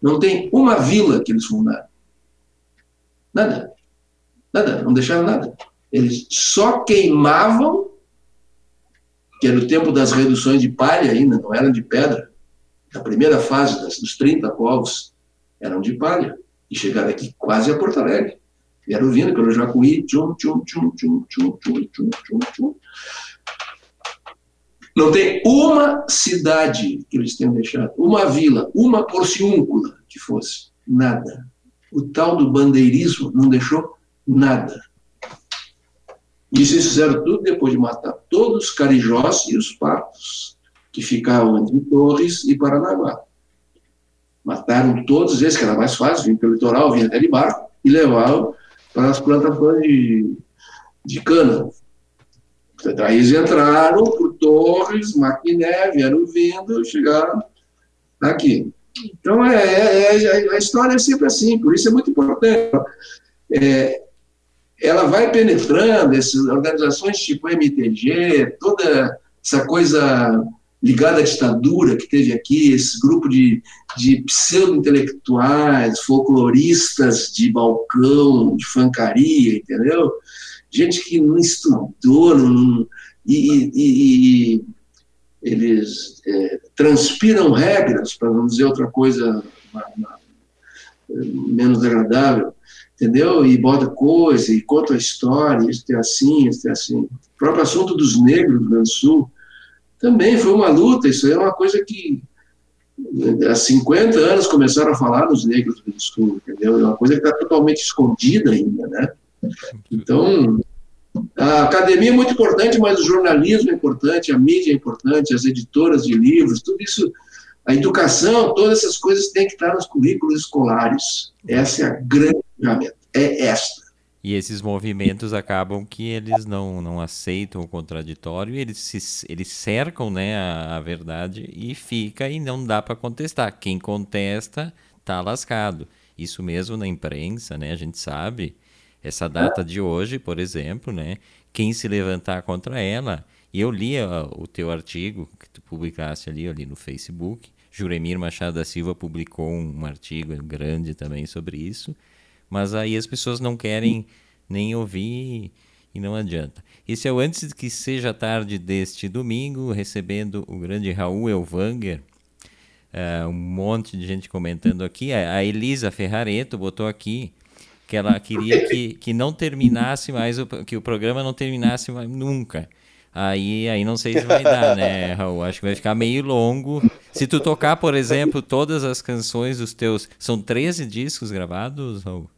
não tem uma vila que eles fundaram. Nada. Nada, não deixaram nada. Eles só queimavam, que era o tempo das reduções de palha ainda, não eram de pedra. A primeira fase dos 30 povos eram de palha. E chegaram aqui quase a Porto Alegre. Vieram vindo pelo Jacuí, tchum, tchum, tchum, tchum, tchum, tchum, tchum, tchum, tchum. Não tem uma cidade que eles tenham deixado, uma vila, uma porciúncula que fosse. Nada. O tal do bandeirismo não deixou nada. Isso eles fizeram tudo depois de matar todos os carijós e os patos que ficavam entre Torres e Paranaguá. Mataram todos esses, que era mais fácil, vinham pelo litoral, vinham até de barco, e levavam para as plantações de, de cana. Daí eles entraram por Torres, Maquiné, vieram vindo, chegaram aqui. Então, é, é, é, a história é sempre assim, por isso é muito importante. É, ela vai penetrando, essas organizações tipo MTG, toda essa coisa ligada à ditadura que teve aqui, esse grupo de, de pseudo-intelectuais, folcloristas de balcão, de fancaria, entendeu? Gente que não estudou, não, e, e, e eles é, transpiram regras, para não dizer outra coisa menos agradável, entendeu? E bota coisa, e conta a história, isso é assim, isso é assim. O próprio assunto dos negros do Rio Grande do Sul também foi uma luta, isso é uma coisa que há 50 anos começaram a falar dos negros do Sul, entendeu? É uma coisa que está totalmente escondida ainda, né? Então, a academia é muito importante, mas o jornalismo é importante, a mídia é importante, as editoras de livros, tudo isso, a educação, todas essas coisas têm que estar nos currículos escolares. Essa é a grande ferramenta, é esta. E esses movimentos acabam que eles não, não aceitam o contraditório, eles, se, eles cercam né, a, a verdade e fica e não dá para contestar. Quem contesta está lascado. Isso mesmo na imprensa, né? A gente sabe essa data de hoje, por exemplo, né? Quem se levantar contra ela. E eu li o teu artigo que tu publicaste ali, ali no Facebook. Juremir Machado da Silva publicou um artigo grande também sobre isso. Mas aí as pessoas não querem nem ouvir e não adianta. Esse é o antes que seja tarde deste domingo, recebendo o grande Raul Elvanger. Uh, um monte de gente comentando aqui. A Elisa Ferrareto botou aqui que ela queria que, que não terminasse mais, o, que o programa não terminasse mais, nunca. Aí, aí não sei se vai dar, né, Raul? Acho que vai ficar meio longo. Se tu tocar, por exemplo, todas as canções dos teus. São 13 discos gravados, Raul?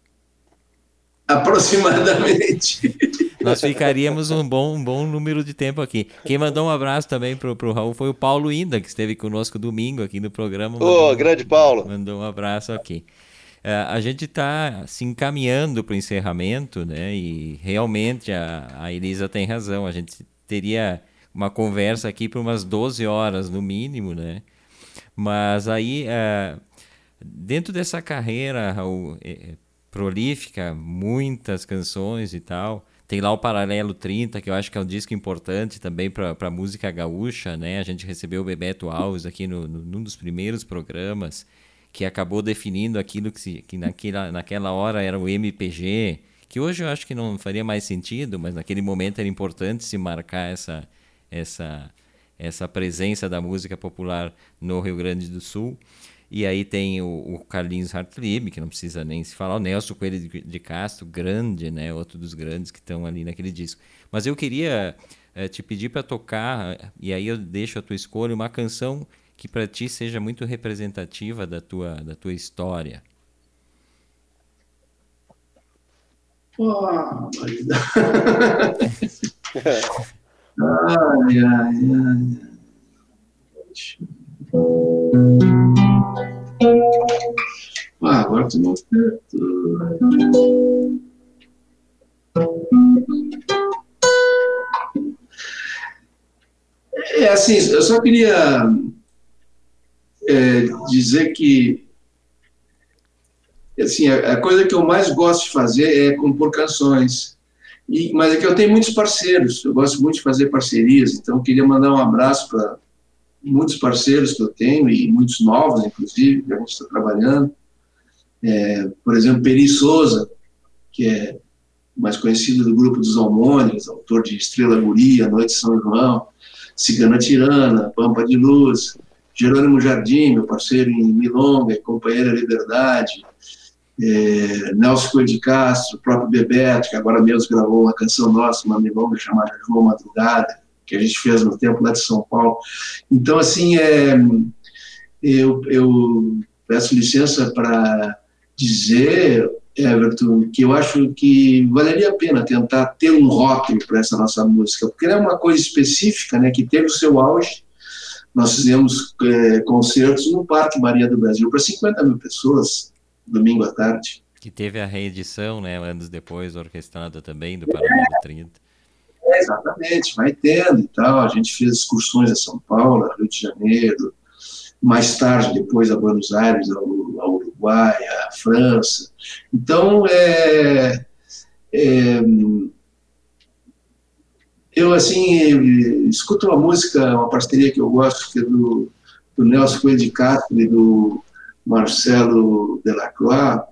Aproximadamente. Nós ficaríamos um bom, um bom número de tempo aqui. Quem mandou um abraço também pro, pro Raul foi o Paulo Inda, que esteve conosco domingo aqui no programa. Ô, oh, grande Paulo. Mandou um abraço aqui. É, a gente está se encaminhando para o encerramento, né? E realmente a, a Elisa tem razão. A gente teria uma conversa aqui por umas 12 horas no mínimo, né? Mas aí, é, dentro dessa carreira Raul, é, prolífica, muitas canções e tal. Tem lá o Paralelo 30, que eu acho que é um disco importante também para a música gaúcha, né? A gente recebeu o Bebeto Alves aqui no, no, num dos primeiros programas que acabou definindo aquilo que, se, que naquela, naquela hora era o MPG, que hoje eu acho que não faria mais sentido, mas naquele momento era importante se marcar essa, essa, essa presença da música popular no Rio Grande do Sul. E aí tem o, o Carlinhos Hartlib, que não precisa nem se falar, o Nelson Coelho de, de Castro, grande, né? Outro dos grandes que estão ali naquele disco. Mas eu queria é, te pedir para tocar, e aí eu deixo a tua escolha, uma canção que para ti seja muito representativa da tua, da tua história? Oh, *laughs* ai, ai, ai. Ah, agora tu não É assim, eu só queria é, dizer que assim, a, a, coisa que eu mais gosto de fazer é compor canções. E, mas é que eu tenho muitos parceiros, eu gosto muito de fazer parcerias, então queria mandar um abraço para muitos parceiros que eu tenho, e muitos novos, inclusive, que a gente está trabalhando. É, por exemplo, Peri Souza, que é mais conhecido do grupo dos Almônicos, autor de Estrela Guria, Noite de São João, Cigana Tirana, Pampa de Luz, Jerônimo Jardim, meu parceiro em Milonga, Companheira Liberdade, é, Nelson Coelho de Castro, o próprio Bebeto, que agora mesmo gravou uma canção nossa, uma milonga chamada João Madrugada, que a gente fez no tempo lá de São Paulo. Então, assim, é, eu, eu peço licença para dizer, Everton, que eu acho que valeria a pena tentar ter um rótulo para essa nossa música, porque ela é uma coisa específica, né, que teve o seu auge. Nós fizemos é, concertos no Parque Maria do Brasil para 50 mil pessoas, domingo à tarde. Que teve a reedição, né, anos depois, orquestrada também, do Paralelo é. 30. É, exatamente, vai tendo e tal. A gente fez excursões a São Paulo, Rio de Janeiro, mais tarde, depois a Buenos Aires, ao, ao Uruguai, a França. Então, é, é, eu, assim, escuto uma música, uma parceria que eu gosto, que é do, do Nelson Coelho de Castro e do Marcelo Delacroix,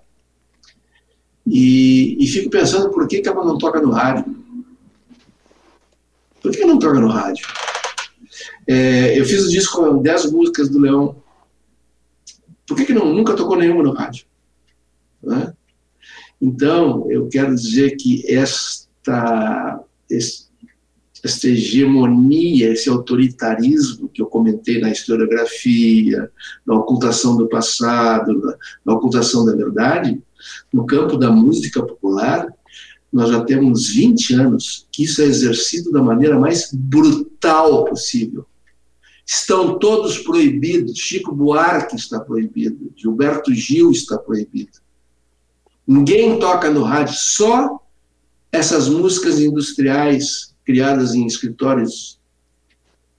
e, e fico pensando por que, que ela não toca no rádio. Por que não toca no rádio? É, eu fiz o disco com 10 músicas do Leão. Por que, que não, nunca tocou nenhuma no rádio? Né? Então, eu quero dizer que esta, esta hegemonia, esse autoritarismo que eu comentei na historiografia, na ocultação do passado, na, na ocultação da verdade, no campo da música popular, nós já temos 20 anos que isso é exercido da maneira mais brutal possível. Estão todos proibidos. Chico Buarque está proibido. Gilberto Gil está proibido. Ninguém toca no rádio, só essas músicas industriais criadas em escritórios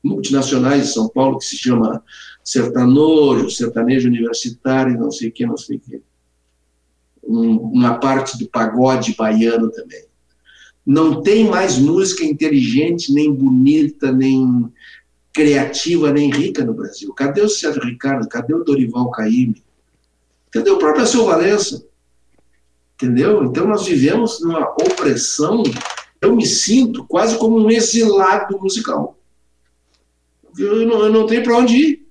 multinacionais de São Paulo, que se chama sertanojo, sertanejo universitário, não sei o que, não sei o que um, uma parte do pagode baiano também. Não tem mais música inteligente, nem bonita, nem criativa, nem rica no Brasil. Cadê o Sérgio Ricardo? Cadê o Dorival Caymmi? Cadê o próprio Seu Valença? Entendeu? Então nós vivemos numa opressão. Eu me sinto quase como um exilado musical. Eu não, eu não tenho para onde ir.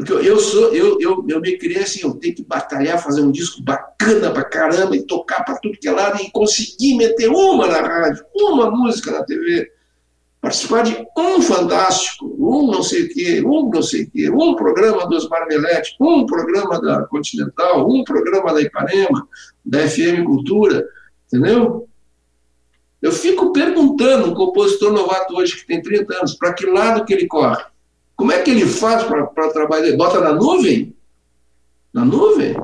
Porque eu, sou, eu, eu, eu me criei assim, eu tenho que batalhar, fazer um disco bacana pra caramba e tocar para tudo que é lado e conseguir meter uma na rádio, uma música na TV, participar de um fantástico, um não sei o quê, um não sei o quê, um programa dos Marmelete, um programa da Continental, um programa da Ipanema, da FM Cultura, entendeu? Eu fico perguntando um compositor novato hoje que tem 30 anos, para que lado que ele corre? Como é que ele faz para trabalhar? Ele bota na nuvem? Na nuvem?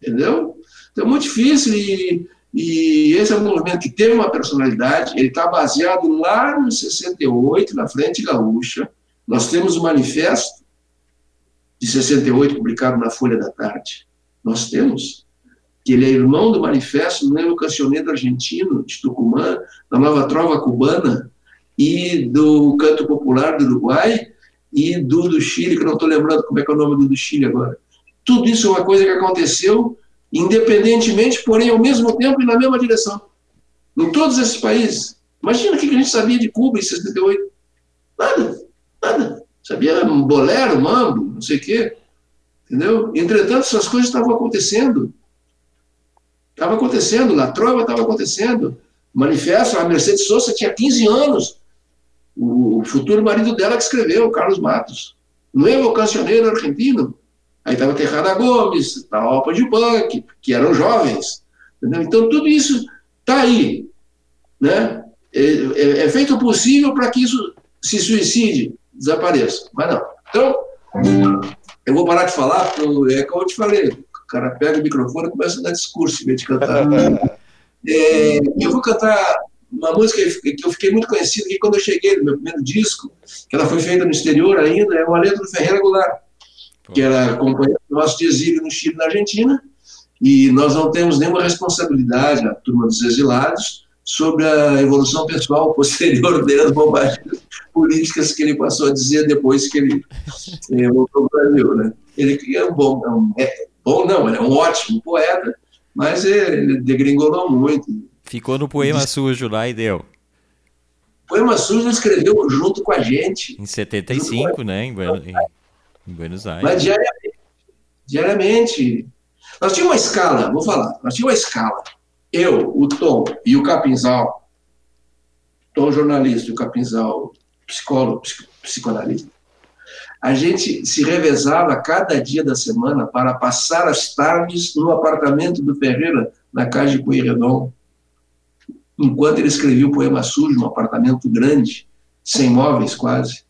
Entendeu? Então é muito difícil e, e esse é um movimento que teve uma personalidade, ele está baseado lá no 68, na Frente Gaúcha. Nós temos o um manifesto de 68, publicado na Folha da Tarde. Nós temos. Que ele é irmão do manifesto do Neo Cancioneiro Argentino, de Tucumã, da Nova Trova Cubana, e do canto popular do Uruguai e do do Chile, que não estou lembrando como é que é o nome do do Chile agora. Tudo isso é uma coisa que aconteceu independentemente, porém ao mesmo tempo e na mesma direção. Em todos esses países. Imagina o que a gente sabia de Cuba em 68. Nada, nada. Sabia bolero, mambo, não sei o quê. Entendeu? Entretanto, essas coisas estavam acontecendo. Estava acontecendo, na trova estava acontecendo. Manifesto, a Mercedes Sosa tinha 15 anos o futuro marido dela que escreveu, Carlos Matos. Novo cancioneiro argentino. Aí estava Terrada Gomes, estava Opa de Punk, que eram jovens. Entendeu? Então, tudo isso está aí. Né? É, é, é feito o possível para que isso se suicide, desapareça. Mas não. Então, eu vou parar de falar, porque é como eu te falei, o cara pega o microfone e começa a dar discurso em vez de cantar. *laughs* É, eu vou cantar uma música que eu fiquei muito conhecido aqui quando eu cheguei no meu primeiro disco, que ela foi feita no exterior ainda, é uma letra do Ferreira Goulart, que era companheiro nosso de exílio no Chile e na Argentina, e nós não temos nenhuma responsabilidade, a turma dos exilados, sobre a evolução pessoal *laughs* posterior dele, as bobagens *laughs* políticas que ele passou a dizer depois que ele *laughs* eh, voltou para o Brasil. Né? Ele é um bom, é um, é, bom não, ele é um ótimo poeta, Mas ele degringolou muito. Ficou no poema sujo lá e deu. Poema sujo escreveu junto com a gente. Em 75, né? Em, em, em Buenos Aires. Mas diariamente. Diariamente. Nós tínhamos uma escala, vou falar, nós tínhamos uma escala. Eu, o Tom e o Capinzal, Tom jornalista e o Capinzal psicólogo, psicoanalista, a gente se revezava cada dia da semana para passar as tardes no apartamento do Ferreira, na casa de Coelho enquanto ele escrevia o poema sujo, num apartamento grande, sem móveis quase,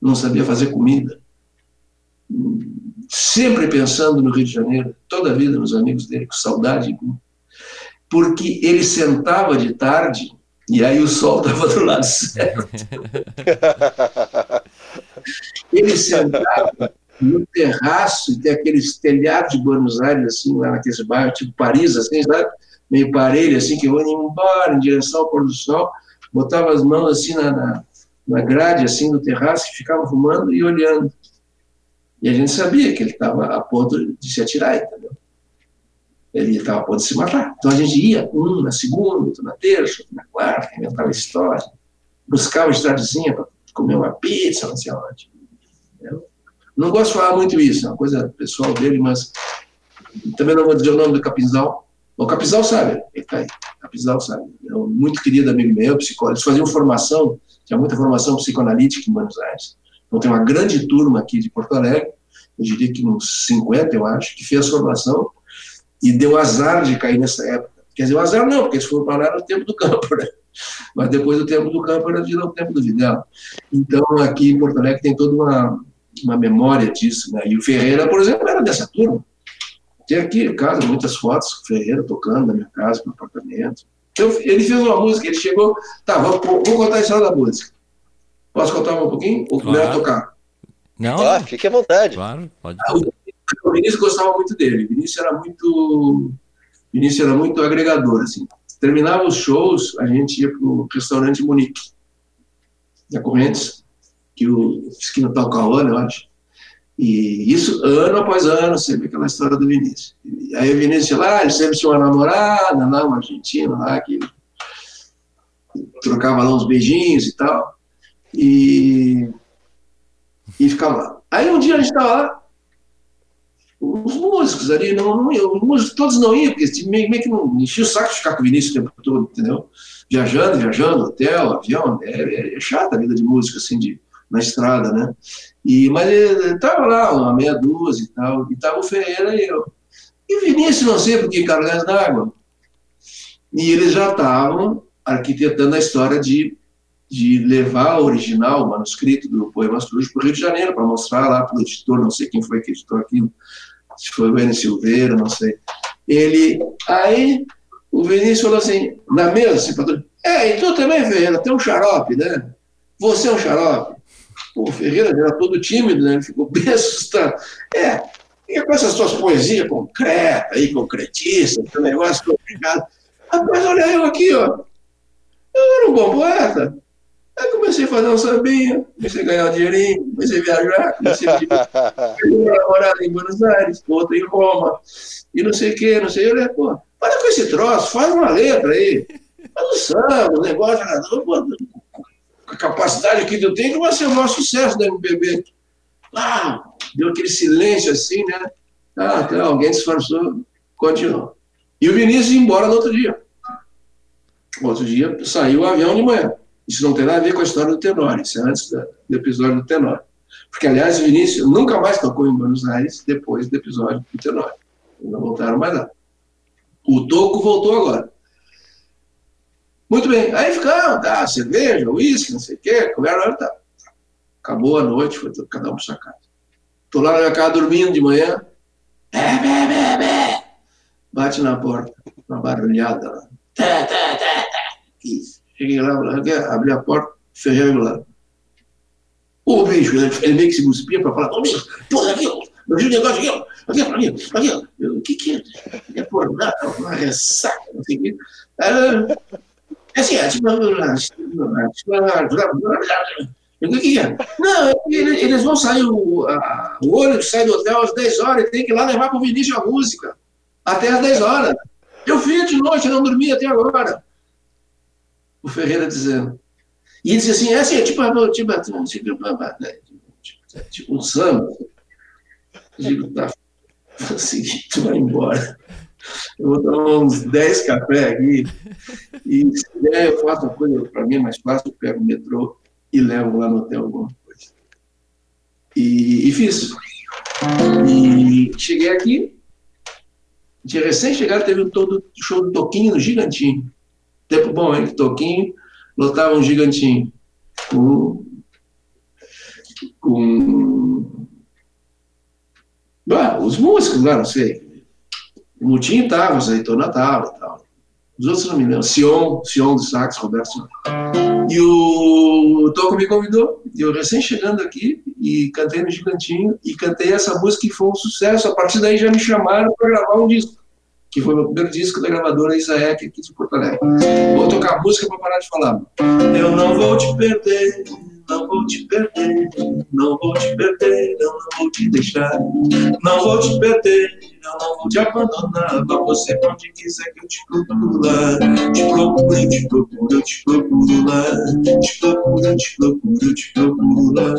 não sabia fazer comida, sempre pensando no Rio de Janeiro, toda a vida nos amigos dele, com saudade, porque ele sentava de tarde e aí o sol *laughs* estava do lado certo. *laughs* Ele sentava no terraço, e tem aqueles telhados de Buenos Aires, assim, lá naqueles bairros, tipo Paris, assim, sabe? Meio parelho, assim, que eu ia embora em direção ao pôr do sol, botava as mãos assim na, na, na grade, assim, do terraço, e ficava fumando e olhando. E a gente sabia que ele estava a ponto de se atirar, entendeu? Ele estava a ponto de se matar. Então a gente ia, um na segunda, outro na terça, outro na quarta, inventava história, buscava estradezinha para comer uma pizza, não sei onde. Eu não gosto de falar muito isso, é uma coisa pessoal dele, mas também não vou dizer o nome do Capinzal. O Capinzal sabe, ele está aí. O Capinzal sabe. É um muito querido amigo meu, psicólogo. Eles faziam formação, tinha muita formação psicoanalítica em Buenos Aires. Então tem uma grande turma aqui de Porto Alegre, eu diria que uns 50, eu acho, que fez formação e deu azar de cair nessa época. Quer dizer, o azar não, porque eles foram parar no tempo do campo, né? Mas depois do tempo do campo era virar o tempo do Vidal. Então, aqui em Porto Alegre tem toda uma, uma memória disso, né? E o Ferreira, por exemplo, era dessa turma. Tem aqui em casa muitas fotos Ferreira tocando na minha casa, no apartamento. Então, ele fez uma música, ele chegou. Tá, vou, vou contar a história da música. Posso contar um pouquinho? Ou claro. tocar? Não. Ah, fique à vontade. Claro, pode. Ah, o Vinícius gostava muito dele. O Vinícius era muito. Vinícius era muito agregador, assim. Terminava os shows, a gente ia para o restaurante Munique, da Correntes, que o esquina tal Cauã, eu acho. E isso ano após ano, sempre aquela história do Vinícius. E aí o Vinícius lá, ele sempre tinha uma namorada lá, uma argentina lá, que trocava lá uns beijinhos e tal. E, e ficava lá. Aí um dia a gente estava lá, os músicos ali, não, não os músicos todos não iam, porque meio, meio que não enchia o saco de ficar com o Vinícius o tempo todo, entendeu? Viajando, viajando, hotel, avião, é, é, é chata a vida de músico, assim, de, na estrada, né? E, mas estava lá, uma meia dúzia e tal, e estava o Ferreira e eu. E Vinícius, não sei por que cargas d'água. E eles já estavam arquitetando a história de, de levar o original, o manuscrito do Poema Sujo para o Rio de Janeiro, para mostrar lá para o editor, não sei quem foi que editou aquilo, se foi o N. Silveira, não sei. Ele, aí o Vinícius falou assim, na mesa, assim, é, e tu também, Ferreira, tem um xarope, né? Você é um xarope. O Ferreira era todo tímido, né? Ele ficou *laughs* bem assustado. É, e com essas suas poesias concretas, aí, concretistas, esse negócio complicado. Rapaz, olha eu aqui, ó. Eu era um bom poeta. Aí comecei a fazer um sambinha, comecei a ganhar um dinheirinho, comecei a viajar, comecei a *laughs* namorada em Buenos Aires, outra em Roma, e não sei o que, não sei o que. Pô, para com esse troço, faz uma letra aí. Faz um samba, um negócio, pô, a capacidade que tu tem que vai ser o maior sucesso da MPB. Ah, deu aquele silêncio assim, né? Ah, tá, alguém disfarçou, continuou. E o Vinícius ia embora no outro dia. No outro dia saiu o avião de manhã. Isso não tem nada a ver com a história do Tenor, isso é antes do episódio do Tenor. Porque, aliás, o Vinícius nunca mais tocou em Buenos Aires depois do episódio do Tenor. Não voltaram mais lá. O Toco voltou agora. Muito bem. Aí ficamos, tá, cerveja, uísque, não sei o quê, conversa, tá. Acabou a noite, foi cada um para sua casa. Estou lá na minha casa dormindo de manhã. Bé, bé, bé, bé. Bate na porta, uma barulhada lá. Tá, tá, tá, tá. Isso. Cheguei lá, abri a porta, ferrei lá. Ô, bicho, ele meio que se cuspia para falar, ô, bicho, porra, aqui, ó, meu negócio aqui, ó, aqui, ó, aqui, aqui, ó. o que que é? É por nada, uma ressaca, não sei o que. É assim, é tipo, o que, que é? Não, eles vão sair, o, o ônibus sai do hotel às 10 horas e tem que ir lá levar para o Vinícius a música. Até às 10 horas. Eu vi de noite, não dormi até agora. O Ferreira dizendo. E ele dizia assim, é assim, é tipo, tipo, tipo, tipo, tipo um samba. Eu digo, tá, é o seguinte, vai embora. Eu vou tomar uns 10 cafés aqui. E se der, eu faço uma coisa, para mim é mais fácil, eu pego o metrô e levo lá no hotel alguma coisa. E, e fiz. E cheguei aqui, tinha recém-chegado, teve um todo show do Toquinho no Gigantinho. Tempo bom, hein? Toquinho, lotava um Gigantinho. Com. com. Bah, os músicos lá, não sei. O Mutinho tava, o Azeitona tava e tal. Os outros não me lembro. Sion, Sion do sax, Roberto Sion. E o Toco me convidou, eu recém chegando aqui, e cantei no Gigantinho, e cantei essa música que foi um sucesso. A partir daí já me chamaram para gravar um disco, que foi o meu primeiro disco da gravadora Isaek aqui de Porto Alegre. Vou tocar a música para parar de falar. Eu não vou te perder, não vou te perder, não vou te perder, eu não vou te deixar, não vou te perder, eu não vou te abandonar, vá você pra onde quiser que eu te procuro lá, te procuro, eu te procuro, eu te procuro lá, te procuro, eu te procuro, eu te procuro lá.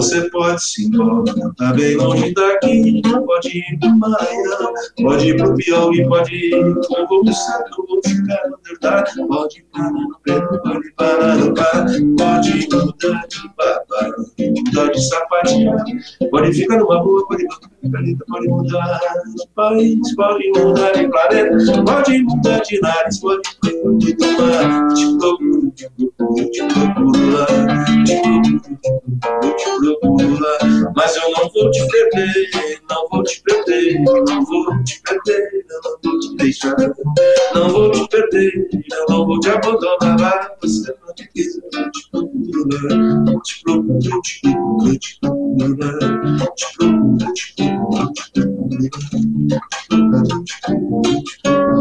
Você pode se embora, tá bem longe daqui. Pode ir pro Maia, pode ir pro Piauí, pode ir. No centro, vou ficar no verdade. Pode ir para no preto, pode parar no bar. Pode mudar de babá, mudar de sapatinho. Pode ficar numa boa, pode planeta, pode mudar de país, pode mudar de planeta. Pode mudar de nariz, pode mudar de procuro, te procuro, te procuro lá. Te procuro, te procuro lá, mas eu não vou te perder, não vou te perder, não vou te perder, não vou te deixar, não vou te perder, eu não vou te abandonar, você não te quiser, eu te procuro te procuro, te procuro, te procuro te procuro, te procuro, te procuro, te procuro, te procuro, te procuro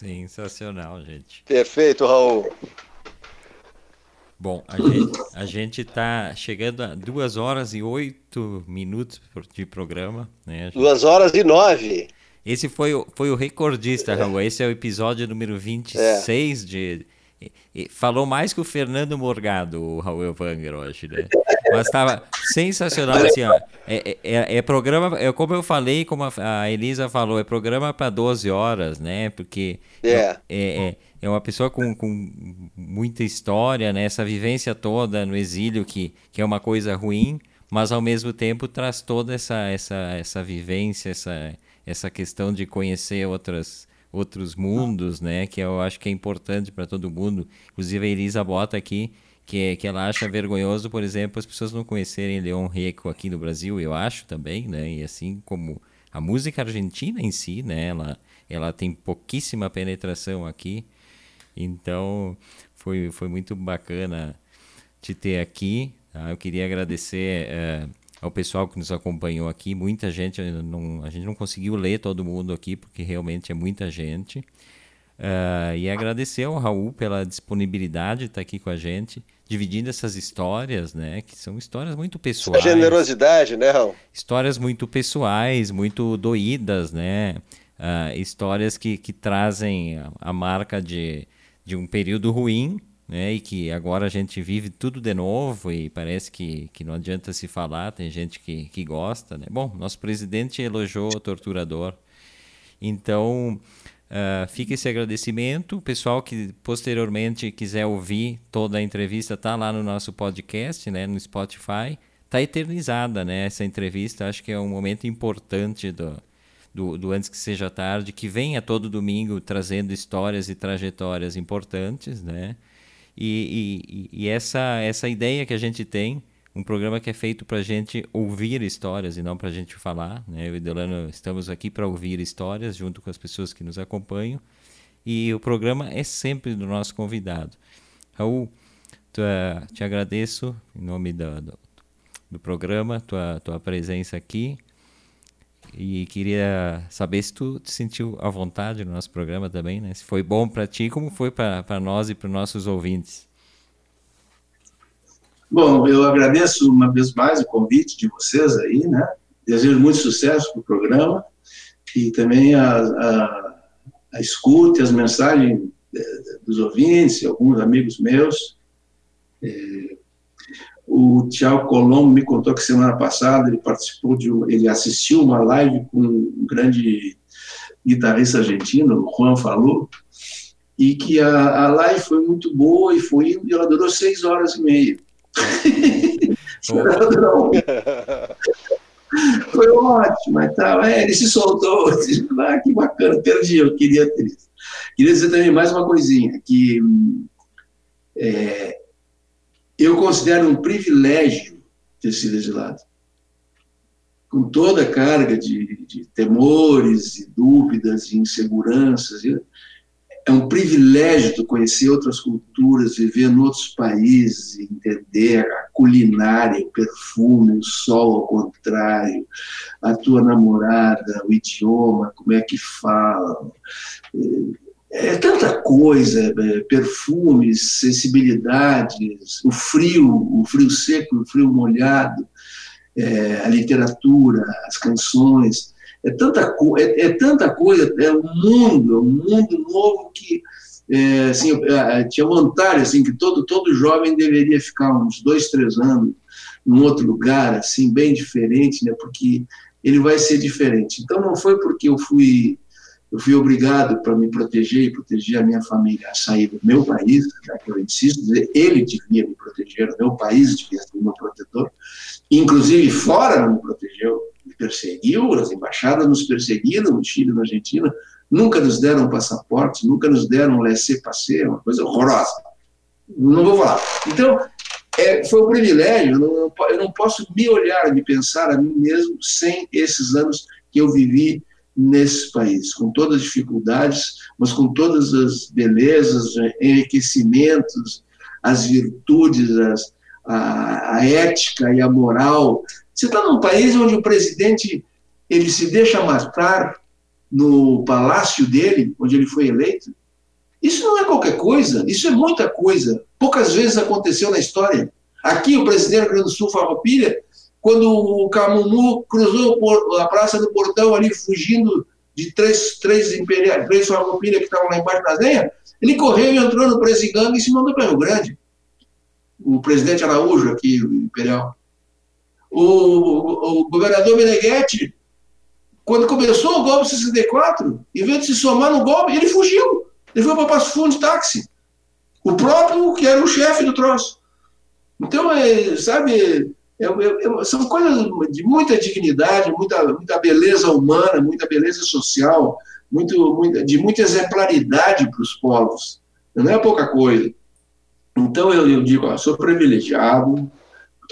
Sensacional, gente. Perfeito, Raul. Bom, a gente, a gente tá chegando a duas horas e oito minutos de programa, né? Gente... Duas horas e nove. Esse foi, o, foi o recordista, Raul. Esse é o episódio número 26 é. de. Falou mais que o Fernando Morgado, o Raul Elvanger, hoje, né? Mas estava sensacional, assim, ó. É, é, é, programa, é como eu falei, como a, Elisa falou, é programa para 12 horas, né? Porque é, é, é, é uma pessoa com, com muita história, né? Essa vivência toda no exílio, que, que é uma coisa ruim, mas ao mesmo tempo traz toda essa, essa, essa vivência, essa, essa questão de conhecer outras outros mundos, né? Que eu acho que é importante para todo mundo. Inclusive a Elisa bota aqui que, que ela acha vergonhoso, por exemplo, as pessoas não conhecerem Leon Rico aqui no Brasil, eu acho também, né? E assim como a música argentina em si, né? Ela, ela tem pouquíssima penetração aqui. Então, foi, foi muito bacana te ter aqui. Tá? Eu queria agradecer uh, ao pessoal que nos acompanhou aqui. Muita gente, não, a gente não conseguiu ler todo mundo aqui, porque realmente é muita gente. Uh, e agradecer ao Raul pela disponibilidade de estar aqui com a gente dividindo essas histórias, né? Que são histórias muito pessoais. A generosidade, né, Raul? Histórias muito pessoais, muito doídas, né? Uh, histórias que, que trazem a, a, marca de, de um período ruim, né? E que agora a gente vive tudo de novo e parece que, que não adianta se falar, tem gente que, que gosta, né? Bom, nosso presidente elogiou o torturador. Então, Uh, fica esse agradecimento. O pessoal que posteriormente quiser ouvir toda a entrevista, tá lá no nosso podcast, né, no Spotify. Tá eternizada, né, essa entrevista. Acho que é um momento importante do, do, do Antes que Seja Tarde, que venha todo domingo trazendo histórias e trajetórias importantes, né? E, e, e essa, essa ideia que a gente tem um programa que é feito para a gente ouvir histórias e não para a gente falar. Né? Eu e Delano estamos aqui para ouvir histórias junto com as pessoas que nos acompanham e o programa é sempre do nosso convidado. Raul, te agradeço em nome do, do, do programa, tua, tua presença aqui. E queria saber se tu te sentiu à vontade no nosso programa também, né? Se foi bom para ti, como foi para nós e para nossos ouvintes. Bom, eu agradeço uma vez mais o convite de vocês aí, né? Desejo muito sucesso para o programa e também a, a, a escuta as mensagens dos ouvintes, alguns amigos meus. É, o Tiago Colombo me contou que semana passada ele participou de, ele assistiu uma live com um grande guitarrista argentino, o Juan Falou, e que a, a live foi muito boa e foi e ela durou seis horas e meia. *laughs* foi ótimo e tal. É, ele se soltou, *laughs* ah, que bacana, perdi, eu queria ter isso. Queria dizer também mais uma coisinha, que é, eu considero um privilégio ter sido exilado. Com toda a carga de, de temores, e dúvidas, e inseguranças, é um privilégio conhecer outras culturas, viver em outros países, entender a culinária, o perfume, o sol ao contrário, a tua namorada, o idioma, como é que fala. É tanta coisa, é, perfumes, sensibilidades, o frio, o frio seco, o frio molhado, é, a literatura, as canções. É tanta, é, é tanta coisa, é um mundo, é um mundo novo que é, assim, é, tinha vontade assim que todo todo jovem deveria ficar uns dois três anos num outro lugar assim bem diferente né porque ele vai ser diferente. Então não foi porque eu fui eu fui obrigado para me proteger e proteger a minha família a sair do meu país já que eu insisto ele devia me proteger o meu país devia ser meu protetor inclusive fora não me protegeu perseguiu, as embaixadas nos perseguiram no Chile na Argentina, nunca nos deram passaportes, nunca nos deram laissez-passer, uma coisa horrorosa. Não vou falar. Então, é, foi um privilégio, eu não, eu não posso me olhar, me pensar a mim mesmo sem esses anos que eu vivi nesse país, com todas as dificuldades, mas com todas as belezas, enriquecimentos, as virtudes, as, a, a ética e a moral você está num país onde o presidente ele se deixa matar no palácio dele, onde ele foi eleito. Isso não é qualquer coisa, isso é muita coisa. Poucas vezes aconteceu na história. Aqui, o presidente do Rio Grande do Sul, Farroupilha, quando o Camumu cruzou a Praça do Portão ali, fugindo de três, três imperiais, três Farroupilha que estavam lá embaixo na zenha, ele correu e entrou no Presiganga e se mandou para o Rio Grande. O presidente Araújo aqui, o imperial o, o governador Meneghetti, quando começou o golpe 64, em vez de se somar no golpe, ele fugiu. Ele foi para Passo Fundo de táxi. O próprio que era o chefe do troço. Então, é, sabe, é, é, são coisas de muita dignidade, muita, muita beleza humana, muita beleza social, muito, muita, de muita exemplaridade para os povos. Não é pouca coisa. Então, eu, eu digo, ó, sou privilegiado, muito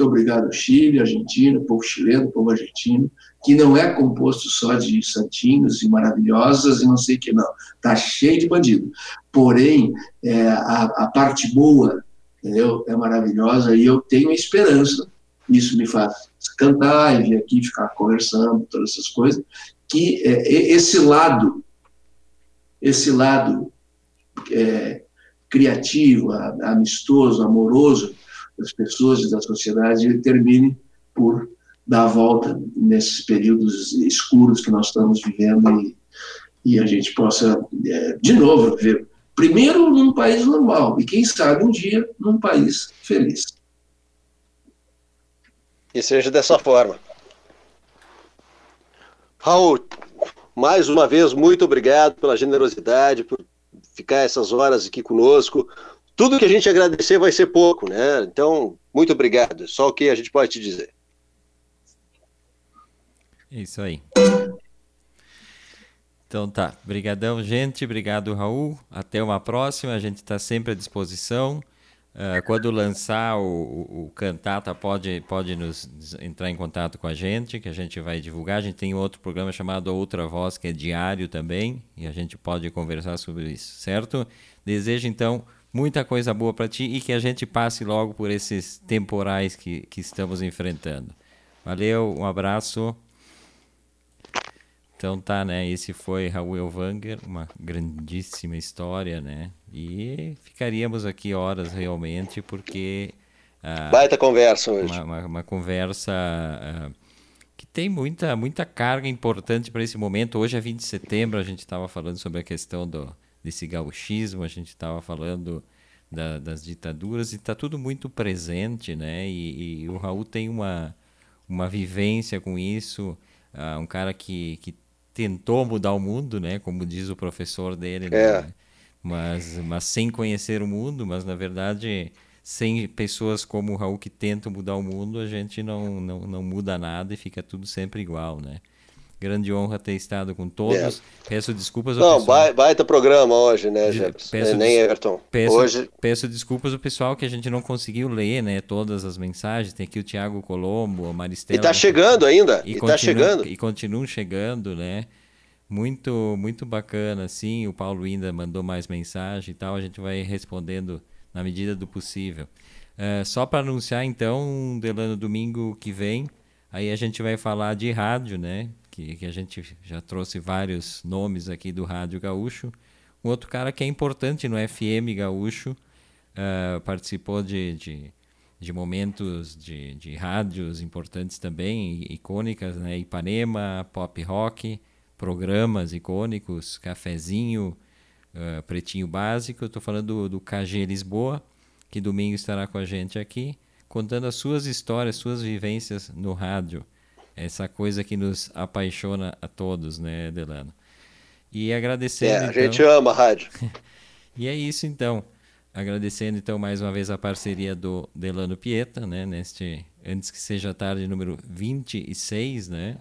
obrigado, Chile, Argentina, povo chileno, povo argentino, que não é composto só de santinhos e maravilhosas e não sei o que, não. Está cheio de bandido. Porém, é, a, a, parte boa entendeu? é maravilhosa e eu tenho esperança, isso me faz cantar e vir aqui ficar conversando, todas essas coisas, que é, esse lado, esse lado é, criativo, amistoso, amoroso, das pessoas e da sociedade termine por dar a volta nesses períodos escuros que nós estamos vivendo e, e a gente possa, é, de novo, viver primeiro num país normal e quem sabe um dia num país feliz. E seja dessa forma. Raul, mais uma vez, muito obrigado pela generosidade, por ficar essas horas aqui conosco tudo que a gente agradecer vai ser pouco, né? Então, muito obrigado. Só o que a gente pode te dizer. Isso aí. Então tá, brigadão gente, obrigado Raul, até uma próxima, a gente está sempre à disposição. Uh, quando lançar o, o, o, Cantata, pode, pode nos entrar em contato com a gente, que a gente vai divulgar. A gente tem outro programa chamado Outra Voz, que é diário também, e a gente pode conversar sobre isso, certo? Desejo então muita coisa boa para ti e que a gente passe logo por esses temporais que, que estamos enfrentando. Valeu, um abraço. Então tá, né? Esse foi Raul Elvanger, uma grandíssima história, né? E ficaríamos aqui horas realmente, porque Uh, Baita conversa hoje. Uma, uma, uma conversa uh, que tem muita, muita carga importante para esse momento. Hoje é 20 de setembro, a gente estava falando sobre a questão do, desse gauchismo, a gente estava falando da, das ditaduras e está tudo muito presente, né? E, e, o Raul tem uma, uma vivência com isso, uh, um cara que, que tentou mudar o mundo, né? Como diz o professor dele, né? é. né? Mas, mas sem conhecer o mundo, mas na verdade sem pessoas como o Raul que tentam mudar o mundo, a gente não, não, não muda nada e fica tudo sempre igual, né? Grande honra ter estado com todos. É. Peço desculpas ao Não, pessoal. baita programa hoje, né, Jefferson? Peço, nem Everton. Peço, hoje... peço desculpas ao pessoal que a gente não conseguiu ler, né, todas as mensagens. Tem aqui o Tiago Colombo, a Maristela. E tá chegando ainda. E, e tá chegando. E continuam chegando, né? Muito, muito bacana, sim. O Paulo ainda mandou mais mensagem e tal. A gente vai respondendo na medida do possível. Uh, só para anunciar, então, Delano, domingo que vem, aí a gente vai falar de rádio, né? Que, que a gente já trouxe vários nomes aqui do Rádio Gaúcho. Um outro cara que é importante no FM Gaúcho, uh, participou de, de, de momentos de, de rádios importantes também, icônicas, né? Ipanema, Pop Rock programas icônicos, Cafezinho, uh, Pretinho Básico. Estou falando do, do KG Lisboa, que domingo estará com a gente aqui, contando as suas histórias, suas vivências no rádio. Essa coisa que nos apaixona a todos, né, Delano? E agradecendo. É, a então... gente ama a rádio. *laughs* e é isso então. Agradecendo então mais uma vez a parceria do Delano Pieta, né, neste antes que seja tarde número 26, né?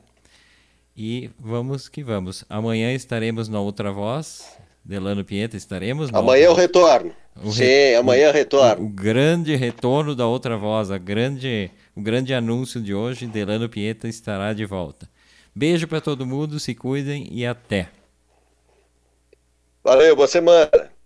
E vamos que vamos. Amanhã estaremos na outra voz. Delano Pieta, estaremos? Amanhã é o retorno. O Sim, re... amanhã é o retorno. O, o, grande retorno da outra voz, a grande, o grande anúncio de hoje, Delano Pieta estará de volta. Beijo para todo mundo, se cuidem e até. Valeu, boa semana.